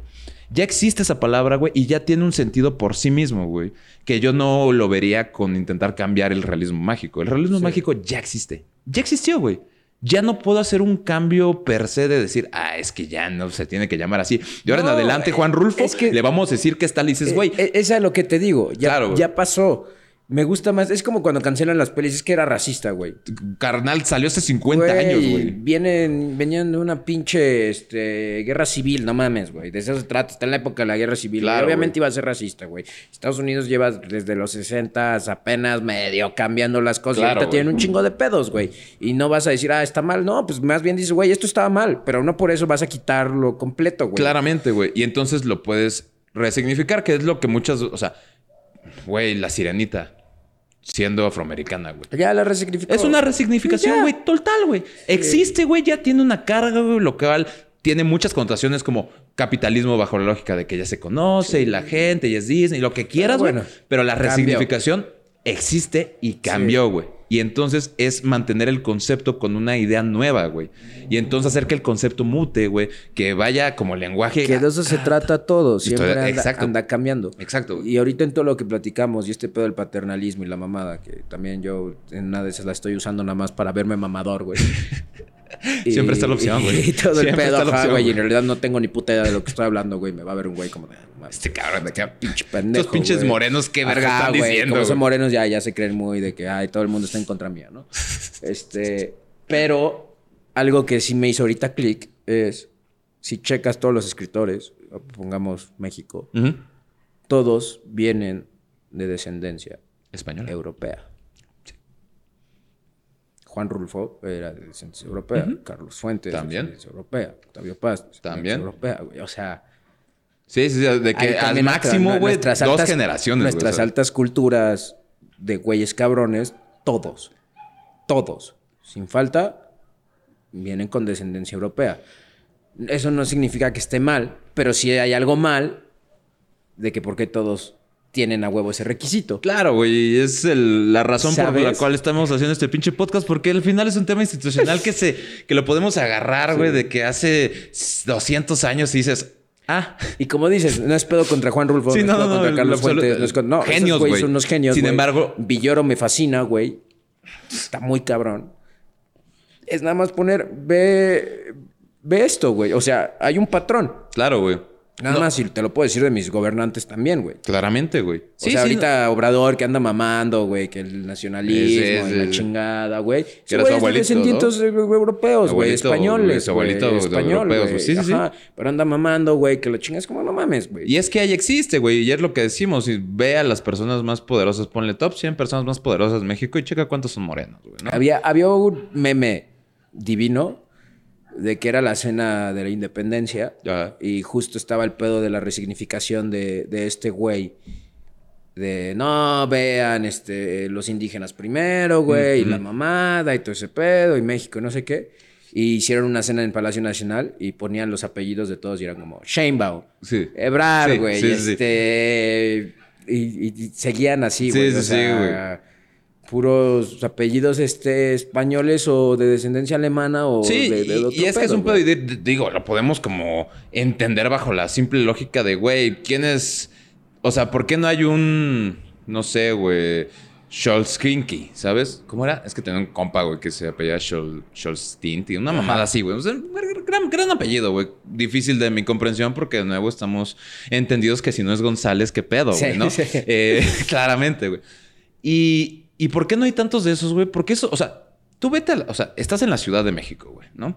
Ya existe esa palabra, güey, y ya tiene un sentido por sí mismo, güey. Que yo no lo vería con intentar cambiar el realismo mágico. El realismo mágico ya existe. Ya existió, güey ya no puedo hacer un cambio per se de decir, ah, es que ya no se tiene que llamar así. De ahora en adelante, Juan Rulfo, es que, le vamos a decir que está, le dices, eh, güey. Eh, esa es lo que te digo, ya, claro, ya pasó. Me gusta más. Es como cuando cancelan las pelis. Es que era racista, güey. Carnal, salió hace 50 años, güey. Vienen, venían de una pinche este, guerra civil, no mames, güey. De eso se trata. Está en la época de la guerra civil. obviamente iba a ser racista, güey. Estados Unidos lleva desde los 60 apenas medio cambiando las cosas. y ahorita tienen un chingo de pedos, güey. Y no vas a decir, ah, está mal. No, pues más bien dices, güey, esto estaba mal. Pero no por eso vas a quitarlo completo, güey. Claramente, güey. Y entonces lo puedes resignificar, que es lo que muchas. O sea güey, la sirenita siendo afroamericana, güey. Ya la resignificó. Es una resignificación, güey, total, güey. Existe, güey, ya tiene una carga, güey, local tiene muchas connotaciones como capitalismo bajo la lógica de que ya se conoce y la gente y es Disney y lo que quieras, güey. pero la resignificación existe y cambió, güey. Y entonces es mantener el concepto con una idea nueva, güey. Y entonces hacer que el concepto mute, güey. Que vaya como lenguaje. Que de eso se trata todo. Siempre anda, exacto. anda, cambiando. Exacto. Y ahorita en todo lo que platicamos y este pedo del paternalismo y la mamada, que también yo en una de esas la estoy usando nada más para verme mamador, güey. Siempre está la opción, güey. Y todo el pedo, güey. Y en realidad no tengo ni puta idea de lo que estoy hablando, güey. Me va a ver un güey como de. Este cabrón, de qué pinche pendejo. Estos pinches morenos, qué verga están güey, diciendo. Como son morenos, ya, ya se creen muy de que, ay, todo el mundo está en contra mía, ¿no? este. Pero algo que sí me hizo ahorita clic es. Si checas todos los escritores, pongamos México, todos vienen de descendencia española europea. Juan Rulfo era de descendencia europea. Carlos Fuentes, también. de europea. Octavio Paz, también. europea, güey. O sea. Sí, sí, de que al máximo, güey, dos altas, generaciones. Nuestras altas culturas de güeyes cabrones, todos, todos, sin falta, vienen con descendencia europea. Eso no significa que esté mal, pero si hay algo mal, de que por qué todos tienen a huevo ese requisito. Claro, güey. Es la razón por la cual estamos haciendo este pinche podcast, porque al final es un tema institucional que se que lo podemos agarrar, güey, de que hace 200 años dices. Ah. Y como dices, no es pedo contra Juan Rulfo, sí, no, no, no, contra Carlos Fuentes. No, genios, güey. Son unos genios. Sin embargo. Villoro me fascina, güey. Está muy cabrón. Es nada más poner. Ve. Ve esto, güey. O sea, hay un patrón. Claro, güey. Nada más, y te lo puedo decir de mis gobernantes también, güey. Claramente, güey. O sea, ahorita Obrador que anda mamando, güey, que el nacionalismo, y la chingada, güey. Que era su abuelito, descendientes europeos, güey, españoles. Europeos, güey. Sí, sí, Ajá. Pero anda mamando, güey, que la chingas como no mames, güey. Y es que ahí existe, güey. Y es lo que decimos. Y ve a las personas más poderosas, ponle top 100 personas más poderosas de México y checa cuántos son morenos, güey. ¿no? Había, había un meme divino de que era la cena de la independencia. Y justo estaba el pedo de la resignificación de, de este güey. De no, vean este, los indígenas primero, güey, y la mamada y todo ese pedo, y México, y no sé qué. Y hicieron una cena en Palacio Nacional y ponían los apellidos de todos y eran como Sheinbaum, sí. Ebrar, güey, sí, este. Y, y, seguían así, güey. Sí, sí, güey puros apellidos este, españoles o de descendencia alemana o sí, de, de y, y es que es un pedo, digo, lo podemos como entender bajo la simple lógica de, güey, ¿quién es? O sea, ¿por qué no hay un, no sé, güey, Scholz-Kinky, ¿sabes? ¿Cómo era? Es que tenía un compa, güey, que se apellía Scholz-Tinty, una mamada así, güey. O sea, gran, gran apellido, güey. Difícil de mi comprensión porque de nuevo estamos entendidos que si no es González, ¿qué pedo, güey? ¿no? Sí. Eh, claramente, güey. Y, ¿Y por qué no hay tantos de esos, güey? Porque eso, o sea, tú vete a la, o sea, estás en la Ciudad de México, güey, ¿no?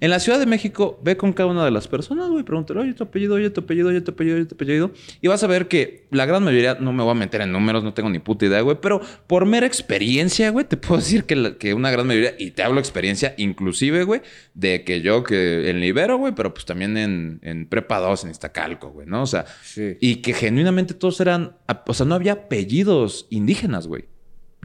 En la Ciudad de México, ve con cada una de las personas, güey, pregúntale, oye, tu apellido, oye, tu apellido, oye, tu apellido, oye, tu apellido. Y vas a ver que la gran mayoría, no me voy a meter en números, no tengo ni puta idea, güey, pero por mera experiencia, güey, te puedo decir que, la, que una gran mayoría, y te hablo experiencia inclusive, güey, de que yo que en Libero, güey, pero pues también en, en Prepa 2, en Iztacalco, güey, ¿no? O sea, sí. y que genuinamente todos eran, o sea, no había apellidos indígenas, güey.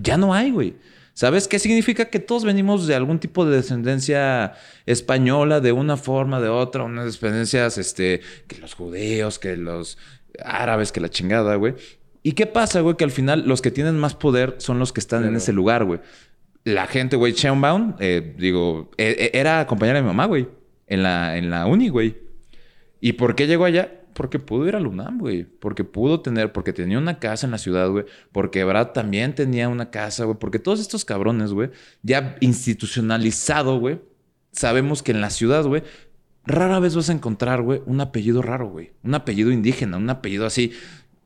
Ya no hay, güey. ¿Sabes qué significa? Que todos venimos de algún tipo de descendencia española, de una forma, de otra, unas descendencias, este, que los judíos, que los árabes, que la chingada, güey. ¿Y qué pasa, güey? Que al final los que tienen más poder son los que están en ese lugar, güey. La gente, güey, Sheinbaum, eh, digo, eh, era compañera de mi mamá, güey, en la, en la uni, güey. ¿Y por qué llegó allá? Porque pudo ir al UNAM, güey. Porque pudo tener, porque tenía una casa en la ciudad, güey. Porque Brad también tenía una casa, güey. Porque todos estos cabrones, güey, ya institucionalizado, güey. Sabemos que en la ciudad, güey, rara vez vas a encontrar, güey, un apellido raro, güey. Un apellido indígena, un apellido así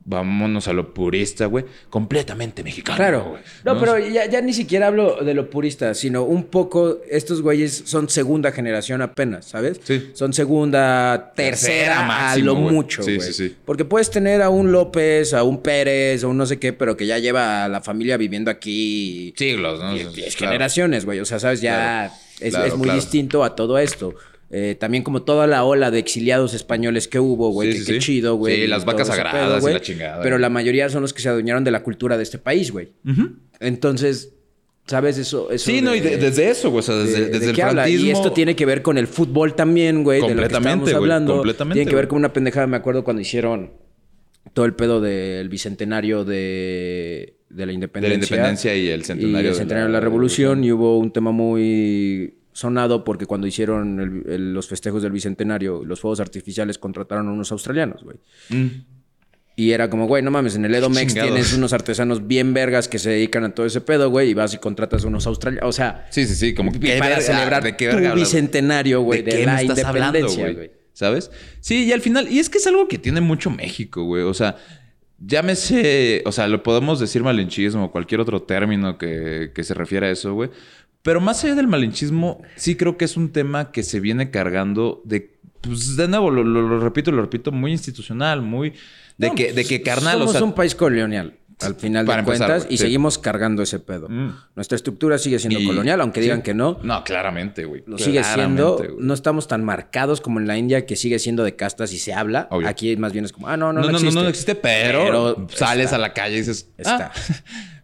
vámonos a lo purista, güey, completamente mexicano. Claro. güey. No, pero ya, ya, ni siquiera hablo de lo purista, sino un poco, estos güeyes son segunda generación apenas, ¿sabes? Sí. Son segunda, tercera, tercera máximo, a lo güey. mucho, sí, güey. Sí, sí. Porque puedes tener a un López, a un Pérez, a un no sé qué, pero que ya lleva a la familia viviendo aquí. Siglos, ¿no? Claro. generaciones, güey. O sea, ¿sabes? Ya claro. es, Claro, es muy distinto a todo esto. Eh, también como toda la ola de exiliados españoles que hubo, güey. Sí, que sí, qué sí. chido, güey. Sí, las vacas sagradas pedo, y la chingada, Pero güey. la mayoría son los que se adueñaron de la cultura de este país, güey. Entonces, ¿Sabes? Eso, eso sí, no, y desde eso, güey. O sea, desde, desde el franquismo. Y esto tiene que ver con el fútbol también, güey. Completamente, de lo que hablando. completamente. Tiene que ver con una pendejada. Me acuerdo cuando hicieron todo el pedo del bicentenario de, de la independencia. De la independencia y el centenario, y el centenario de, la, revolución. Y hubo un tema muy sonado porque cuando hicieron los festejos del bicentenario, los fuegos artificiales contrataron a unos australianos, güey. Mm. Y era como, güey, no mames, en el Edomex tienes unos artesanos bien vergas que se dedican a todo ese pedo, güey, y vas y contratas a unos australianos. O sea, sí, sí, sí, como que para celebrar de qué tu bicentenario, güey, de, la independencia, güey. ¿Sabes? Sí, y al final, y es que es algo que tiene mucho México, güey. O sea, llámese, o sea, lo podemos decir malinchismo o cualquier otro término que, que se refiera a eso, güey. Pero más allá del malinchismo, sí creo que es un tema que se viene cargando de, pues de nuevo, lo, lo repito, lo repito, muy institucional, muy de, que, de que carnal. Somos un país colonial. Al final de cuentas, y seguimos cargando ese pedo. Mm. Nuestra estructura sigue siendo colonial, aunque digan que no. No, claramente, güey. Lo sigue siendo. No estamos tan marcados como en la India, que sigue siendo de castas y se habla. Aquí más bien es como, ah, no, no, no, no, existe. no, no existe, pero, sales a la calle y dices, está. Ah,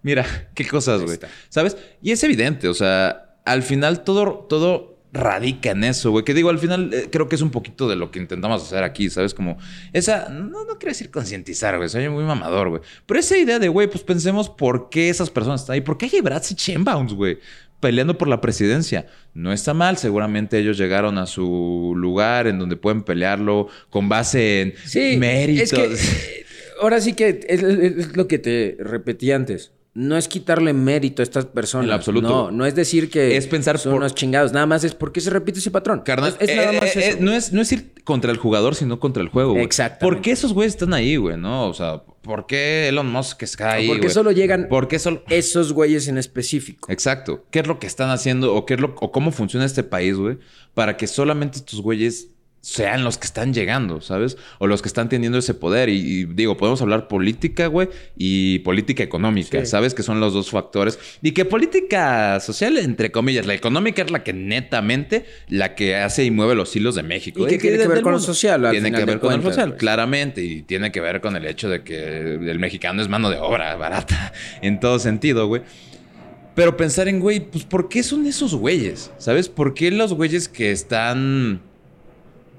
mira, qué cosas, güey. ¿Sabes? Y es evidente, o sea, al final todo, todo radica en eso, güey. Que digo, al final eh, creo que es un poquito de lo que intentamos hacer aquí, ¿sabes? Como esa, no, no quiero decir concientizar, güey, soy muy mamador, güey. Pero esa idea de, güey, pues pensemos por qué esas personas están ahí, por qué hay Bratz y Chembounds, güey, peleando por la presidencia. No está mal, seguramente ellos llegaron a su lugar en donde pueden pelearlo con base en sí, méritos. Es ahora sí que es lo que te repetí antes no es quitarle mérito a estas personas. En absoluto. No, no es decir que es pensar son unos chingados. Nada más es porque se repite ese patrón. Carnal, es, nada eh, más eh, no, es, no es ir contra el jugador, sino contra el juego. Exacto. ¿Por qué esos güeyes están ahí, güey? ¿No? O sea, ¿por qué Elon Musk está ahí? ¿Por qué solo llegan ¿Por qué solo... esos güeyes en específico? Exacto. ¿Qué es lo que están haciendo o qué es lo o cómo funciona este país, güey? Para que solamente estos güeyes sean los que están llegando, ¿sabes? O los que están teniendo ese poder. Y, digo, podemos hablar política, güey, y política económica, ¿sabes? Que son los dos factores. Y que política social, entre comillas, la económica es la que netamente, la que hace y mueve los hilos de México. ¿Y qué tiene que ver con lo social? Tiene que ver con lo social, pues. claramente. Y tiene que ver con el hecho de que el mexicano es mano de obra barata, en todo sentido, güey. Pero pensar en, güey, pues ¿por qué son esos güeyes? ¿Sabes? ¿Por qué los güeyes que están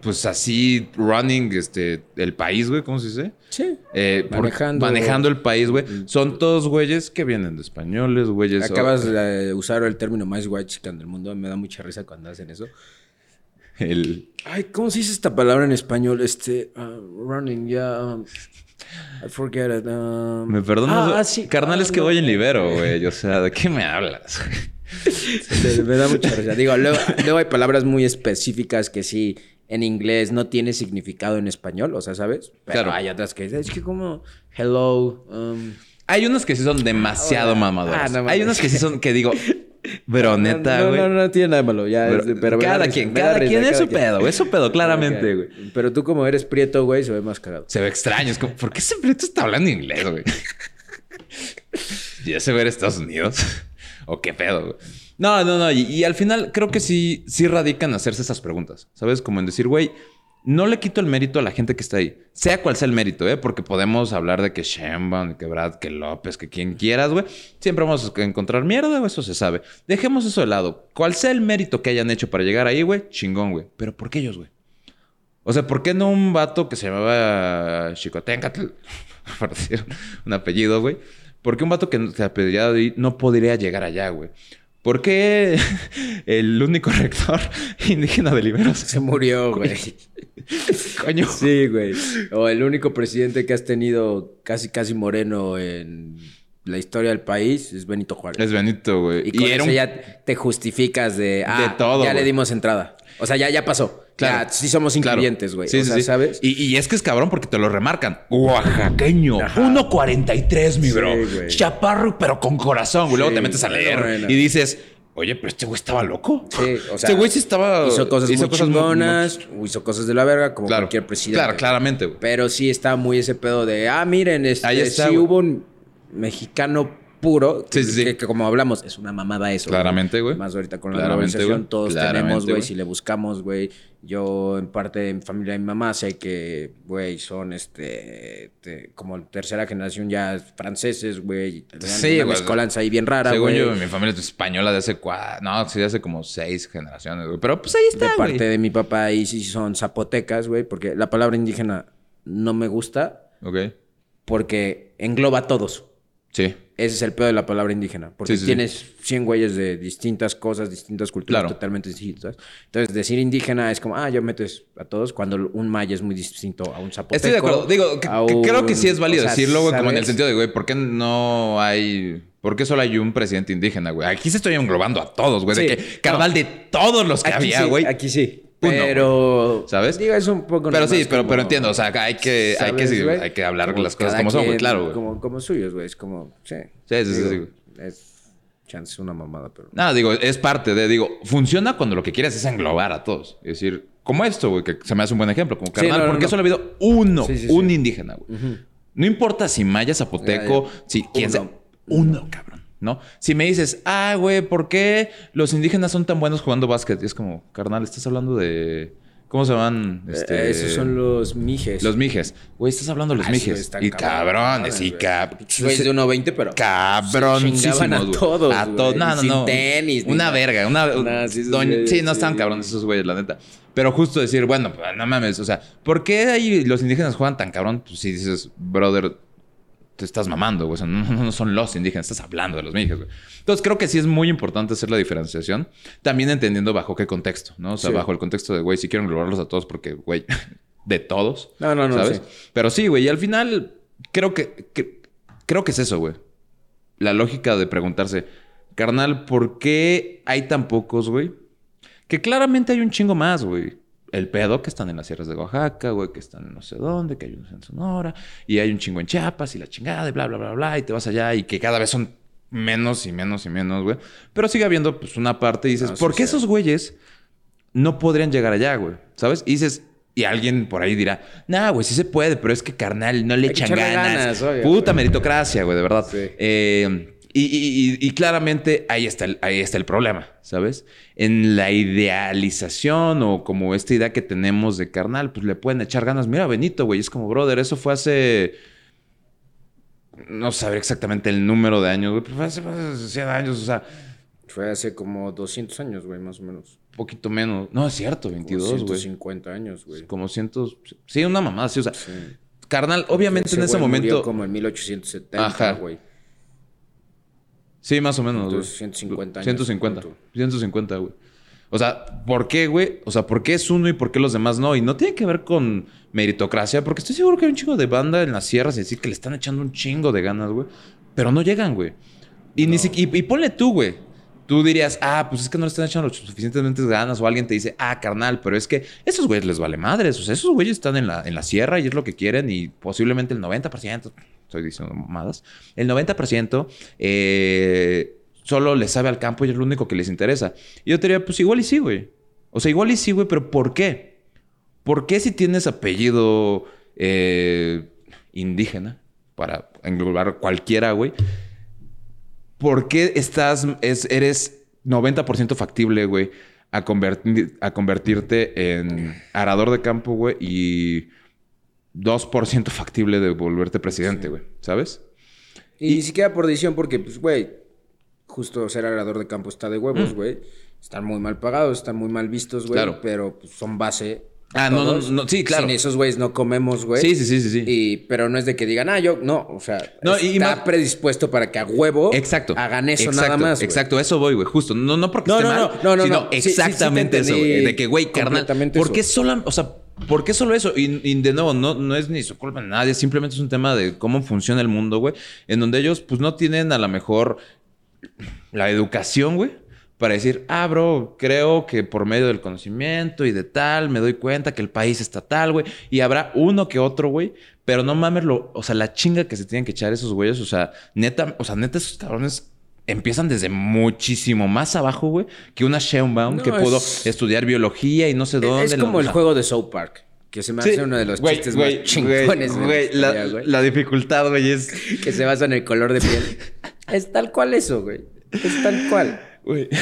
pues así running este el país, güey, ¿cómo se dice? Sí. Eh, manejando. manejando el país, güey. Son todos güeyes que vienen de españoles, güeyes. Acabas de usar el término más white chicken del mundo. Me da mucha risa cuando hacen eso. El... Ay, ¿cómo se dice esta palabra en español? Este, uh, running, ya... Um, I forget it. Um... Me perdonas. Ah, sí. Carnal, es ah, que voy en libero, güey. O sea, ¿de qué me hablas? me da mucha risa. Digo, luego hay palabras muy específicas que sí en inglés no tiene significado en español, o sea, ¿sabes? Pero claro. hay otras que es que como hello. Um, hay unos que sí son demasiado mamadoras. Ah, hay unos que sí son que digo, pero neta, güey. No, no, no, tiene nada malo. Ya, pero, cada quien, cada quien es su pedo, es su pedo, claramente, güey. Pero tú, como eres prieto, güey, se ve más cagado. Se ve extraño. Es como, ¿por qué ese prieto está hablando inglés, güey? ¿Ya se ve en Estados Unidos? ¿O qué pedo, güey? No, no, no. Y, al final creo que sí, sí radican hacerse esas preguntas. ¿Sabes? Como en decir, güey, no le quito el mérito a la gente que está ahí. Sea cual sea el mérito, ¿eh? Porque podemos hablar de que Sheinbaum, que Brad, que López, que quien quieras, güey. Siempre vamos a encontrar mierda, eso se sabe. Dejemos eso de lado. Cual sea el mérito que hayan hecho para llegar ahí, güey, chingón, güey. Pero ¿por qué ellos, güey? O sea, ¿por qué no un vato que se llamaba Chicotencatl, por decir un apellido, güey? ¿Por qué un vato que se apellidado ahí no podría llegar allá, güey? ¿Por qué el único rector indígena de Liberos se murió, güey? Coño. Sí, güey. O el único presidente que has tenido casi, casi moreno en la historia del país es Benito Juárez. Es Benito, güey. Y con eso ya te justificas de, ah, de todo, ya le dimos entrada. O sea, ya, ya pasó. Claro. sí somos incluyentes, güey. Sí, sí, ¿sabes? Y, es que es cabrón porque te lo remarcan. Oaxaqueño. 1.43, mi bro. Chaparro, pero con corazón, güey. Luego te metes a leer y dices... Oye, pero este güey estaba loco. Sí, o sea, este güey sí estaba. Hizo cosas hizo muy cosas chingonas, hizo cosas de la verga, como cualquier presidente. Claro, claramente, güey. Pero sí está muy ese pedo de, ah, miren, este, sí hubo un mexicano puro. Sí, sí, sí. Que, como hablamos, es una mamada eso. Claramente, güey. Más ahorita con la globalización, todos tenemos, güey, si le buscamos, güey. Yo, en parte de mi familia de mi mamá, sé que, güey, son este, como tercera generación ya franceses, güey. Sí, una mezcolanza ahí bien rara, Según yo, mi familia es española de hace cuatro, no, sí, de hace como seis generaciones, güey. Pero pues ahí está, De parte de mi papá, ahí sí son zapotecas, güey, porque la palabra indígena no me gusta. Ok. Porque engloba a todos. Sí. Ese es el peor de la palabra indígena. Porque tienes 100 güeyes de distintas cosas, distintas culturas totalmente distintas. Entonces, decir indígena es como, ah, yo metes a todos, cuando un maya es muy distinto a un zapoteco. Estoy de acuerdo. Digo, creo que sí es válido decirlo, güey, como en el sentido de, güey, ¿por qué no hay... ¿Por qué solo hay un presidente indígena, güey? Aquí se estoy englobando a todos, güey. de que carnal de todos los que había, güey. aquí sí. Pero. ¿Sabes? Digo, es un poco. Pero sí, pero, pero entiendo. O sea, hay que, hay que, hay que hablar las cosas como son, güey, claro, güey. Como, como suyos, güey. Es como. Sí. Sí, sí, sí. Es. Chance una mamada, pero. Nada, digo, es parte de. Digo, funciona cuando lo que quieres es englobar a todos. Es decir, como esto, güey, que se me hace un buen ejemplo. Como carnal, ¿por qué solo ha habido uno, un indígena, güey? No importa si maya, zapoteco, si. quién sea. Uno, cabrón. ¿No? Si me dices, ah, güey, ¿por qué los indígenas son tan buenos jugando básquet? Y es como, carnal, estás hablando de. ¿Cómo se llaman? Eh, este... esos son los mijes. Los mijes. Güey, estás hablando de los ah, mijes. Y cabrones, y cap... Güey, de 1.20, pero... Cabroncísimos, a todos, A todos. No, no, no. tenis. Una verga. Una... sí, no están cabrones esos güeyes, la neta. Pero justo decir, bueno, pues, no mames. O sea, ¿por qué ahí los indígenas juegan tan cabrón? Pues si dices, brother te estás mamando, güey. O sea, no, son los indígenas, estás hablando de los mijes, güey. Entonces creo que sí es muy importante hacer la diferenciación, también entendiendo bajo qué contexto, ¿no? O sea, bajo el contexto de, güey, si quiero englobarlos a todos porque, güey, de todos. No, no, no. ¿Sabes? Pero sí, güey, y al final creo que, creo que es eso, güey. La lógica de preguntarse, carnal, ¿por qué hay tan pocos, güey? Que claramente hay un chingo más, güey el pedo que están en las sierras de Oaxaca, güey, que están en no sé dónde, que hay unos en Sonora, y hay un chingo en Chiapas y la chingada y bla, bla, bla, bla, y te vas allá y que cada vez son menos y menos y menos, güey. Pero sigue habiendo pues una parte y dices, ¿por qué esos güeyes no podrían llegar allá, güey? ¿Sabes? Y dices, y alguien por ahí dirá, nah, güey, sí se puede, pero es que carnal, no le echan ganas. Puta meritocracia, güey, de verdad. Eh, y, claramente ahí está, el, ahí está el problema, ¿sabes? En la idealización o como esta idea que tenemos de carnal, pues le pueden echar ganas. Mira, Benito, güey, es como, brother, eso fue hace... No saber exactamente el número de años, güey, pero fue hace, 100 años, o sea... Fue hace como 200 años, güey, más o menos. Poquito menos. No, es cierto, 22, güey. 150 años, güey. Como 100... Sí, una mamada, sí, o sea... Carnal, obviamente en ese momento... como en 1870, güey. Sí, más o menos. 150 años. 150. 150, güey. O sea, ¿por qué, güey? O sea, ¿por qué es uno y por qué los demás no? Y no tiene que ver con meritocracia, porque estoy seguro que hay un chingo de banda en las sierras y decir que le están echando un chingo de ganas, güey. Pero no llegan, güey. Y, ni y, y ponle tú, güey. Tú dirías, ah, pues es que no le están echando suficientemente ganas. O alguien te dice, ah, carnal, pero es que esos güeyes les vale madres. O sea, esos güeyes están en la, en la sierra y es lo que quieren y posiblemente el 90%, estoy diciendo mamadas, el 90% eh, solo les sabe al campo y es lo único que les interesa. Y yo te diría, pues igual y sí, güey. O sea, igual y sí, güey, pero ¿por qué? ¿Por qué si tienes apellido eh, indígena, para englobar cualquiera, güey? ¿Por qué estás, es, eres 90% factible, güey, a, convertir, a convertirte en arador de campo, güey, y 2% factible de volverte presidente, güey, ¿sabes? Y, ni siquiera por decisión, porque, pues, güey, justo ser arador de campo está de huevos, mm. güey. Están muy mal pagados, están muy mal vistos, güey. Claro. Pero pues, son base. Ah, no, no, no, sí, claro. Sin esos güeyes no comemos, güey. Sí, sí, sí, sí. Y, pero no es de que digan, ah, yo, no, o sea, no, está predispuesto para que a huevo exacto, hagan eso nada más. Exacto, eso voy, güey, justo. No, no porque esté mal, no, no, sino exactamente eso, güey. De que, güey, carnal, ¿por qué solo, o sea, ¿Por qué solo eso? Y, de nuevo, no, no es ni su culpa de nadie, simplemente es un tema de cómo funciona el mundo, güey, en donde ellos pues no tienen a lo mejor la educación, güey, para decir, ah, bro, creo que por medio del conocimiento y de tal, me doy cuenta que el país está tal, güey, y habrá uno que otro, güey, pero no mames, lo, o sea, la chinga que se tienen que echar esos güeyes, o sea, neta, o sea, neta, esos cabrones empiezan desde muchísimo más abajo, güey, que una Sheinbaum que pudo estudiar biología y no sé dónde. Es como el juego de South Park. Que se me hace uno de los chistes más chingones. Güey, la, la, dificultad, güey, es... que se basa en el color de piel. es tal cual eso, güey. Es tal cual. Güey.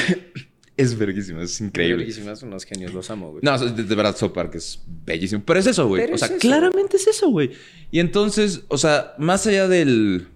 Es verguísimo, es increíble. Es son unos genios, los amo, güey. No, de, verdad, South Park es bellísimo. Pero es eso, güey. O sea, claramente es eso, güey. Y entonces, o sea, más allá del.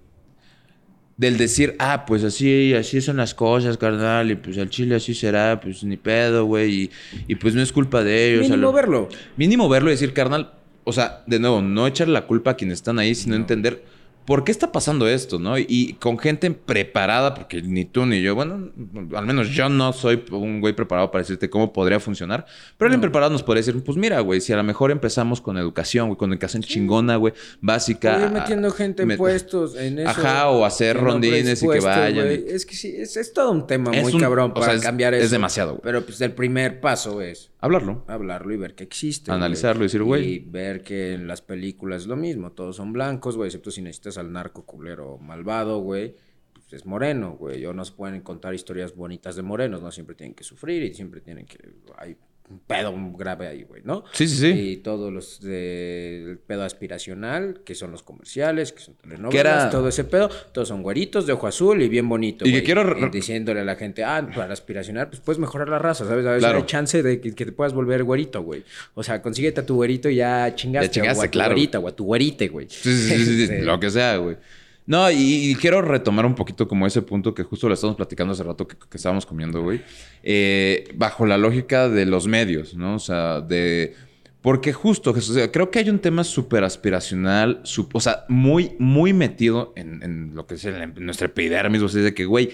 Del decir, ah, pues así, así son las cosas, carnal, y pues al chile así será, pues ni pedo, güey, y, pues no es culpa de ellos. Mínimo verlo. Mínimo verlo y decir, carnal, o sea, de nuevo, no echarle la culpa a quienes están ahí, sino entender ¿por qué está pasando esto, no? Y, con gente preparada, porque ni tú ni yo, bueno, al menos yo no soy un güey preparado para decirte cómo podría funcionar, pero alguien preparado nos podría decir, pues mira, güey, si a lo mejor empezamos con educación, güey, con educación chingona, güey, básica. Ir metiendo gente en puestos en eso. Ajá, o hacer rondines y que vayan. Es que sí, es, todo un tema muy cabrón para cambiar eso. Es demasiado, güey. Pero pues el primer paso es... Hablarlo. Hablarlo y ver que existe. Analizarlo y decir, güey. Y ver que en las películas es lo mismo, todos son blancos, güey, excepto si necesitas al narco culero malvado, güey, pues es moreno, güey. O no se pueden contar historias bonitas de morenos, no siempre tienen que sufrir y siempre tienen que... Hay un pedo grave ahí, güey, ¿no? Sí, sí, sí. Y todos los del pedo aspiracional, que son los comerciales, que son telenovelas, todo ese pedo, todos son güeritos de ojo azul y bien bonitos. Y que quiero... diciéndole a la gente, ah, para aspiracional, pues puedes mejorar la raza, ¿sabes? A veces hay chance de que, te puedas volver güerito, güey. O sea, consíguete a tu güerito y ya chingaste. Ya chingaste, o a tu güerita o a tu güerite, güey. Sí, sí, sí, sí, este, lo que sea, güey. No, y, quiero retomar un poquito como ese punto que justo lo estamos platicando hace rato que, estábamos comiendo, güey. Eh, bajo la lógica de los medios, ¿no? O sea, de... Porque justo, Jesús, creo que hay un tema súper aspiracional, o sea, muy, muy metido en, lo que es en, nuestra epidermis, o sea, de que, güey,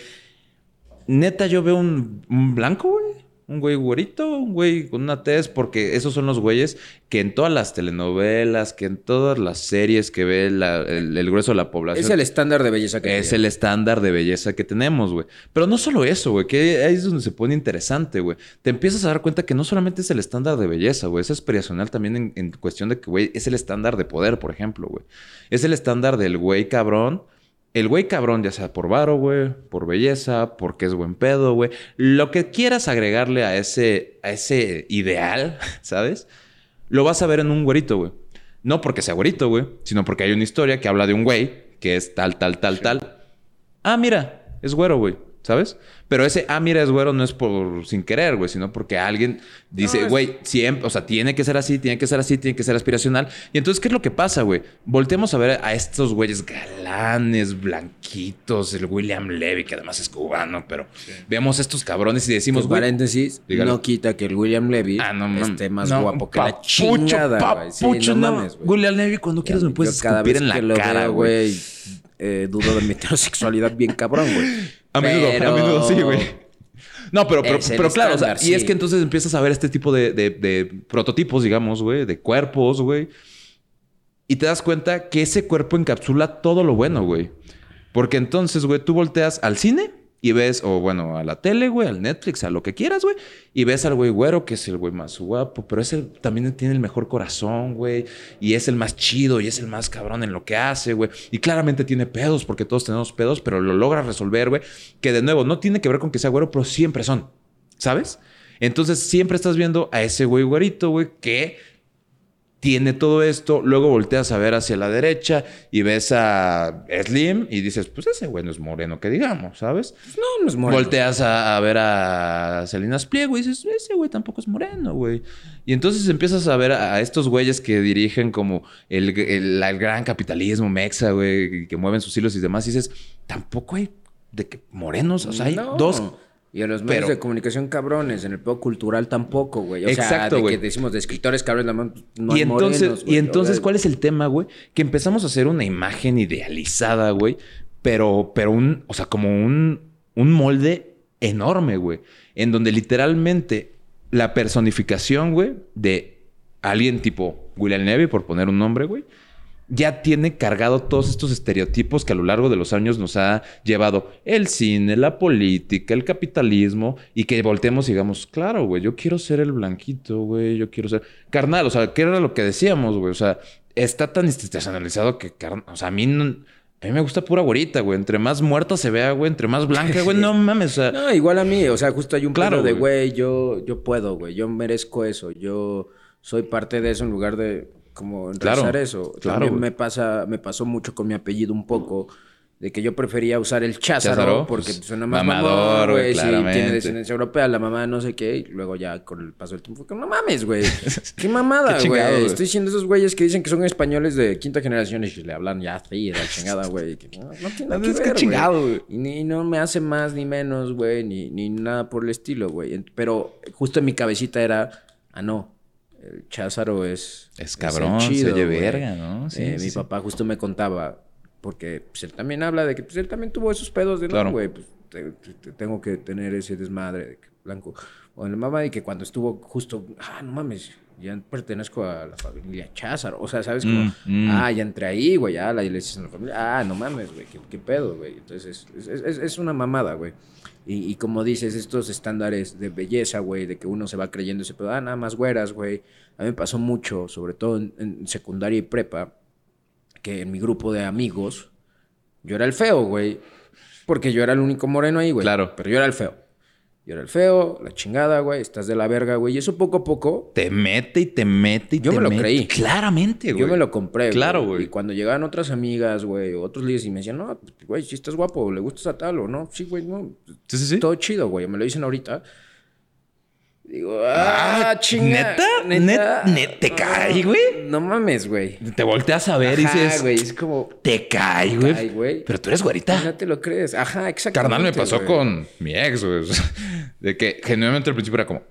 neta yo veo un, un blanco, güey un güey güerito, un güey con una tez, porque esos son los güeyes que en todas las telenovelas, que en todas las series que ve el, grueso de la población. Es el estándar de belleza que Es el estándar de belleza que tenemos, güey. Pero no solo eso, güey, que ahí es donde se pone interesante, güey. Te empiezas a dar cuenta que no solamente es el estándar de belleza, güey, es aspiracional también en, en cuestión de que, güey, es el estándar de poder, por ejemplo, güey. Es el estándar del güey cabrón el güey cabrón, ya sea por varo, güey, por belleza, porque es buen pedo, güey. Lo que quieras agregarle a ese, a ese ideal, ¿sabes? Lo vas a ver en un güerito, güey. No porque sea güerito, güey, sino porque hay una historia que habla de un güey que es tal, tal, tal, tal. Ah, mira, es güero, güey. ¿Sabes? Pero ese, ah, mira, es güero, no es por sin querer, güey, sino porque alguien dice, güey, siempre, o sea, tiene que ser así, tiene que ser así, tiene que ser aspiracional. Y entonces, ¿qué es lo que pasa, güey? Voltemos a ver a estos güeyes galanes, blanquitos, el William Levy, que además es cubano, pero vemos estos cabrones y decimos, güey. paréntesis, no quita que el William Levy ah, esté más guapo que la chingada, güey. no, mames, William Levy, cuando quieras me puedes escupir en la cara, güey. Eh, dudo de mi heterosexualidad bien cabrón, güey. A menudo, a menudo sí, güey. No, pero, pero, claro, o sea, y es que entonces empiezas a ver este tipo de, de prototipos, digamos, güey, de cuerpos, güey. Y te das cuenta que ese cuerpo encapsula todo lo bueno, güey. Porque entonces, güey, tú volteas al cine y ves, o bueno, a la tele, güey, al Netflix, a lo que quieras, güey. Y ves al güey güero, que es el güey más guapo, pero ese también tiene el mejor corazón, güey. Y es el más chido y es el más cabrón en lo que hace, güey. Y claramente tiene pedos, porque todos tenemos pedos, pero lo logra resolver, güey. Que de nuevo, no tiene que ver con que sea güero, pero siempre son, ¿sabes? Entonces siempre estás viendo a ese güey güerito, güey, que tiene todo esto, luego volteas a ver hacia la derecha y ves a Slim y dices, pues ese güey no es moreno, que digamos, ¿sabes? Pues no, no es moreno. Volteas a, ver a Salinas Pliego y dices, ese güey tampoco es moreno, güey. Y entonces empiezas a ver a estos güeyes que dirigen como el, el, gran capitalismo mexa, güey, que mueven sus hilos y demás, y dices, tampoco hay de que morenos, o sea, hay dos y en los medios de comunicación cabrones, en el pedo cultural tampoco, güey. O Exacto, sea, de que decimos de escritores cabrones, no y entonces, Y entonces, ¿cuál es el tema, güey? Que empezamos a hacer una imagen idealizada, güey. Pero, pero un, o sea, como un, un molde enorme, güey. En donde literalmente la personificación, güey, de alguien tipo William Levy, por poner un nombre, güey ya tiene cargado todos estos estereotipos que a lo largo de los años nos ha llevado el cine, la política, el capitalismo y que voltemos y digamos, claro, güey, yo quiero ser el blanquito, güey, yo quiero ser carnal, o sea, ¿qué era lo que decíamos, güey? O sea, está tan institucionalizado que, o sea, a mí no... A mí me gusta pura güerita, güey. Entre más muerta se vea, güey. Entre más blanca, güey. No mames, o sea... No, igual a mí. O sea, justo hay un claro de, güey, yo, yo puedo, güey. Yo merezco eso. Yo soy parte de eso en lugar de como enraizar eso. Claro, También me pasa, me pasó mucho con mi apellido un poco, de que yo prefería usar el Cházaro, porque pues, suena más mamador, güey, sí, tiene descendencia europea, la mamá no sé qué, y luego ya con el paso del tiempo, que no mames, güey. Qué mamada, güey. Estoy diciendo esos güeyes que dicen que son españoles de quinta generación y le hablan ya así, la chingada, güey. No, no, tiene nada que ver, chingado, güey. Y, ni, no me hace más ni menos, güey, ni, ni nada por el estilo, güey. Pero justo en mi cabecita era, ah, no, el Cházaro es... Es cabrón, chido, se oye verga, ¿no? Sí, eh, mi papá justo me contaba porque pues, él también habla de que pues, él también tuvo esos pedos de no, güey, pues tengo que tener ese desmadre de que blanco. O la mamá y que cuando estuvo justo, ah, no mames, ya pertenezco a la familia Cházaro. O sea, ¿sabes? Como, mm, mm. ah, ya entré ahí, güey, ya la iglesia en la familia. Ah, no mames, güey, ¿qué, pedo, güey. Entonces, es, es, es, una mamada, güey. Y, y, como dices, estos estándares de belleza, güey, de que uno se va creyendo ese pedo, ah, nada más güeras, güey. A mí me pasó mucho, sobre todo en secundaria y prepa que en mi grupo de amigos yo era el feo, güey. Porque yo era el único moreno ahí, güey. Claro. Pero yo era el feo. Yo era el feo, la chingada, güey. Estás de la verga, güey. Y eso poco a poco. Te mete y te mete y yo me lo creí. Claramente, güey. Yo me lo compré. Claro, güey. Y cuando llegaban otras amigas, güey, otros líderes y me decían, no, güey, si estás guapo, le gustas a tal o no. Sí, güey, no. Sí, sí, sí. Todo chido, güey. Me lo dicen ahorita. Digo, ah, ah chinga. ¿Neta? ¿Neta? ¿Te cae, güey? No mames, güey. Te volteas a ver y dices. güey, es como. Te cae, güey. Pero tú eres güerita. Ya te lo crees. Ajá, exactamente. Carnal me pasó con mi ex, güey. De que genuinamente al principio era como.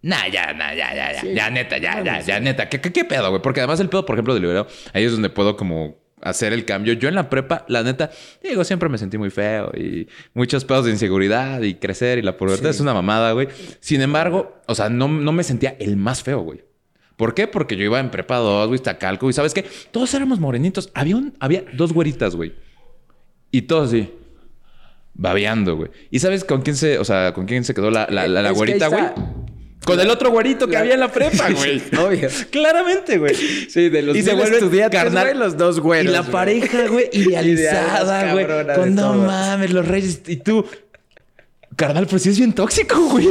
Nah, ya, nah, ya, ya, ya. ya, neta, ya, ya, ya, neta. ¿Qué, qué, qué pedo, güey? Porque además el pedo, por ejemplo, de liberado, ahí es donde puedo como hacer el cambio. Yo en la prepa, la neta, digo, siempre me sentí muy feo y muchos pedos de inseguridad y crecer y la pubertad es una mamada, güey. Sin embargo, o sea, no, no me sentía el más feo, güey. ¿Por qué? Porque yo iba en prepa 2, güey, calco y ¿sabes qué? Todos éramos morenitos. Había, un, había dos güeritas, güey. Y todos así. Babeando, güey. ¿Y sabes con quién se, o sea, con quién se quedó la, la, la, güerita, güey? Con el otro güerito que había en la prepa, güey. Obvio. Claramente, güey. Sí, de los y se vuelve carnal. los dos güeyes. Y la pareja, güey, idealizada, güey. Con no mames, los reyes. Y tú, carnal, pues sí es bien tóxico, güey.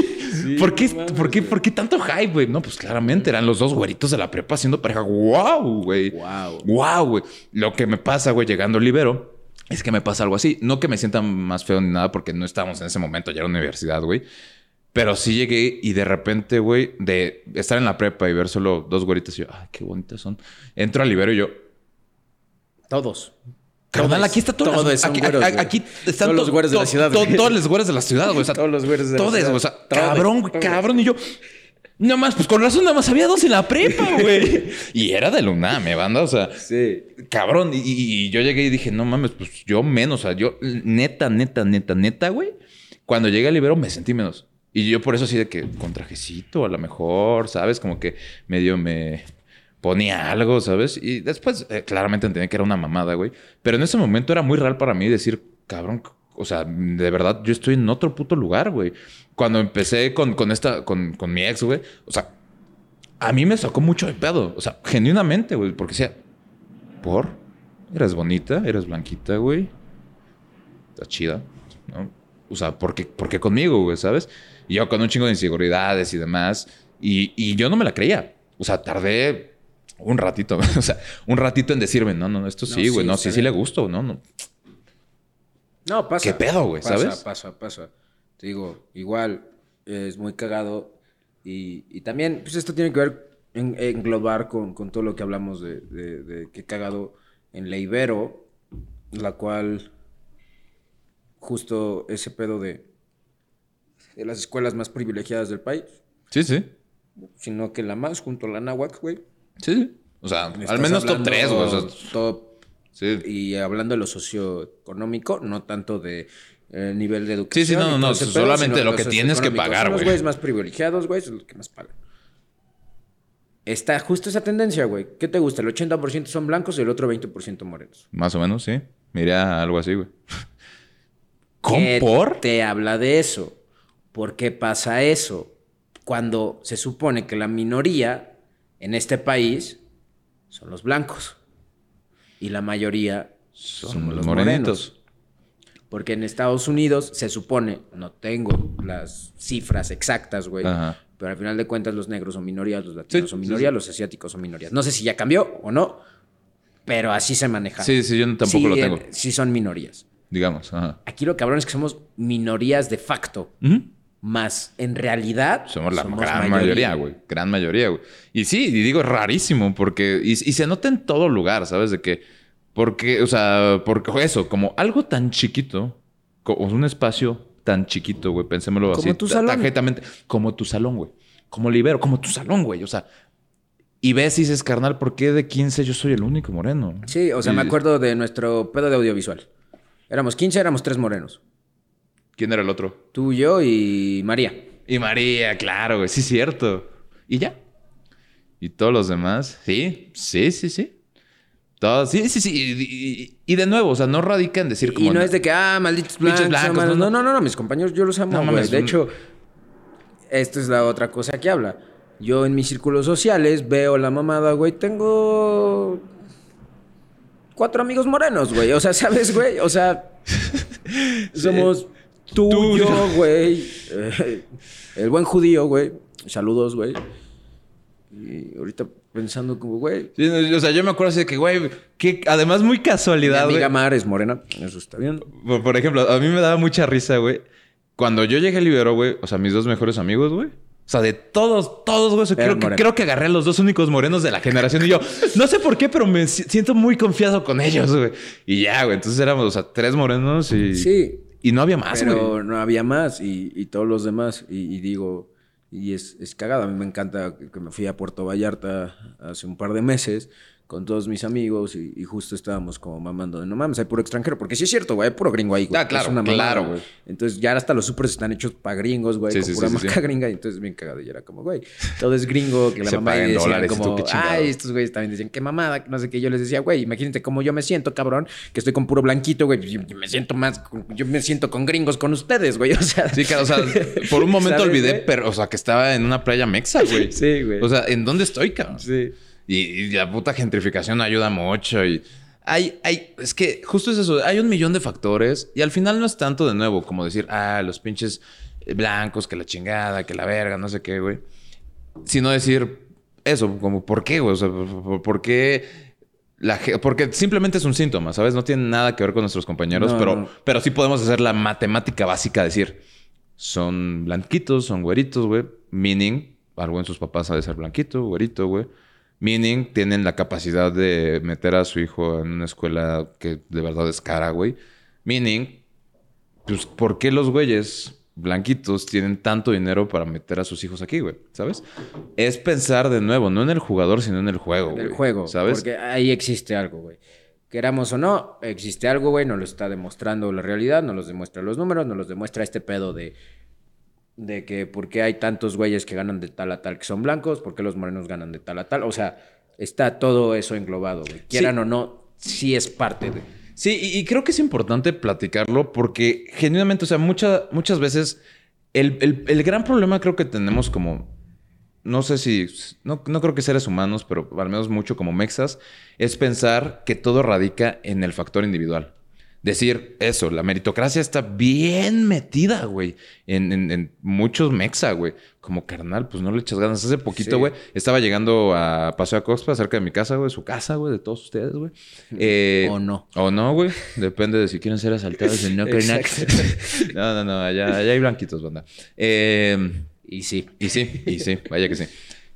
¿Por, qué, ¿por, qué, ¿Por qué tanto hype, güey? No, pues claramente eran los dos güeritos de la prepa haciendo pareja. ¡Wow, güey! ¡Wow! ¡Wow, güey! Lo que me pasa, güey, llegando libero, es que me pasa algo así. No que me sienta más feo ni nada, porque no estábamos en ese momento ya en la universidad, güey. Pero sí llegué y de repente, güey, de estar en la prepa y ver solo dos güeritas y yo, ay, qué bonitas son. Entro al libero y yo. Todos. Carnal, aquí está todo. Todos aquí, aquí, están todos los güeros de la ciudad. todos los güeros de la ciudad, güey. todos los güeros de la ciudad. O sea, cabrón, cabrón. Y yo, nada más, pues con razón, nada más había dos en la prepa, güey. y era de Luna, me banda, o sea. Sí. Cabrón. Y, y, yo llegué y dije, no mames, pues yo menos. O sea, yo, neta, neta, neta, neta, güey. Cuando llegué al libero me sentí menos. Y yo por eso así de que con trajecito, a lo mejor, ¿sabes? Como que medio me ponía algo, ¿sabes? Y después eh, claramente entendí que era una mamada, güey. Pero en ese momento era muy real para mí decir, cabrón, o sea, de verdad yo estoy en otro puto lugar, güey. Cuando empecé con, con esta, con, con mi ex, güey, o sea, a mí me sacó mucho de pedo. O sea, genuinamente, güey, porque decía, ¿por? Eres bonita, eres blanquita, güey. Está chida, ¿no? O sea, ¿por qué, ¿por qué conmigo, güey, sabes? Y yo con un chingo de inseguridades y demás. Y, y yo no me la creía. O sea, tardé un ratito, o sea, un ratito en decirme, no, no, esto sí, güey, no, sí, sí, le gusto, no, no. No, pasa. ¿Qué pedo, güey? ¿Sabes? Pasa, pasa, pasa. Te digo, igual es muy cagado. Y, y también, pues esto tiene que ver en, englobar con, con, todo lo que hablamos de, de, de qué cagado en la Ibero, la cual justo ese pedo de de las escuelas más privilegiadas del país. Sí, sí. Sino que la más junto a la Nahuac, güey. Sí, sí. O sea, al menos top 3, güey. O sea, top. Sí. Y hablando de lo socioeconómico, no tanto de eh, nivel de educación. Sí, sí, no, no, no. Solamente lo que tienes que pagar, güey. Los güeyes más privilegiados, güey, son los que más pagan. Está justo esa tendencia, güey. ¿Qué te gusta? El 80% son blancos y el otro 20% morenos. Más o menos, sí. Mira algo así, güey. ¿Cómo por? Te habla de eso. ¿Por qué pasa eso? Cuando se supone que la minoría en este país son los blancos y la mayoría son, los morenos. Porque en Estados Unidos se supone, no tengo las cifras exactas, güey, pero al final de cuentas los negros son minorías, los latinos son minorías, los asiáticos son minorías. No sé si ya cambió o no, pero así se maneja. Sí, sí, yo tampoco lo tengo. sí son minorías. Digamos, ajá. Aquí lo cabrón es que somos minorías de facto. Más en realidad. Somos la gran mayoría, güey. Gran mayoría, güey. Y sí, y digo, rarísimo, porque. Y, y, se nota en todo lugar, ¿sabes? De que. Porque, o sea, porque eso, como algo tan chiquito, como un espacio tan chiquito, güey, pensémoslo así. Como tu salón. Tarjetamente, como tu salón, güey. Como libero, como tu salón, güey. O sea, y ves y dices, carnal, ¿por qué de 15 yo soy el único moreno? Sí, o sea, me acuerdo de nuestro pedo de audiovisual. Éramos 15, éramos tres morenos. ¿Quién era el otro? Tú, yo y María. Y María, claro, güey. Sí, cierto. ¿Y ya? ¿Y todos los demás? Sí, sí, sí, sí. Todos, sí, sí, sí. Y, de nuevo, o sea, no radica en decir como... Y no, es de que, ah, malditos blancos. blancos no, no, no, no, mis compañeros, yo los amo, güey. de hecho, esta es la otra cosa que habla. Yo en mis círculos sociales veo la mamada, güey. Tengo cuatro amigos morenos, güey. O sea, ¿sabes, güey? O sea, somos tú, yo, güey. Eh, el buen judío, güey. Saludos, güey. Y ahorita pensando como, güey. o sea, yo me acuerdo así de que, güey, que además muy casualidad, güey. Mi amiga Mar es morena. Eso está bien. Por, ejemplo, a mí me daba mucha risa, güey. Cuando yo llegué a Libero, güey, o sea, mis dos mejores amigos, güey o sea, de todos, todos, güey. Creo que, creo que agarré a los dos únicos morenos de la generación. Y yo, no sé por qué, pero me siento muy confiado con ellos, güey. Y ya, güey. Entonces éramos, o sea, tres morenos y... Sí. Y no había más, güey. Pero no había más. Y, todos los demás. Y, digo... Y es, es cagado. A mí me encanta que me fui a Puerto Vallarta hace un par de meses con todos mis amigos y, justo estábamos como mamando de no mames, hay puro extranjero. Porque sí es cierto, güey, hay puro gringo ahí, güey. Ah, claro, claro, güey. Entonces ya hasta los supers están hechos para gringos, güey, con pura marca gringa. Y entonces bien cagado. Y era como, güey, todo es gringo, que la mamá decía como, ay, estos güeyes también decían, qué mamada, no sé qué. Yo les decía, güey, imagínate cómo yo me siento, cabrón, que estoy con puro blanquito, güey. Yo me siento más, yo me siento con gringos con ustedes, güey. O sea. Sí, claro, o sea, por un momento olvidé, pero, o sea, que estaba en una playa mexa, güey. Sí, güey. O sea, ¿en dónde estoy, cabrón? Sí. Y, la puta gentrificación ayuda mucho. Y hay, hay, es que justo es eso. Hay un millón de factores y al final no es tanto de nuevo como decir, ah, los pinches blancos, que la chingada, que la verga, no sé qué, güey. Sino decir eso, como, ¿por qué, güey? O sea, ¿por qué? La, porque simplemente es un síntoma, ¿sabes? No tiene nada que ver con nuestros compañeros, pero, pero sí podemos hacer la matemática básica, decir, son blanquitos, son güeritos, güey. Meaning, algo en sus papás ha de ser blanquito, güerito, güey. Meaning, tienen la capacidad de meter a su hijo en una escuela que de verdad es cara, güey. Meaning, pues, ¿por qué los güeyes blanquitos tienen tanto dinero para meter a sus hijos aquí, güey? ¿Sabes? Es pensar de nuevo, no en el jugador, sino en el juego, En el juego, ¿sabes? Porque ahí existe algo, güey. Queramos o no, existe algo, güey, nos lo está demostrando la realidad, nos los demuestra los números, nos los demuestra este pedo de de que por qué hay tantos güeyes que ganan de tal a tal que son blancos, por qué los morenos ganan de tal a tal. O sea, está todo eso englobado, güey. Quieran o no, sí es parte de. Sí, y, creo que es importante platicarlo porque genuinamente, o sea, muchas veces el, el, gran problema creo que tenemos como, no sé si, no, no creo que seres humanos, pero al menos mucho como mexas, es pensar que todo radica en el factor individual decir eso, la meritocracia está bien metida, güey, en, muchos mexa, güey. Como carnal, pues no le echas ganas. Hace poquito, güey, estaba llegando a Paseo a Coxpa, cerca de mi casa, güey, su casa, güey, de todos ustedes, güey. Eh, o no. O no, güey. Depende de si quieren ser asaltados en no No, no, no, allá, hay blanquitos, banda. Em, y sí. Y sí, y sí, vaya que sí.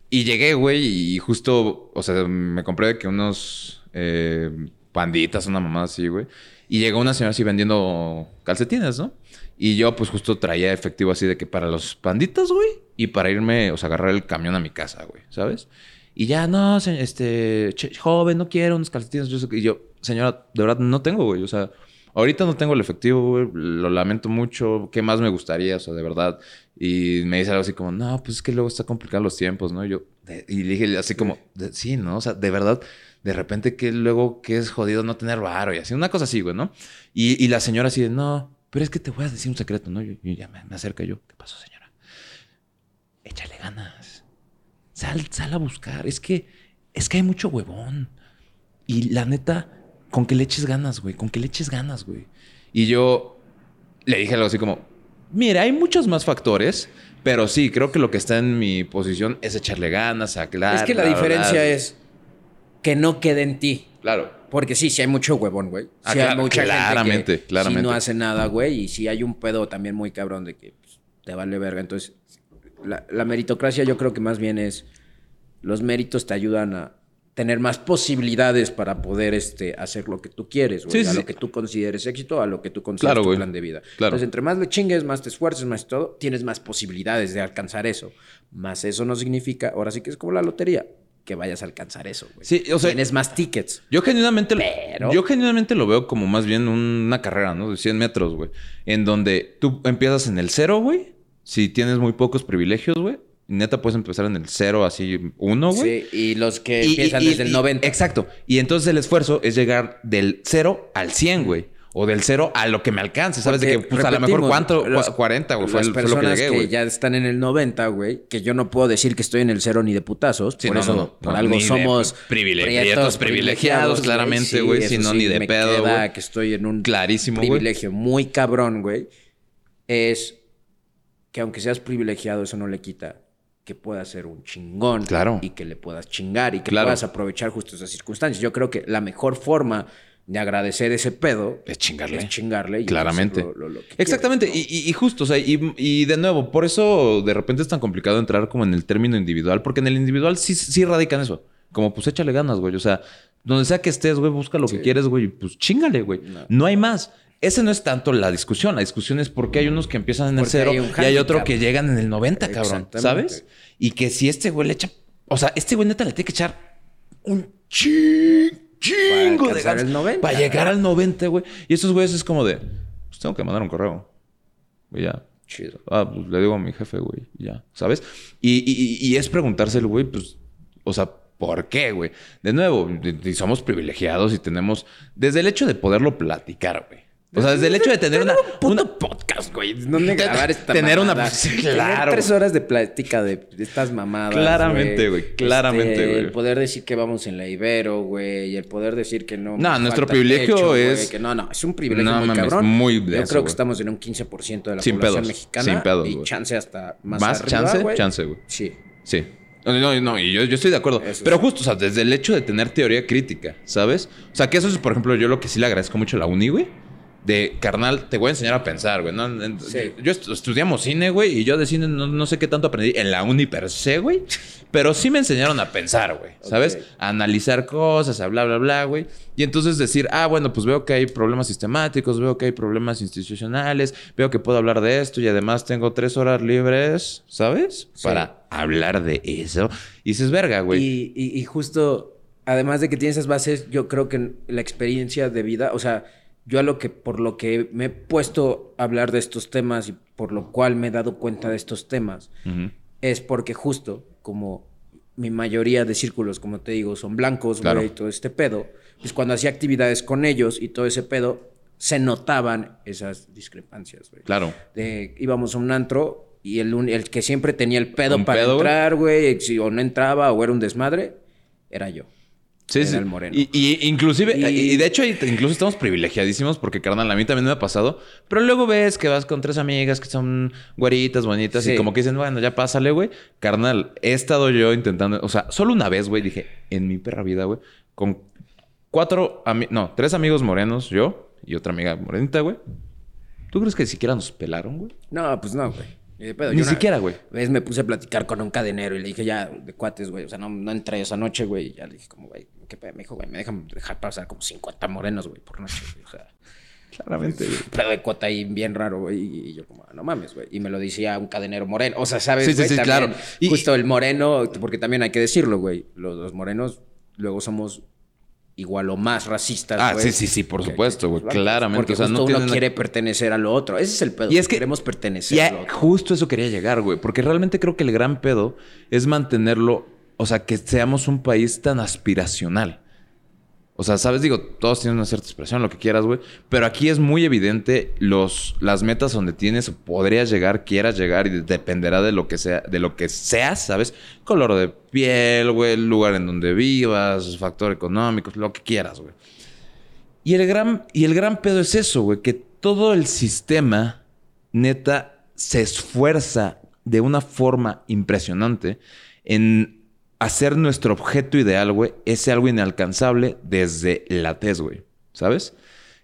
Y llegué, güey, y justo, o sea, me compré que unos eh, panditas, una mamá así, güey. Y llegó una señora así vendiendo calcetines, ¿no? Y yo, pues justo traía efectivo así de que para los panditas, güey, y para irme, o sea, agarrar el camión a mi casa, güey, ¿sabes? Y ya, no, este, joven, no quiero unos calcetines. y yo, señora, de verdad no tengo, güey, o sea, ahorita no tengo el efectivo, güey, lo lamento mucho, ¿qué más me gustaría? O sea, de verdad. Y me dice algo así como, no, pues es que luego está complicado los tiempos, ¿no? Y yo, y le dije así como, sí, ¿no? O sea, de verdad de repente que luego que es jodido no tener varo y así, una cosa así, güey, ¿no? Y, la señora así de, no, pero es que te voy a decir un secreto, ¿no? Y, ya me, acerca yo, ¿qué pasó, señora? Échale ganas. Sal, sal a buscar. Es que, es que hay mucho huevón. Y la neta, con que le eches ganas, güey, con que le eches ganas, güey. Y yo le dije algo así como, mira, hay muchos más factores, pero sí, creo que lo que está en mi posición es echarle ganas, aclarar. Es que la diferencia es que no quede en ti. Claro. Porque sí, sí hay mucho huevón, güey. Sí ah, hay mucha claramente, gente claramente. no hace nada, güey. Y sí hay un pedo también muy cabrón de que pues, te vale verga. Entonces, la, la meritocracia yo creo que más bien es... Los méritos te ayudan a tener más posibilidades para poder este, hacer lo que tú quieres, güey. a lo que tú consideres éxito, a lo que tú consideres tu plan de vida. Entonces, entre más le chingues, más te esfuerces, más todo, tienes más posibilidades de alcanzar eso. Más eso no significa, ahora sí que es como la lotería, que vayas a alcanzar eso, güey. Sí, o sea, tienes más tickets. Yo genuinamente, yo genuinamente lo veo como más bien una carrera, ¿no? De 100 metros, güey. En donde tú empiezas en el cero, güey. Si tienes muy pocos privilegios, güey neta puedes empezar en el cero, así uno, güey. Sí, y los que empiezan desde el 90. Exacto. Y entonces el esfuerzo es llegar del cero al 100, güey. O del cero a lo que me alcance, ¿sabes? de que pues, a lo mejor cuánto, 40, güey. Fue, personas lo que, llegué, que ya están en el 90, güey, que yo no puedo decir que estoy en el cero ni de putazos. por eso, por algo somos privilegiados, privilegiados, claramente, güey. Sí, sino ni de pedo, güey. que estoy en un Clarísimo, privilegio muy cabrón, güey. Es que aunque seas privilegiado, eso no le quita que puedas ser un chingón. Claro. Y que le puedas chingar y que puedas aprovechar justo esas circunstancias. Yo creo que la mejor forma de agradecer ese pedo es chingarle. Es chingarle. Y Claramente. Exactamente. y, justo, o sea, y, de nuevo, por eso de repente es tan complicado entrar como en el término individual, porque en el individual sí, sí radican eso. Como pues échale ganas, güey. O sea, donde sea que estés, güey, busca lo que quieres, güey. Pues chingale, güey. no hay más. Ese no es tanto la discusión. La discusión es por qué hay unos que empiezan en el cero y hay otro que llegan en el 90, cabrón. ¿Sabes? Y que si este güey le echa. O sea, este güey neta le tiene que echar un chingo de ganas. para llegar al 90, güey. Y esos güeyes es como de. Pues tengo que mandar un correo. Güey, ya. Chido. Ah, pues le digo a mi jefe, güey. Ya. ¿Sabes? Y, y, y es preguntárselo, güey, pues. O sea, ¿Por qué, güey? De nuevo, somos privilegiados y tenemos, desde el hecho de poderlo platicar, güey. O sea, desde el hecho de tener una, un podcast, güey. ¿Dónde grabar esta Tener una... claro. tres horas de plática de, estas mamadas, Claramente, güey. Claramente, este, güey. el poder decir que vamos en la Ibero, güey. Y el poder decir que no... No, nuestro privilegio es... Que no, no. Es un privilegio muy cabrón. muy Yo creo que estamos en un 15% de la población mexicana. Sin pedos, Y chance hasta más ¿Más chance? Chance, güey. Sí. Sí. No, no, no, y yo, yo estoy de acuerdo. Pero justo, o sea, desde el hecho de tener teoría crítica, ¿sabes? O sea, que eso es, por ejemplo, yo lo que sí le agradezco mucho a la uni, güey de carnal, te voy a enseñar a pensar, güey. ¿no? Yo estudiamos cine, güey, y yo de cine no, sé qué tanto aprendí en la uni per se, güey. Pero sí me enseñaron a pensar, güey. ¿Sabes? A analizar cosas, a bla, bla, bla, güey. Y entonces decir, ah, bueno, pues veo que hay problemas sistemáticos, veo que hay problemas institucionales, veo que puedo hablar de esto y además tengo tres horas libres, ¿sabes? Para hablar de eso. Y dices, verga, güey. Y, y justo, además de que tienes esas bases, yo creo que la experiencia de vida, o sea yo a lo que, por lo que me he puesto a hablar de estos temas y por lo cual me he dado cuenta de estos temas, es porque justo como mi mayoría de círculos, como te digo, son blancos, güey, y todo este pedo, pues cuando hacía actividades con ellos y todo ese pedo, se notaban esas discrepancias, güey. Claro. De, íbamos a un antro y el, el que siempre tenía el pedo para entrar, güey, si o no entraba o era un desmadre, era yo. Sí, sí. moreno. Y, inclusive, y... de hecho, incluso estamos privilegiadísimos porque, carnal, a mí también me ha pasado. Pero luego ves que vas con tres amigas que son güeritas, bonitas, y como que dicen, bueno, ya pásale, güey. Carnal, he estado yo intentando, o sea, solo una vez, güey, dije, en mi perra vida, güey, con cuatro, no, tres amigos morenos, yo y otra amiga morenita, güey. ¿Tú crees que siquiera nos pelaron, güey? No, pues no, güey. Ni siquiera, güey. Vez me puse a platicar con un cadenero y le dije, ya, de cuates, güey. O sea, no, no entré esa noche, güey. Y ya le dije, como, güey, ¿qué pedo? Me dijo, güey, me dejan dejar pasar como 50 morenos, güey, por noche. O sea. Claramente, güey. Pero de cuota ahí bien raro, güey. Y yo como, no mames, güey. Y me lo decía un cadenero moreno. O sea, ¿sabes? Sí, sí, sí, claro. Justo el moreno, porque también hay que decirlo, güey. Los, los morenos luego somos igual o más racistas. Ah, sí, sí, sí, por supuesto, güey. Claramente. Porque o uno quiere pertenecer a lo otro. Ese es el pedo. Y es que queremos pertenecer a lo otro. Justo eso quería llegar, güey. Porque realmente creo que el gran pedo es mantenerlo, o sea, que seamos un país tan aspiracional. O sea, sabes, digo, todos tienen una cierta expresión, lo que quieras, güey. Pero aquí es muy evidente los, las metas donde tienes o podrías llegar, quieras llegar, y dependerá de lo que sea, de lo que seas, ¿sabes? Color de piel, güey, el lugar en donde vivas, factor económico, lo que quieras, güey. Y el gran, y el gran pedo es eso, güey, que todo el sistema, neta, se esfuerza de una forma impresionante en hacer nuestro objeto ideal, güey, ese algo inalcanzable desde la tez, güey. ¿Sabes?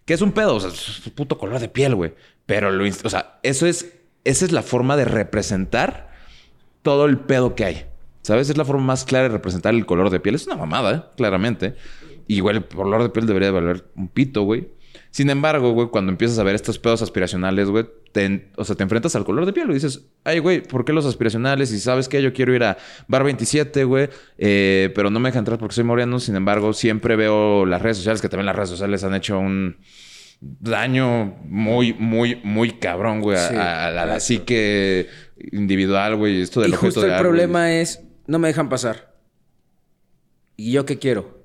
Que es un pedo, o sea, es un puto color de piel, güey. Pero lo, o sea, eso es, esa es la forma de representar todo el pedo que hay. ¿Sabes? Es la forma más clara de representar el color de piel. Es una mamada, ¿eh? claramente. Güey, el color de piel debería valer un pito, güey. Sin embargo, güey, cuando empiezas a ver estos pedos aspiracionales, güey, te, o sea, te enfrentas al color de piel y dices, ay, güey, ¿por qué los aspiracionales? Y sabes que yo quiero ir a Bar 27, güey, eh, pero no me deja entrar porque soy moreno. Sin embargo, siempre veo las redes sociales, que también las redes sociales han hecho un daño muy, muy, muy cabrón, güey, a, la psique individual, güey. Esto del y justo el problema es, no me dejan pasar. ¿Y yo qué quiero?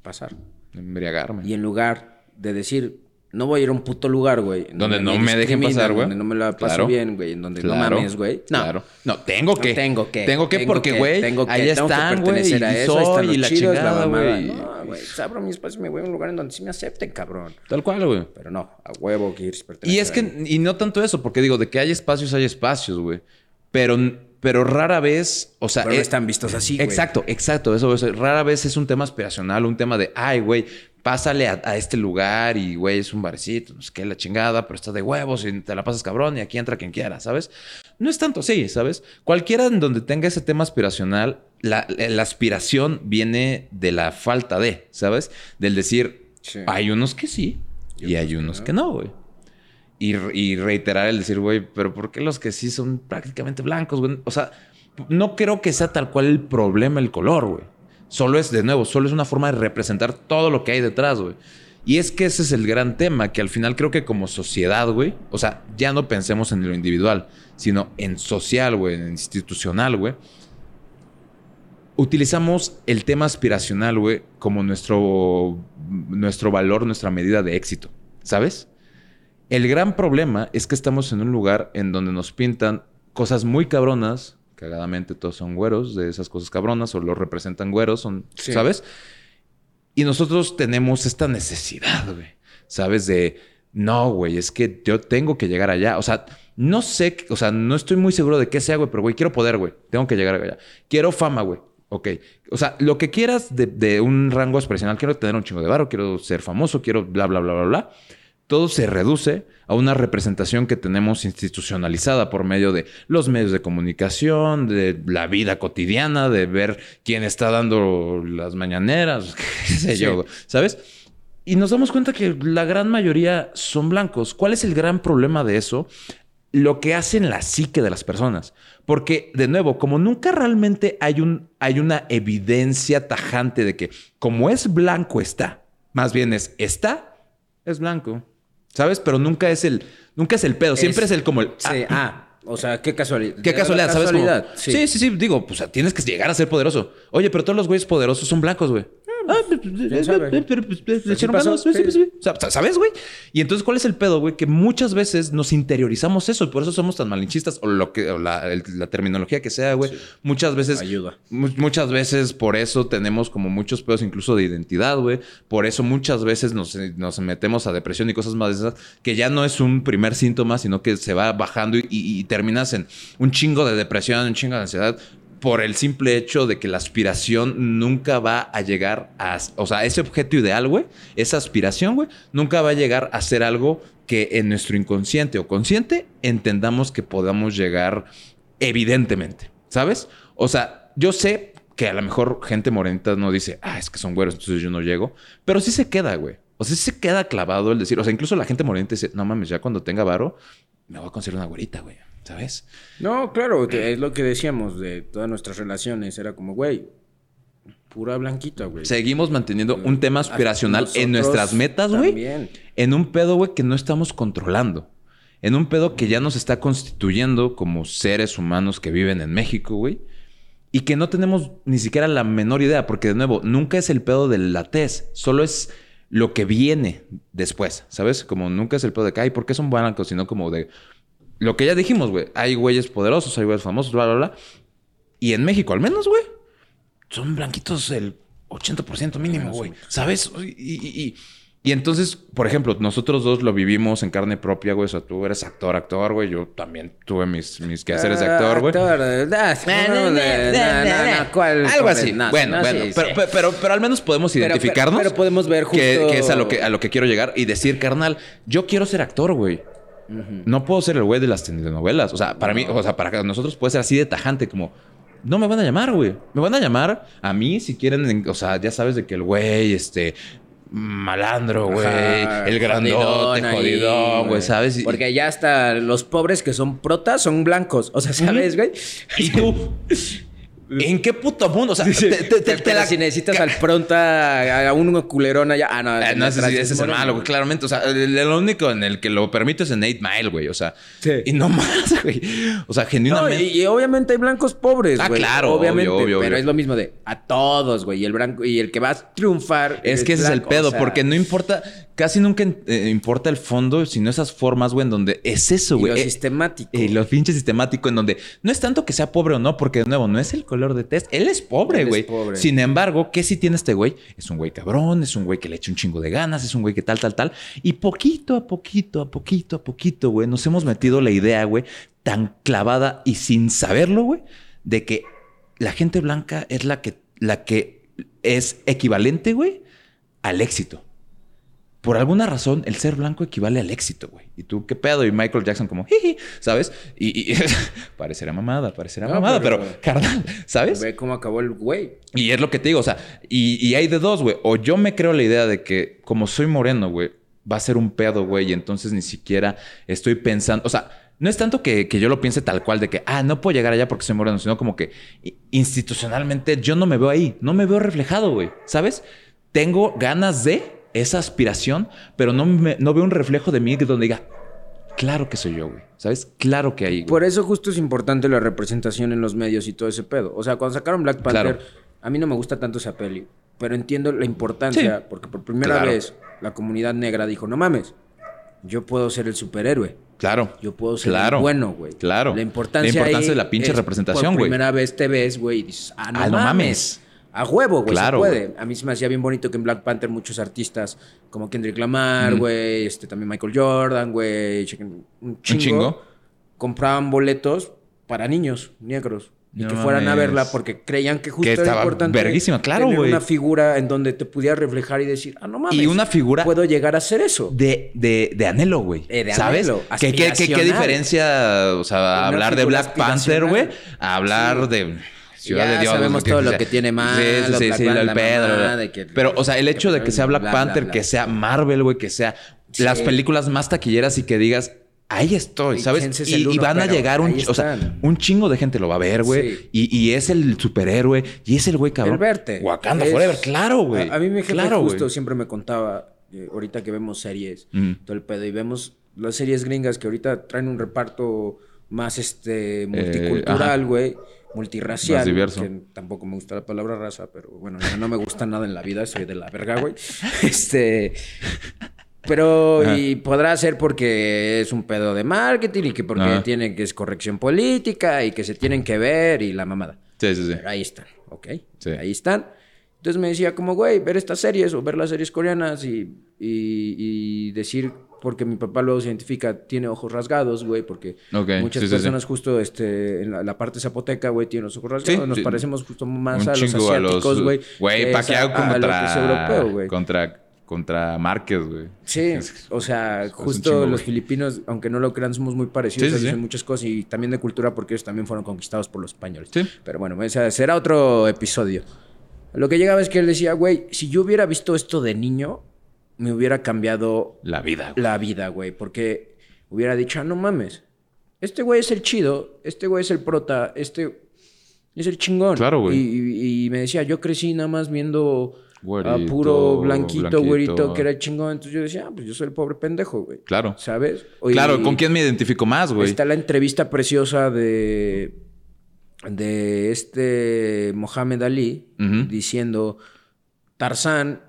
Pasar. Embriagarme. Y en lugar de decir, no voy a ir a un puto lugar, güey. Donde no me dejen pasar, güey. Donde no me la paso bien, güey. En donde no mames, güey. No. Claro. No, tengo que. tengo que. Tengo que porque, güey, ahí están, güey. Y soy y la chingada, güey. No, güey. Abro mi espacio y me voy a un lugar en donde sí me acepten, cabrón. Tal cual, güey. Pero no, a huevo que ir Y es que, y no tanto eso, porque digo, de que hay espacios, hay espacios, güey. Pero pero rara vez, o sea... Pero están vistos así, güey. Exacto, exacto. Eso, eso, rara vez es un tema aspiracional, un tema de, ay, güey, pásale a, este lugar y, güey, es un barecito, no sé qué, la chingada, pero está de huevos y te la pasas cabrón y aquí entra quien quiera, ¿sabes? No es tanto así, ¿sabes? Cualquiera en donde tenga ese tema aspiracional, la, aspiración viene de la falta de, ¿sabes? Del decir, hay unos que sí y hay unos que no, güey. Y, y reiterar el decir, güey, pero ¿por qué los que sí son prácticamente blancos, güey? O sea, no creo que sea tal cual el problema el color, güey. Solo es, de nuevo, solo es una forma de representar todo lo que hay detrás, güey. Y es que ese es el gran tema, que al final creo que como sociedad, güey, o sea, ya no pensemos en lo individual, sino en social, güey, en institucional, güey. Utilizamos el tema aspiracional, güey, como nuestro, nuestro valor, nuestra medida de éxito, ¿sabes? El gran problema es que estamos en un lugar en donde nos pintan cosas muy cabronas cagadamente todos son güeros de esas cosas cabronas o los representan güeros, son, ¿sabes? Y nosotros tenemos esta necesidad, güey, ¿sabes? De, no, güey, es que yo tengo que llegar allá. O sea, no sé, o sea, no estoy muy seguro de qué sea, güey, pero, güey, quiero poder, güey, tengo que llegar allá. Quiero fama, güey. Ok. O sea, lo que quieras de, de un rango expresional, quiero tener un chingo de barro, quiero ser famoso, quiero bla, bla, bla, bla, bla todo se reduce a una representación que tenemos institucionalizada por medio de los medios de comunicación, de la vida cotidiana, de ver quién está dando las mañaneras, qué sé yo, ¿sabes? Y nos damos cuenta que la gran mayoría son blancos. ¿Cuál es el gran problema de eso? Lo que hacen la psique de las personas. Porque, de nuevo, como nunca realmente hay, un, hay una evidencia tajante de que como es blanco está, más bien es está, es blanco. ¿Sabes? Pero nunca es el, nunca es el pedo. Siempre es, el como el. Sí, ah, ah, o sea, qué casualidad. Qué casualidad, ¿sabes? Casualidad, sí. sí, sí, Digo, pues tienes que llegar a ser poderoso. Oye, pero todos los güeyes poderosos son blancos, güey. ¿Sabes, güey? Y entonces, ¿cuál es el pedo, güey? Que muchas veces nos interiorizamos eso y por eso somos tan malinchistas o lo que la, terminología que sea, güey. Muchas veces. Ayuda. Muchas veces por eso tenemos como muchos pedos incluso de identidad, güey. Por eso muchas veces nos, metemos a depresión y cosas más de esas que ya no es un primer síntoma, sino que se va bajando y terminas en un chingo de depresión, un chingo de ansiedad por el simple hecho de que la aspiración nunca va a llegar a... O sea, ese objeto ideal, güey, esa aspiración, güey, nunca va a llegar a ser algo que en nuestro inconsciente o consciente entendamos que podamos llegar evidentemente, ¿sabes? O sea, yo sé que a lo mejor gente morenita no dice, ah, es que son güeros, entonces yo no llego, pero sí se queda, güey. O sea, sí se queda clavado el decir, o sea, incluso la gente morenita dice, no mames, ya cuando tenga varo, me voy a conseguir una güerita, güey. ¿Sabes? No, claro, es lo que decíamos de todas nuestras relaciones. Era como, güey, pura blanquita, güey. Seguimos manteniendo un tema aspiracional en nuestras metas, güey. En un pedo, güey, que no estamos controlando. En un pedo que ya nos está constituyendo como seres humanos que viven en México, güey. Y que no tenemos ni siquiera la menor idea, porque de nuevo, nunca es el pedo de la tez, solo es lo que viene después, ¿sabes? Como nunca es el pedo de que, ay, ¿por qué son blancos? Sino como de, lo que ya dijimos, güey. Hay güeyes poderosos, hay güeyes famosos, bla, bla, bla. Y en México, al menos, güey, son blanquitos el 80% mínimo, güey. ¿Sabes? Y, Y entonces, por ejemplo, nosotros dos lo vivimos en carne propia, güey. O sea, tú eres actor, actor, güey. Yo también tuve mis, mis quehaceres de actor, güey. Algo así. bueno, bueno. pero, pero, al menos podemos identificarnos. Pero, podemos ver justo... Que, es a lo que, a lo que quiero llegar y decir, carnal, yo quiero ser actor, güey. No puedo ser el güey de las telenovelas. O sea, para mí, o sea, para nosotros puede ser así de tajante como... No me van a llamar, güey. Me van a llamar a mí si quieren, o sea, ya sabes de que el güey, este, malandro, güey. El grandote, jodidón, güey, ¿sabes? Porque ya hasta los pobres que son protas son blancos. O sea, ¿sabes, güey? Y tú. ¿En qué puto mundo? O sea, te, si necesitas al pronta a un culerón allá. Ah, no, ah, no, ese, es el malo, güey. Claramente. O sea, lo único en el que lo permite es en 8 Mile, güey. O sea, y no más, güey. O sea, genuinamente. y, obviamente hay blancos pobres, ah, güey. Ah, claro, obviamente. pero es lo mismo de a todos, güey. Y el blanco, y el que va a triunfar. Es, que ese es el pedo, porque no importa casi nunca eh, importa el fondo, sino esas formas, güey, en donde es eso, güey. lo eh, sistemático. Y lo pinche sistemático, en donde no es tanto que sea pobre o no, porque de nuevo, no es el color de test. Él es pobre, güey. Sin embargo, ¿qué sí tiene este güey? Es un güey cabrón, es un güey que le echa un chingo de ganas, es un güey que tal, tal, tal. Y poquito a poquito, a poquito, a poquito, güey, nos hemos metido la idea, güey, tan clavada y sin saberlo, güey, de que la gente blanca es la que, la que es equivalente, güey, al éxito por alguna razón, el ser blanco equivale al éxito, güey. ¿Y tú qué pedo? Y Michael Jackson como, jiji, ¿sabes? Y, parecerá mamada, parecerá mamada, pero, carnal, ¿sabes? Ve cómo acabó el güey. Y es lo que te digo, o sea, y, hay de dos, güey. O yo me creo la idea de que como soy moreno, güey, va a ser un pedo, güey, y entonces ni siquiera estoy pensando, o sea, no es tanto que, que, yo lo piense tal cual de que, ah, no puedo llegar allá porque soy moreno, sino como que institucionalmente yo no me veo ahí, no me veo reflejado, güey, ¿sabes? Tengo ganas de, esa aspiración, pero no, no veo un reflejo de mí donde diga, claro que soy yo, güey. ¿Sabes? Claro que hay. Por eso justo es importante la representación en los medios y todo ese pedo. O sea, cuando sacaron Black Panther, a mí no me gusta tanto esa peli, pero entiendo la importancia, porque por primera vez la comunidad negra dijo, no mames, yo puedo ser el superhéroe. Claro. Yo puedo ser el bueno, güey. Claro. La importancia, de la pinche representación, güey. Por primera vez te ves, güey, y dices, ah, no, ah, no mames a huevo, güey. Claro, se puede. A mí se me hacía bien bonito que en Black Panther muchos artistas como Kendrick Lamar, güey, este, también Michael Jordan, güey, un chingo, compraban boletos para niños negros. Y que fueran a verla porque creían que justo era importante verguísima, claro, tener una figura en donde te pudiera reflejar y decir, ah, no mames. Y una figura... Puedo llegar a hacer eso. De, de, de anhelo, güey. Eh, ¿Sabes? ¿Qué, qué, qué, diferencia, o sea, hablar de Black Panther, güey, a hablar de Ciudad de Dios. Sabemos todo lo que tiene mal. Sí, sí, sí, el Pedro. Pero, o sea, el hecho de que sea Black Panther, que sea Marvel, güey, que sea las películas más taquilleras y que digas, ahí estoy, ¿sabes? Y, van a llegar un, o sea, un chingo de gente lo va a ver, güey. Y, es el superhéroe y es el güey cabrón. El verte. Wakanda Forever, claro, güey. A, mí mi jefe justo siempre me contaba, eh, ahorita que vemos series, todo el pedo, y vemos las series gringas que ahorita traen un reparto más este eh, multicultural, güey multirracial. Que tampoco me gusta la palabra raza, pero bueno, no me gusta nada en la vida, soy de la verga, güey. Este. Pero, y podrá ser porque es un pedo de marketing y que porque tiene que es corrección política y que se tienen que ver y la mamada. Sí, sí, sí. ahí están, ¿ok? Ahí están. Entonces me decía como, güey, ver estas series o ver las series coreanas y, y decir porque mi papá luego se identifica, tiene ojos rasgados, güey, porque muchas personas justo este, en la, parte zapoteca, güey, tienen los ojos rasgados. Nos parecemos justo más a los asiáticos, güey. Güey, Pacquiao contra, contra, contra Márquez, güey. Sí, o sea, justo los filipinos, aunque no lo crean, somos muy parecidos en muchas cosas y también de cultura porque ellos también fueron conquistados por los españoles. Pero bueno, ese será otro episodio. Lo que llegaba es que él decía, güey, si yo hubiera visto esto de niño, me hubiera cambiado la vida. Güey. La vida, güey. Porque hubiera dicho, ah, no mames. Este güey es el chido, este güey es el prota, este es el chingón. Claro, güey. Y, me decía, yo crecí nada más viendo a puro blanquito, güerito, que era el chingón. Entonces yo decía, ah, pues yo soy el pobre pendejo, güey. Claro. ¿Sabes? claro, ¿con quién me identifico más, güey? Está la entrevista preciosa de, de este Mohamed Ali diciendo, Tarzán,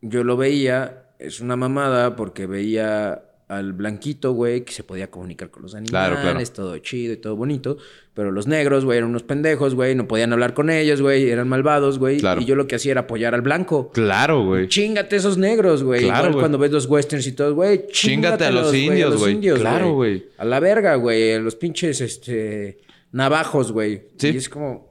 yo lo veía es una mamada porque veía al blanquito, güey, que se podía comunicar con los animales, claro, todo chido y todo bonito. Pero los negros, güey, eran unos pendejos, güey, no podían hablar con ellos, güey, eran malvados, güey. Y yo lo que hacía era apoyar al blanco. Claro, güey. Chingate esos negros, güey. Igual cuando ves los westerns y todo, güey, chingate, a los, indios, güey. Claro, güey. A la verga, güey, a los pinches, este, navajos, güey. Sí. Y es como...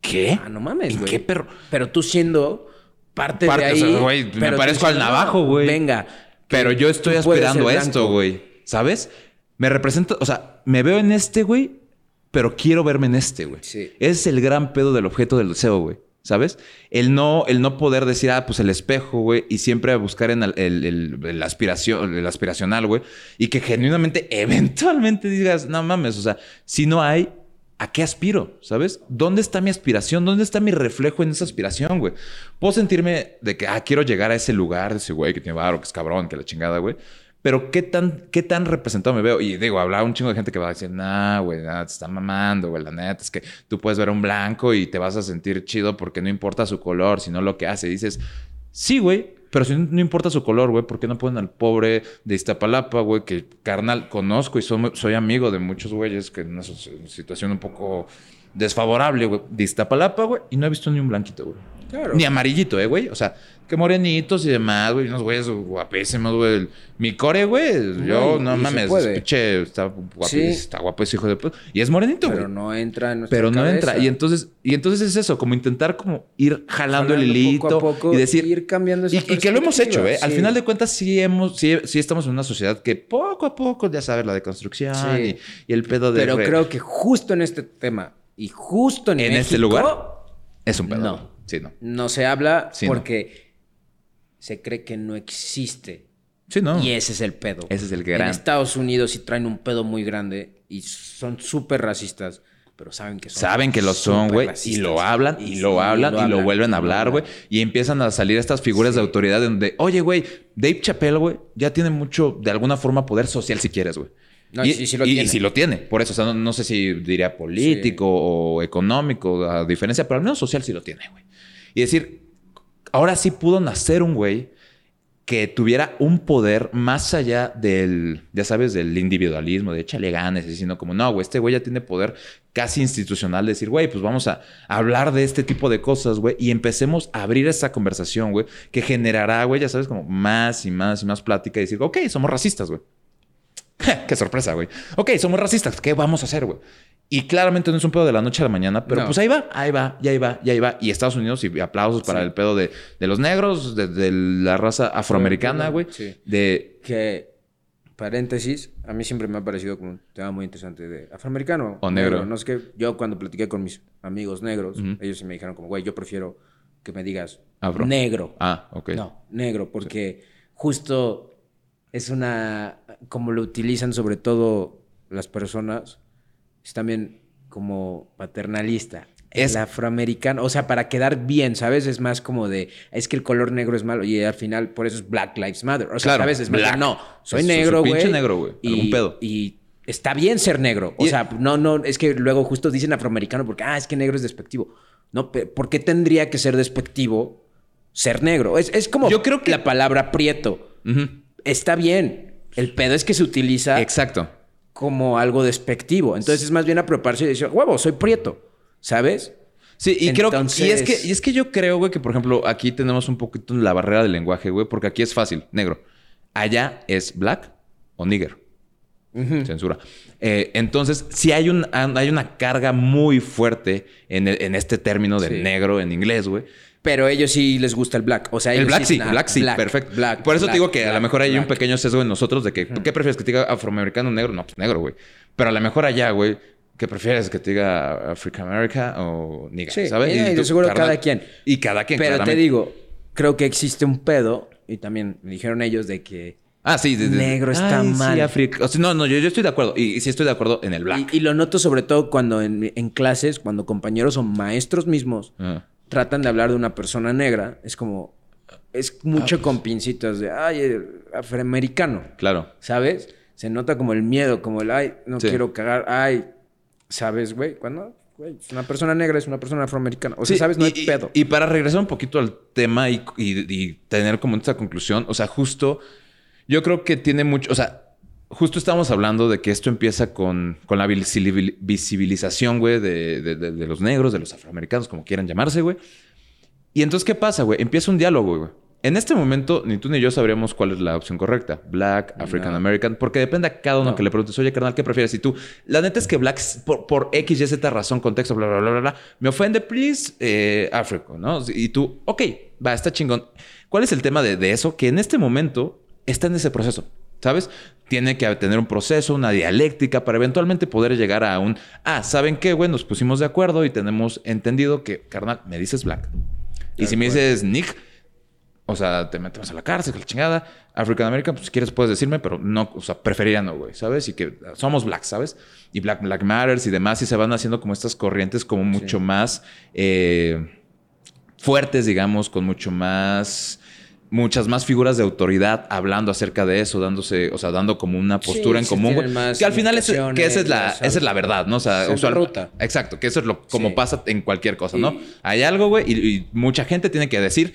¿Qué? Ah, no mames, güey. ¿Qué perro? Pero tú siendo parte, de ahí... güey, me parezco al navajo, güey. Venga, pero yo estoy aspirando a esto, güey. ¿Sabes? Me represento, o sea, me veo en este, güey, pero quiero verme en este, güey. Sí. Ese es el gran pedo del objeto del deseo, güey. ¿Sabes? El no, el no poder decir, ah, pues el espejo, güey, y siempre buscar en el, el, aspiración, el aspiracional, güey, y que genuinamente, eventualmente digas, no mames, o sea, si no hay, ¿a qué aspiro? ¿Sabes? ¿Dónde está mi aspiración? ¿Dónde está mi reflejo en esa aspiración, güey? Puedo sentirme de que, ah, quiero llegar a ese lugar de ese güey que tiene barro, que es cabrón, que la chingada, güey. Pero ¿qué tan, qué tan representado me veo? Y digo, hablaba un chingo de gente que va a decir, nah, güey, nah, te está mamando, güey, la neta, es que tú puedes ver a un blanco y te vas a sentir chido porque no importa su color, sino lo que hace. Y dices, sí, güey, pero si no, importa su color, güey, ¿por qué no ponen al pobre de Iztapalapa, güey, que carnal conozco y soy, amigo de muchos güeyes que en una situación un poco desfavorable, güey, de Iztapalapa, güey, y no he visto ni un blanquito, güey. Claro. Ni amarillito, eh, güey. O sea, que morenitos y demás, güey. Unos güeyes guapísimos, güey. Mi core, güey. Yo, no, mames. Pinche, está guapísimo, está guapo ese hijo de puta. Y es morenito, güey. Pero no entra en Pero no entra. Y entonces, y entonces es eso, como intentar como ir jalando, el hilito. Poco a poco, y decir. Ir cambiando y, y, que lo hemos hecho, ¿eh? Al final de cuentas, sí hemos, sí, sí, estamos en una sociedad que poco a poco, ya sabes, la deconstrucción y, y, el pedo de. Pero creo que justo en este tema y justo en, en este lugar es un pedo. No. Sí, no. No se habla porque se cree que no existe. Sí, no. Y ese es el pedo. Ese es el gran. En Estados Unidos sí traen un pedo muy grande y son súper racistas, pero saben que son. Saben que lo son, güey. Y lo hablan, y, lo hablan, y lo, vuelven a hablar, güey. Y empiezan a salir estas figuras de autoridad donde, oye, güey, Dave Chappelle, güey, ya tiene mucho, de alguna forma, poder social si quieres, güey. Y, sí, lo tiene. y, lo tiene. Por eso, o sea, no, sé si diría político o económico, a diferencia, pero al menos social sí lo tiene, güey. Y decir, ahora sí pudo nacer un güey que tuviera un poder más allá del, ya sabes, del individualismo, de échale ganas, sino como, no, güey, este güey ya tiene poder casi institucional de decir, güey, pues vamos a hablar de este tipo de cosas, güey, y empecemos a abrir esa conversación, güey, que generará, güey, ya sabes, como más y más y más plática y decir, ok, somos racistas, güey. Qué sorpresa, güey. Ok, somos racistas, ¿qué vamos a hacer, güey? Y claramente no es un pedo de la noche a la mañana, pero pues ahí va, ahí va, y ahí va, y ahí va. Y Estados Unidos, y aplausos para el pedo de, los negros, de, la raza afroamericana, güey. Sí. De. Que, paréntesis, a mí siempre me ha parecido como un tema muy interesante de afroamericano. O negro. No es que yo cuando platiqué con mis amigos negros, ellos me dijeron como, güey, yo prefiero que me digas negro. Ah, ok. No, negro, porque justo es una. Como lo utilizan sobre todo las personas es también como paternalista. Es el afroamericano, o sea, para quedar bien, ¿sabes? Es más como de, es que el color negro es malo y al final por eso es Black Lives Matter. O sea, ¿sabes? Es más, no, soy negro, güey. Pinche negro, güey. Pedo. y está bien ser negro. O sea, no, no, es que luego justo dicen afroamericano porque, ah, es que negro es despectivo. No, ¿por qué tendría que ser despectivo ser negro? Es, es como Yo creo que... la palabra prieto. Está bien. El pedo es que se utiliza. Exacto como algo despectivo. Entonces es más bien apropiarse y decir, huevo, soy prieto, ¿sabes? Sí, y creo que, y es que, y es que yo creo, güey, que por ejemplo, aquí tenemos un poquito la barrera del lenguaje, güey, porque aquí es fácil, negro. Allá es black o nigger. Censura. Eh, entonces, sí hay, un, hay una carga muy fuerte en, en este término del negro en inglés, güey. Pero ellos sí les gusta el black. O sea, el black sí, black sí, perfecto. Por eso te digo que a lo mejor hay un pequeño sesgo en nosotros de que, ¿qué prefieres que te diga afroamericano o negro? No, pues negro, güey. Pero a lo mejor allá, güey, ¿qué prefieres que te diga African America o nigga? Sí, ¿sabes? Y, yo seguro cada quien. Y cada quien, Pero te digo, creo que existe un pedo, y también me dijeron ellos de que Ah, sí. De, negro está mal. Sí, no, no, yo, yo, estoy de acuerdo. Y, sí estoy de acuerdo en el black. Y, lo noto sobre todo cuando en, en, clases, cuando compañeros o maestros mismos tratan de hablar de una persona negra, es como, es mucho ah, con pues. pincitas de, ay, afroamericano. Claro. ¿Sabes? Se nota como el miedo, como el, ay, no quiero cagar, ay, ¿sabes, güey? Cuando, güey, una persona negra es una persona afroamericana. O sea, ¿sabes? No hay pedo. Y, para regresar un poquito al tema y, y tener como esta conclusión, o sea, justo, yo creo que tiene mucho, o sea, justo estamos hablando de que esto empieza con, con la visibilización, güey, de, de, los negros, de los afroamericanos, como quieran llamarse, güey. Y entonces, ¿qué pasa, güey? Empieza un diálogo, güey. En este momento, ni tú ni yo sabríamos cuál es la opción correcta. Black, African American, porque depende a cada uno que le preguntes, oye, carnal, ¿qué prefieres? Y tú, la neta es que Black, por, por X, Y, Z razón, contexto, bla, bla, bla, bla, bla, me ofende, please, eh, Africa, ¿no? Y tú, ok, va, está chingón. ¿Cuál es el tema de, de eso? Que en este momento está en ese proceso. ¿Sabes? Tiene que tener un proceso, una dialéctica para eventualmente poder llegar a un, ah, ¿saben qué, güey? Nos pusimos de acuerdo y tenemos entendido que, carnal, me dices black. Y si me dices Nick, o sea, te metemos a la cárcel, que la chingada. African American, pues si quieres puedes decirme, pero no, o sea, preferiría no, güey, ¿sabes? Y que somos black, ¿sabes? Y Black, black Matters y demás, y se van haciendo como estas corrientes como mucho más eh, fuertes, digamos, con mucho más muchas más figuras de autoridad hablando acerca de eso, dándose, o sea, dando como una postura en común, que al final es, que esa es la, esa es la verdad, ¿no? O sea, usual, ruta. Exacto, que eso es lo como pasa en cualquier cosa, ¿no? Hay algo, güey, y, mucha gente tiene que decir,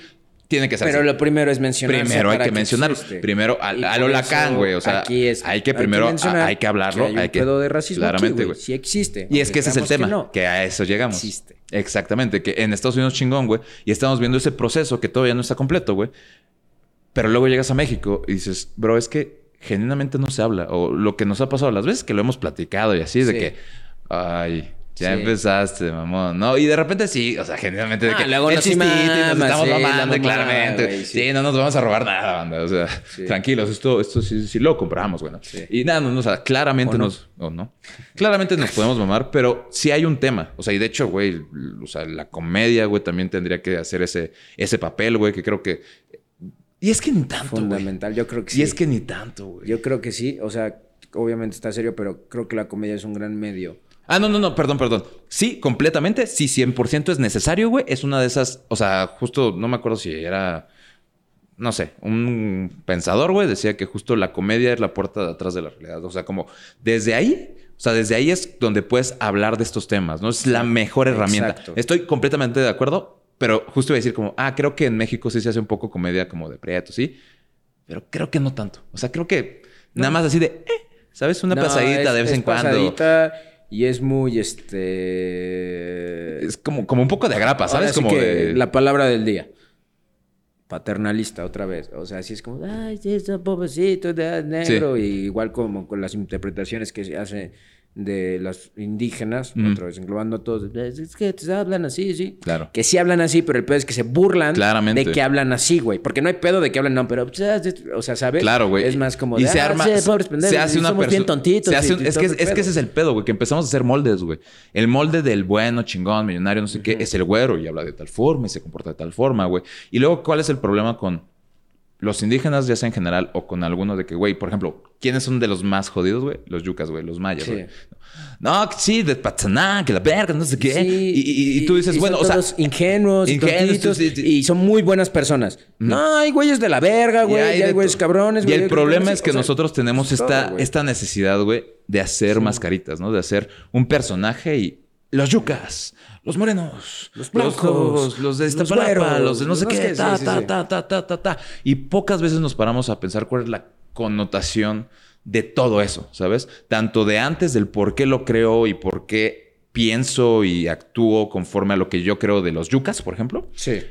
tiene que ser Pero lo primero es mencionar. Primero hay que, mencionarlo. Primero, a, lo Lacan, güey. O sea, hay que primero, hay que, hablarlo. hay, hay que, de racismo claramente, güey. Sí existe. Y es que ese es el tema, que, a eso llegamos. Existe. Exactamente, que en Estados Unidos chingón, güey. Y estamos viendo ese proceso que todavía no está completo, güey. Pero luego llegas a México y dices, bro, es que genuinamente no se habla. O lo que nos ha pasado las veces que lo hemos platicado y así, de que, ay, ya empezaste, mamón. No, y de repente sí, o sea, genuinamente de ah, que luego nos, chistito y nos estamos mamando, claramente. sí. no nos vamos a robar nada, banda. O sea, tranquilos, esto, esto sí, sí lo compramos, bueno. Y nada, no, o sea, claramente nos. O no. Claramente nos podemos mamar, pero sí hay un tema. O sea, y de hecho, güey, o sea, la comedia, güey, también tendría que hacer ese, ese papel, güey, que creo que y es que ni tanto. Fundamental, yo creo que sí. Y es que ni tanto, güey. Yo creo que sí. O sea, obviamente está serio, pero creo que la comedia es un gran medio. Ah, no, no, no, perdón, perdón. Sí, completamente. Sí, 100% es necesario, güey. Es una de esas. O sea, justo no me acuerdo si era. No sé, un pensador, güey, decía que justo la comedia es la puerta de atrás de la realidad. O sea, como desde ahí o sea, desde ahí es donde puedes hablar de estos temas, ¿no? Es la mejor herramienta. Estoy completamente de acuerdo. Pero justo iba a decir como, ah, creo que en México sí se hace un poco comedia como de prieto, ¿sí? Pero creo que no tanto. O sea, creo que nada más así de, eh, ¿sabes? Una pasadita de vez en cuando. Y es muy, este... Es como, como un poco de agrapa, ¿sabes? como que la palabra del día. Paternalista, otra vez. O sea, así es como, ay, ese pobrecito de negro. Y igual como con las interpretaciones que se hace de las indígenas, otra vez englobando a todos, es que hablan así, sí. Claro. Que sí hablan así, pero el pedo es que se burlan de que hablan así, güey. Porque no hay pedo de que hablan, no, pero, o sea, ¿sabes? Claro, güey. Es más como y se ah, arma, se hace una somos bien tontitos. es, que, es que ese es el pedo, güey, que empezamos a hacer moldes, güey. El molde del bueno, chingón, millonario, no sé qué, es el güero y habla de tal forma y se comporta de tal forma, güey. Y luego, ¿cuál es el problema con los indígenas, ya sea en general o con alguno de que, güey, por ejemplo, ¿quiénes son de los más jodidos, güey? Los yucas, güey, los mayas, güey. No, sí, de Patzaná, que la verga, no sé qué. y, tú dices, bueno, o sea. ingenuos, ingenuos y son muy buenas personas. No, hay güeyes de la verga, güey. Hay, güeyes cabrones, güey. Y el problema es que nosotros tenemos esta, esta necesidad, güey, de hacer mascaritas, ¿no? De hacer un personaje y. Los yucas, los morenos, los blancos, los, de esta los, los de no sé qué, ta, ta, ta, ta, ta, ta, ta. Y pocas veces nos paramos a pensar cuál es la connotación de todo eso, ¿sabes? Tanto de antes del por qué lo creo y por qué pienso y actúo conforme a lo que yo creo de los yucas, por ejemplo. Sí.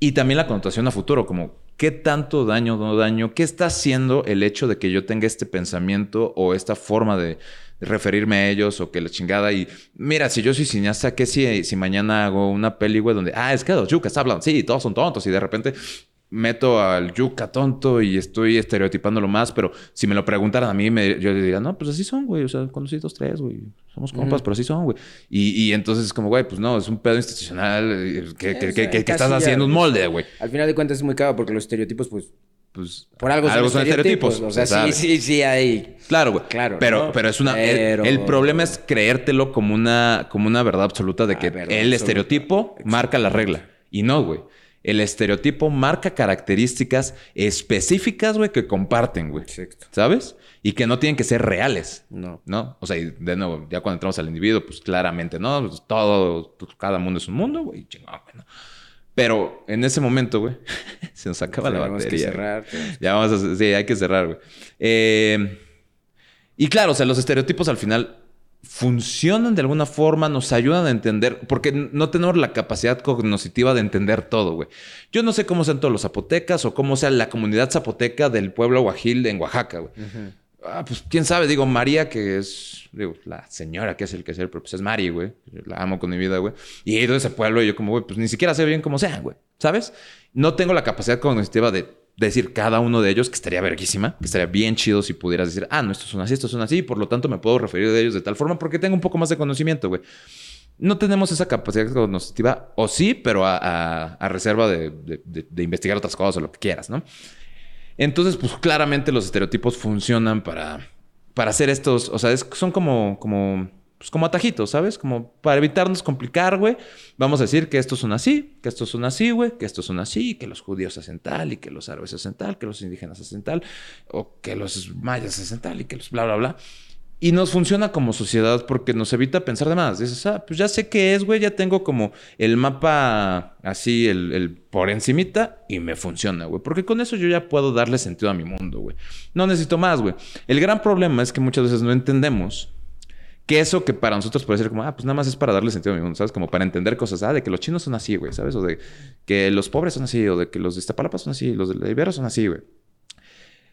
Y también la connotación a futuro, como qué tanto daño o no daño, qué está haciendo el hecho de que yo tenga este pensamiento o esta forma de, referirme a ellos o que la chingada. Y mira, si yo soy cineasta, ¿qué si, si mañana hago una peli, güey, donde, ah, es que los yucas hablan, sí, todos son tontos y de repente meto al yuca tonto y estoy estereotipándolo más, pero si me lo preguntaran a mí, me, yo diría, no, pues así son, güey. O sea, conocí dos, tres, güey. Somos compas, pero así son, güey. Y, y entonces es como, güey, pues no, es un pedo institucional eh, que, que, que, que estás haciendo un molde, güey. Al final de cuentas es muy caro porque los estereotipos, pues, pues por algo, son, estereotipos. O sea, sí, sí, sí hay. Claro, güey. Claro. Pero, pero es una. El, problema es creértelo como una, como una verdad absoluta de ah, que el estereotipo marca la regla. Y no, güey. El estereotipo marca características específicas, güey, que comparten, güey. Exacto. ¿Sabes? Y que no tienen que ser reales. No. ¿No? O sea, de nuevo, ya cuando entramos al individuo, pues claramente, ¿no? Pues, todo, pues, cada mundo es un mundo, güey. Chingón, güey, ¿no? Pero en ese momento, güey, se nos acaba la batería. Que cerrar, ya vamos a... Sí, hay que cerrar, güey. Eh, Y claro, o sea, los estereotipos al final funcionan de alguna forma, nos ayudan a entender, porque no tenemos la capacidad cognitiva de entender todo, güey. Yo no sé cómo sean todos los zapotecas o cómo sea la comunidad zapoteca del pueblo Guajil en Oaxaca, güey. Ah, pues quién sabe, digo, María, que es digo, la señora que es el que es el, pero pues es Mari, güey. La amo con mi vida, güey. Y he ido a ese pueblo y yo como, güey, pues ni siquiera sé bien cómo sean, güey. ¿Sabes? No tengo la capacidad cognitiva de decir cada uno de ellos, que estaría verguísima, que estaría bien chido si pudieras decir, ah, no, estos son así, estos son así, y por lo tanto me puedo referir de ellos de tal forma porque tengo un poco más de conocimiento, güey. No tenemos esa capacidad cognitiva, o sí, pero a, reserva de, de, investigar otras cosas o lo que quieras, ¿no? Entonces, pues claramente los estereotipos funcionan para, para hacer estos, o sea, son como, como pues como atajitos, ¿sabes? Como para evitarnos complicar, güey. Vamos a decir que estos son así, que estos son así, güey, que estos son así, que los judíos hacen tal y que los árabes hacen tal, que los indígenas hacen tal, o que los mayas hacen tal y que los bla, bla, bla. Y nos funciona como sociedad porque nos evita pensar de más. Dices, ah, pues ya sé qué es, güey, ya tengo como el mapa así, el, por encimita y me funciona, güey. Porque con eso yo ya puedo darle sentido a mi mundo, güey. No necesito más, güey. El gran problema es que muchas veces no entendemos que eso que para nosotros puede ser como, ah, pues nada más es para darle sentido a mi mundo, ¿sabes? Como para entender cosas, ah, de que los chinos son así, güey, ¿sabes? O de que los pobres son así, o de que los de Iztapalapa son así, los de Ibero son así, güey.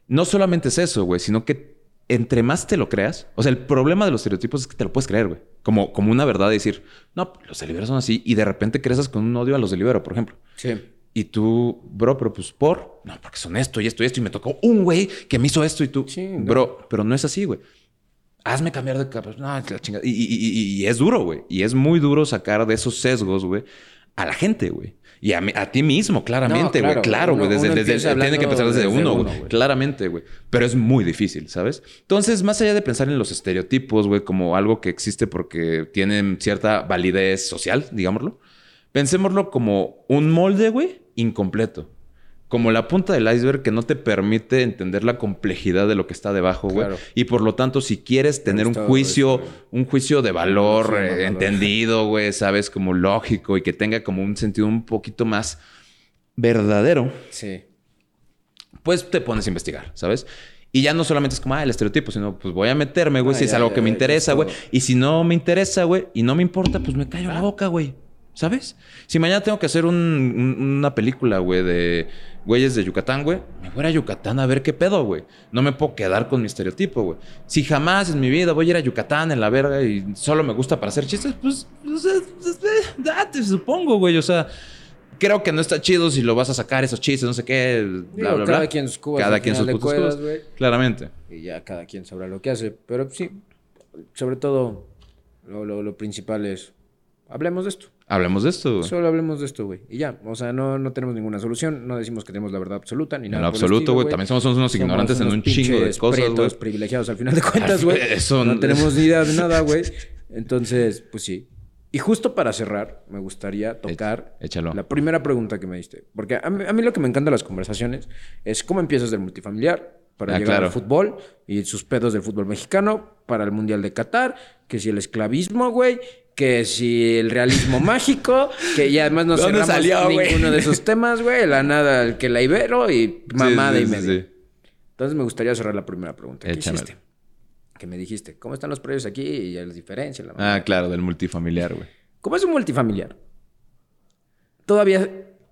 No solamente es eso, güey, sino que entre más te lo creas, o sea, el problema de los estereotipos es que te lo puedes creer, güey. Como, como una verdad de decir, no, los de Ibero son así, y de repente creces con un odio a los de Ibero, por ejemplo. Sí. Y tú, bro, pero pues por, no, porque son esto y esto y esto, y me tocó un güey que me hizo esto y tú, sí, bro, pero no es así, güey hazme cambiar de capa. No, la chingada. Y, es duro, güey. Y es muy duro sacar de esos sesgos, güey, a la gente, güey. Y a, a, ti mismo, claramente, güey. claro, güey. Desde, tiene que empezar desde, uno, güey. Claramente, güey. Pero es muy difícil, ¿sabes? Entonces, más allá de pensar en los estereotipos, güey, como algo que existe porque tienen cierta validez social, digámoslo, pensémoslo como un molde, güey, incompleto como la punta del iceberg que no te permite entender la complejidad de lo que está debajo, güey. Y por lo tanto, si quieres tener un juicio, un juicio de valor eh, entendido, güey, sabes, como lógico y que tenga como un sentido un poquito más verdadero. Sí. Pues te pones a investigar, ¿sabes? Y ya no solamente es como, ah, el estereotipo, sino pues voy a meterme, güey, ah, si es algo que me interesa, güey. Y si no me interesa, güey, y no me importa, pues me callo la boca, güey. ¿Sabes? Si mañana tengo que hacer una película, güey, de güeyes de Yucatán, güey, me voy a Yucatán a ver qué pedo, güey. No me puedo quedar con mi estereotipo, güey. Si jamás en mi vida voy a ir a Yucatán en la verga y solo me gusta para hacer chistes, pues, pues date, supongo, güey. O sea, creo que no está chido si lo vas a sacar esos chistes, no sé qué, bla, bla, bla. Cada quien sus cubas. Cada quien sus cubas. Claramente. Y ya cada quien sabrá lo que hace. Pero sí, sobre todo, lo principal es, hablemos de esto. Hablemos de esto. Solo hablemos de esto, güey. Y ya. O sea, no, no tenemos ninguna solución. No decimos que tenemos la verdad absoluta ni nada. En lo absoluto, güey. También somos, unos ignorantes en un chingo de cosas, güey. privilegiados al final de cuentas, güey. No tenemos ni idea de nada, güey. Entonces, pues sí. Y justo para cerrar, me gustaría tocar Échalo. la primera pregunta que me diste. Porque a mí, a mí lo que me encanta de las conversaciones es cómo empiezas del multifamiliar para ah, llegar al fútbol y sus pedos del fútbol mexicano para el Mundial de Qatar, que si el esclavismo, güey, que si el realismo mágico, que y además no cerramos salió, ninguno de esos temas, güey, la nada, el que la Ibero y mamada y medio. Entonces me gustaría cerrar la primera pregunta. ¿Qué hiciste? Que me dijiste, ¿cómo están los precios aquí y las diferencias? ah, claro, del multifamiliar, güey. ¿Cómo es un multifamiliar? Todavía,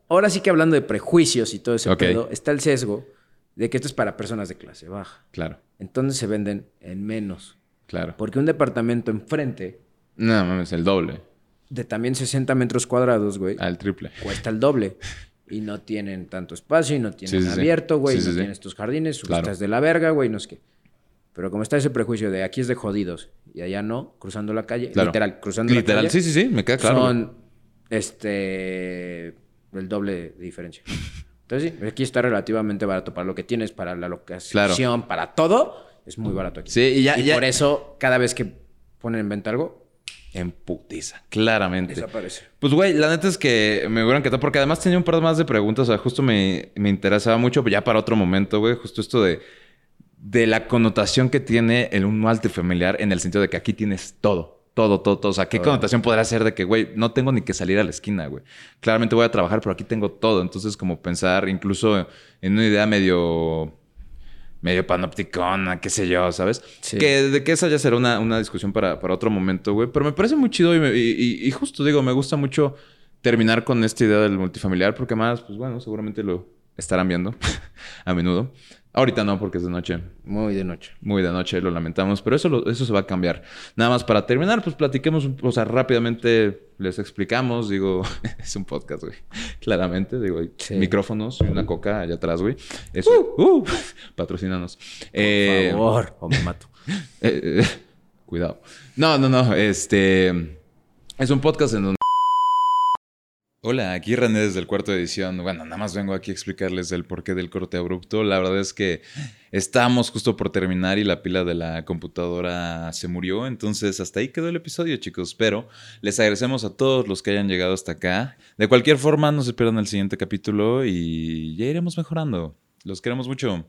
ahora sí que hablando de prejuicios y todo ese pedo, está el sesgo de que esto es para personas de clase baja. Claro. Entonces se venden en menos. Claro. Porque un departamento enfrente no, mames, el doble. De también 60 metros cuadrados, güey. Al triple. Cuesta el doble. Y no tienen tanto espacio y no tienen abierto, güey. no tienen estos jardines, claro. de la verga, güey, no es que. Pero como está ese prejuicio de aquí es de jodidos y allá no, cruzando la calle, literal, cruzando la calle. sí, sí, sí, me queda claro. Son este el doble de diferencia. Entonces sí, aquí está relativamente barato para lo que tienes, para la locación, para todo, es muy barato aquí. Sí, y ya. Y por eso, cada vez que ponen en venta algo, en putiza, claramente. Desaparece. Pues, güey, la neta es que me hubieran encantado, porque además tenía un par más de preguntas, o sea, justo me, interesaba mucho, ya para otro momento, güey, justo esto de, de la connotación que tiene el un multifamiliar en el sentido de que aquí tienes todo. Todo, todo, todo. O sea, ¿qué connotación podrá ser de que, güey, no tengo ni que salir a la esquina, güey? Claramente voy a trabajar, pero aquí tengo todo. Entonces, como pensar incluso en una idea medio medio panopticona, qué sé yo, ¿sabes? Que de que esa ya será una, discusión para, otro momento, güey. Pero me parece muy chido y, y, justo digo, me gusta mucho terminar con esta idea del multifamiliar porque más, pues bueno, seguramente lo estarán viendo a menudo. Ahorita no, porque es de noche. Muy de noche. Muy de noche, lo lamentamos, pero eso, eso se va a cambiar. Nada más para terminar, pues platiquemos, o sea, rápidamente les explicamos, digo, es un podcast, güey. Claramente, digo, micrófonos y una coca allá atrás, güey. Eso, uh, uh, patrocínanos. Por eh, favor, o me mato. Eh, eh, cuidado. No, no, no, este... Es un podcast en donde Hola, aquí René desde el cuarto edición. Bueno, nada más vengo aquí a explicarles el porqué del corte abrupto. La verdad es que estamos justo por terminar y la pila de la computadora se murió. Entonces, hasta ahí quedó el episodio, chicos. Pero les agradecemos a todos los que hayan llegado hasta acá. De cualquier forma, no se pierdan el siguiente capítulo y ya iremos mejorando. Los queremos mucho.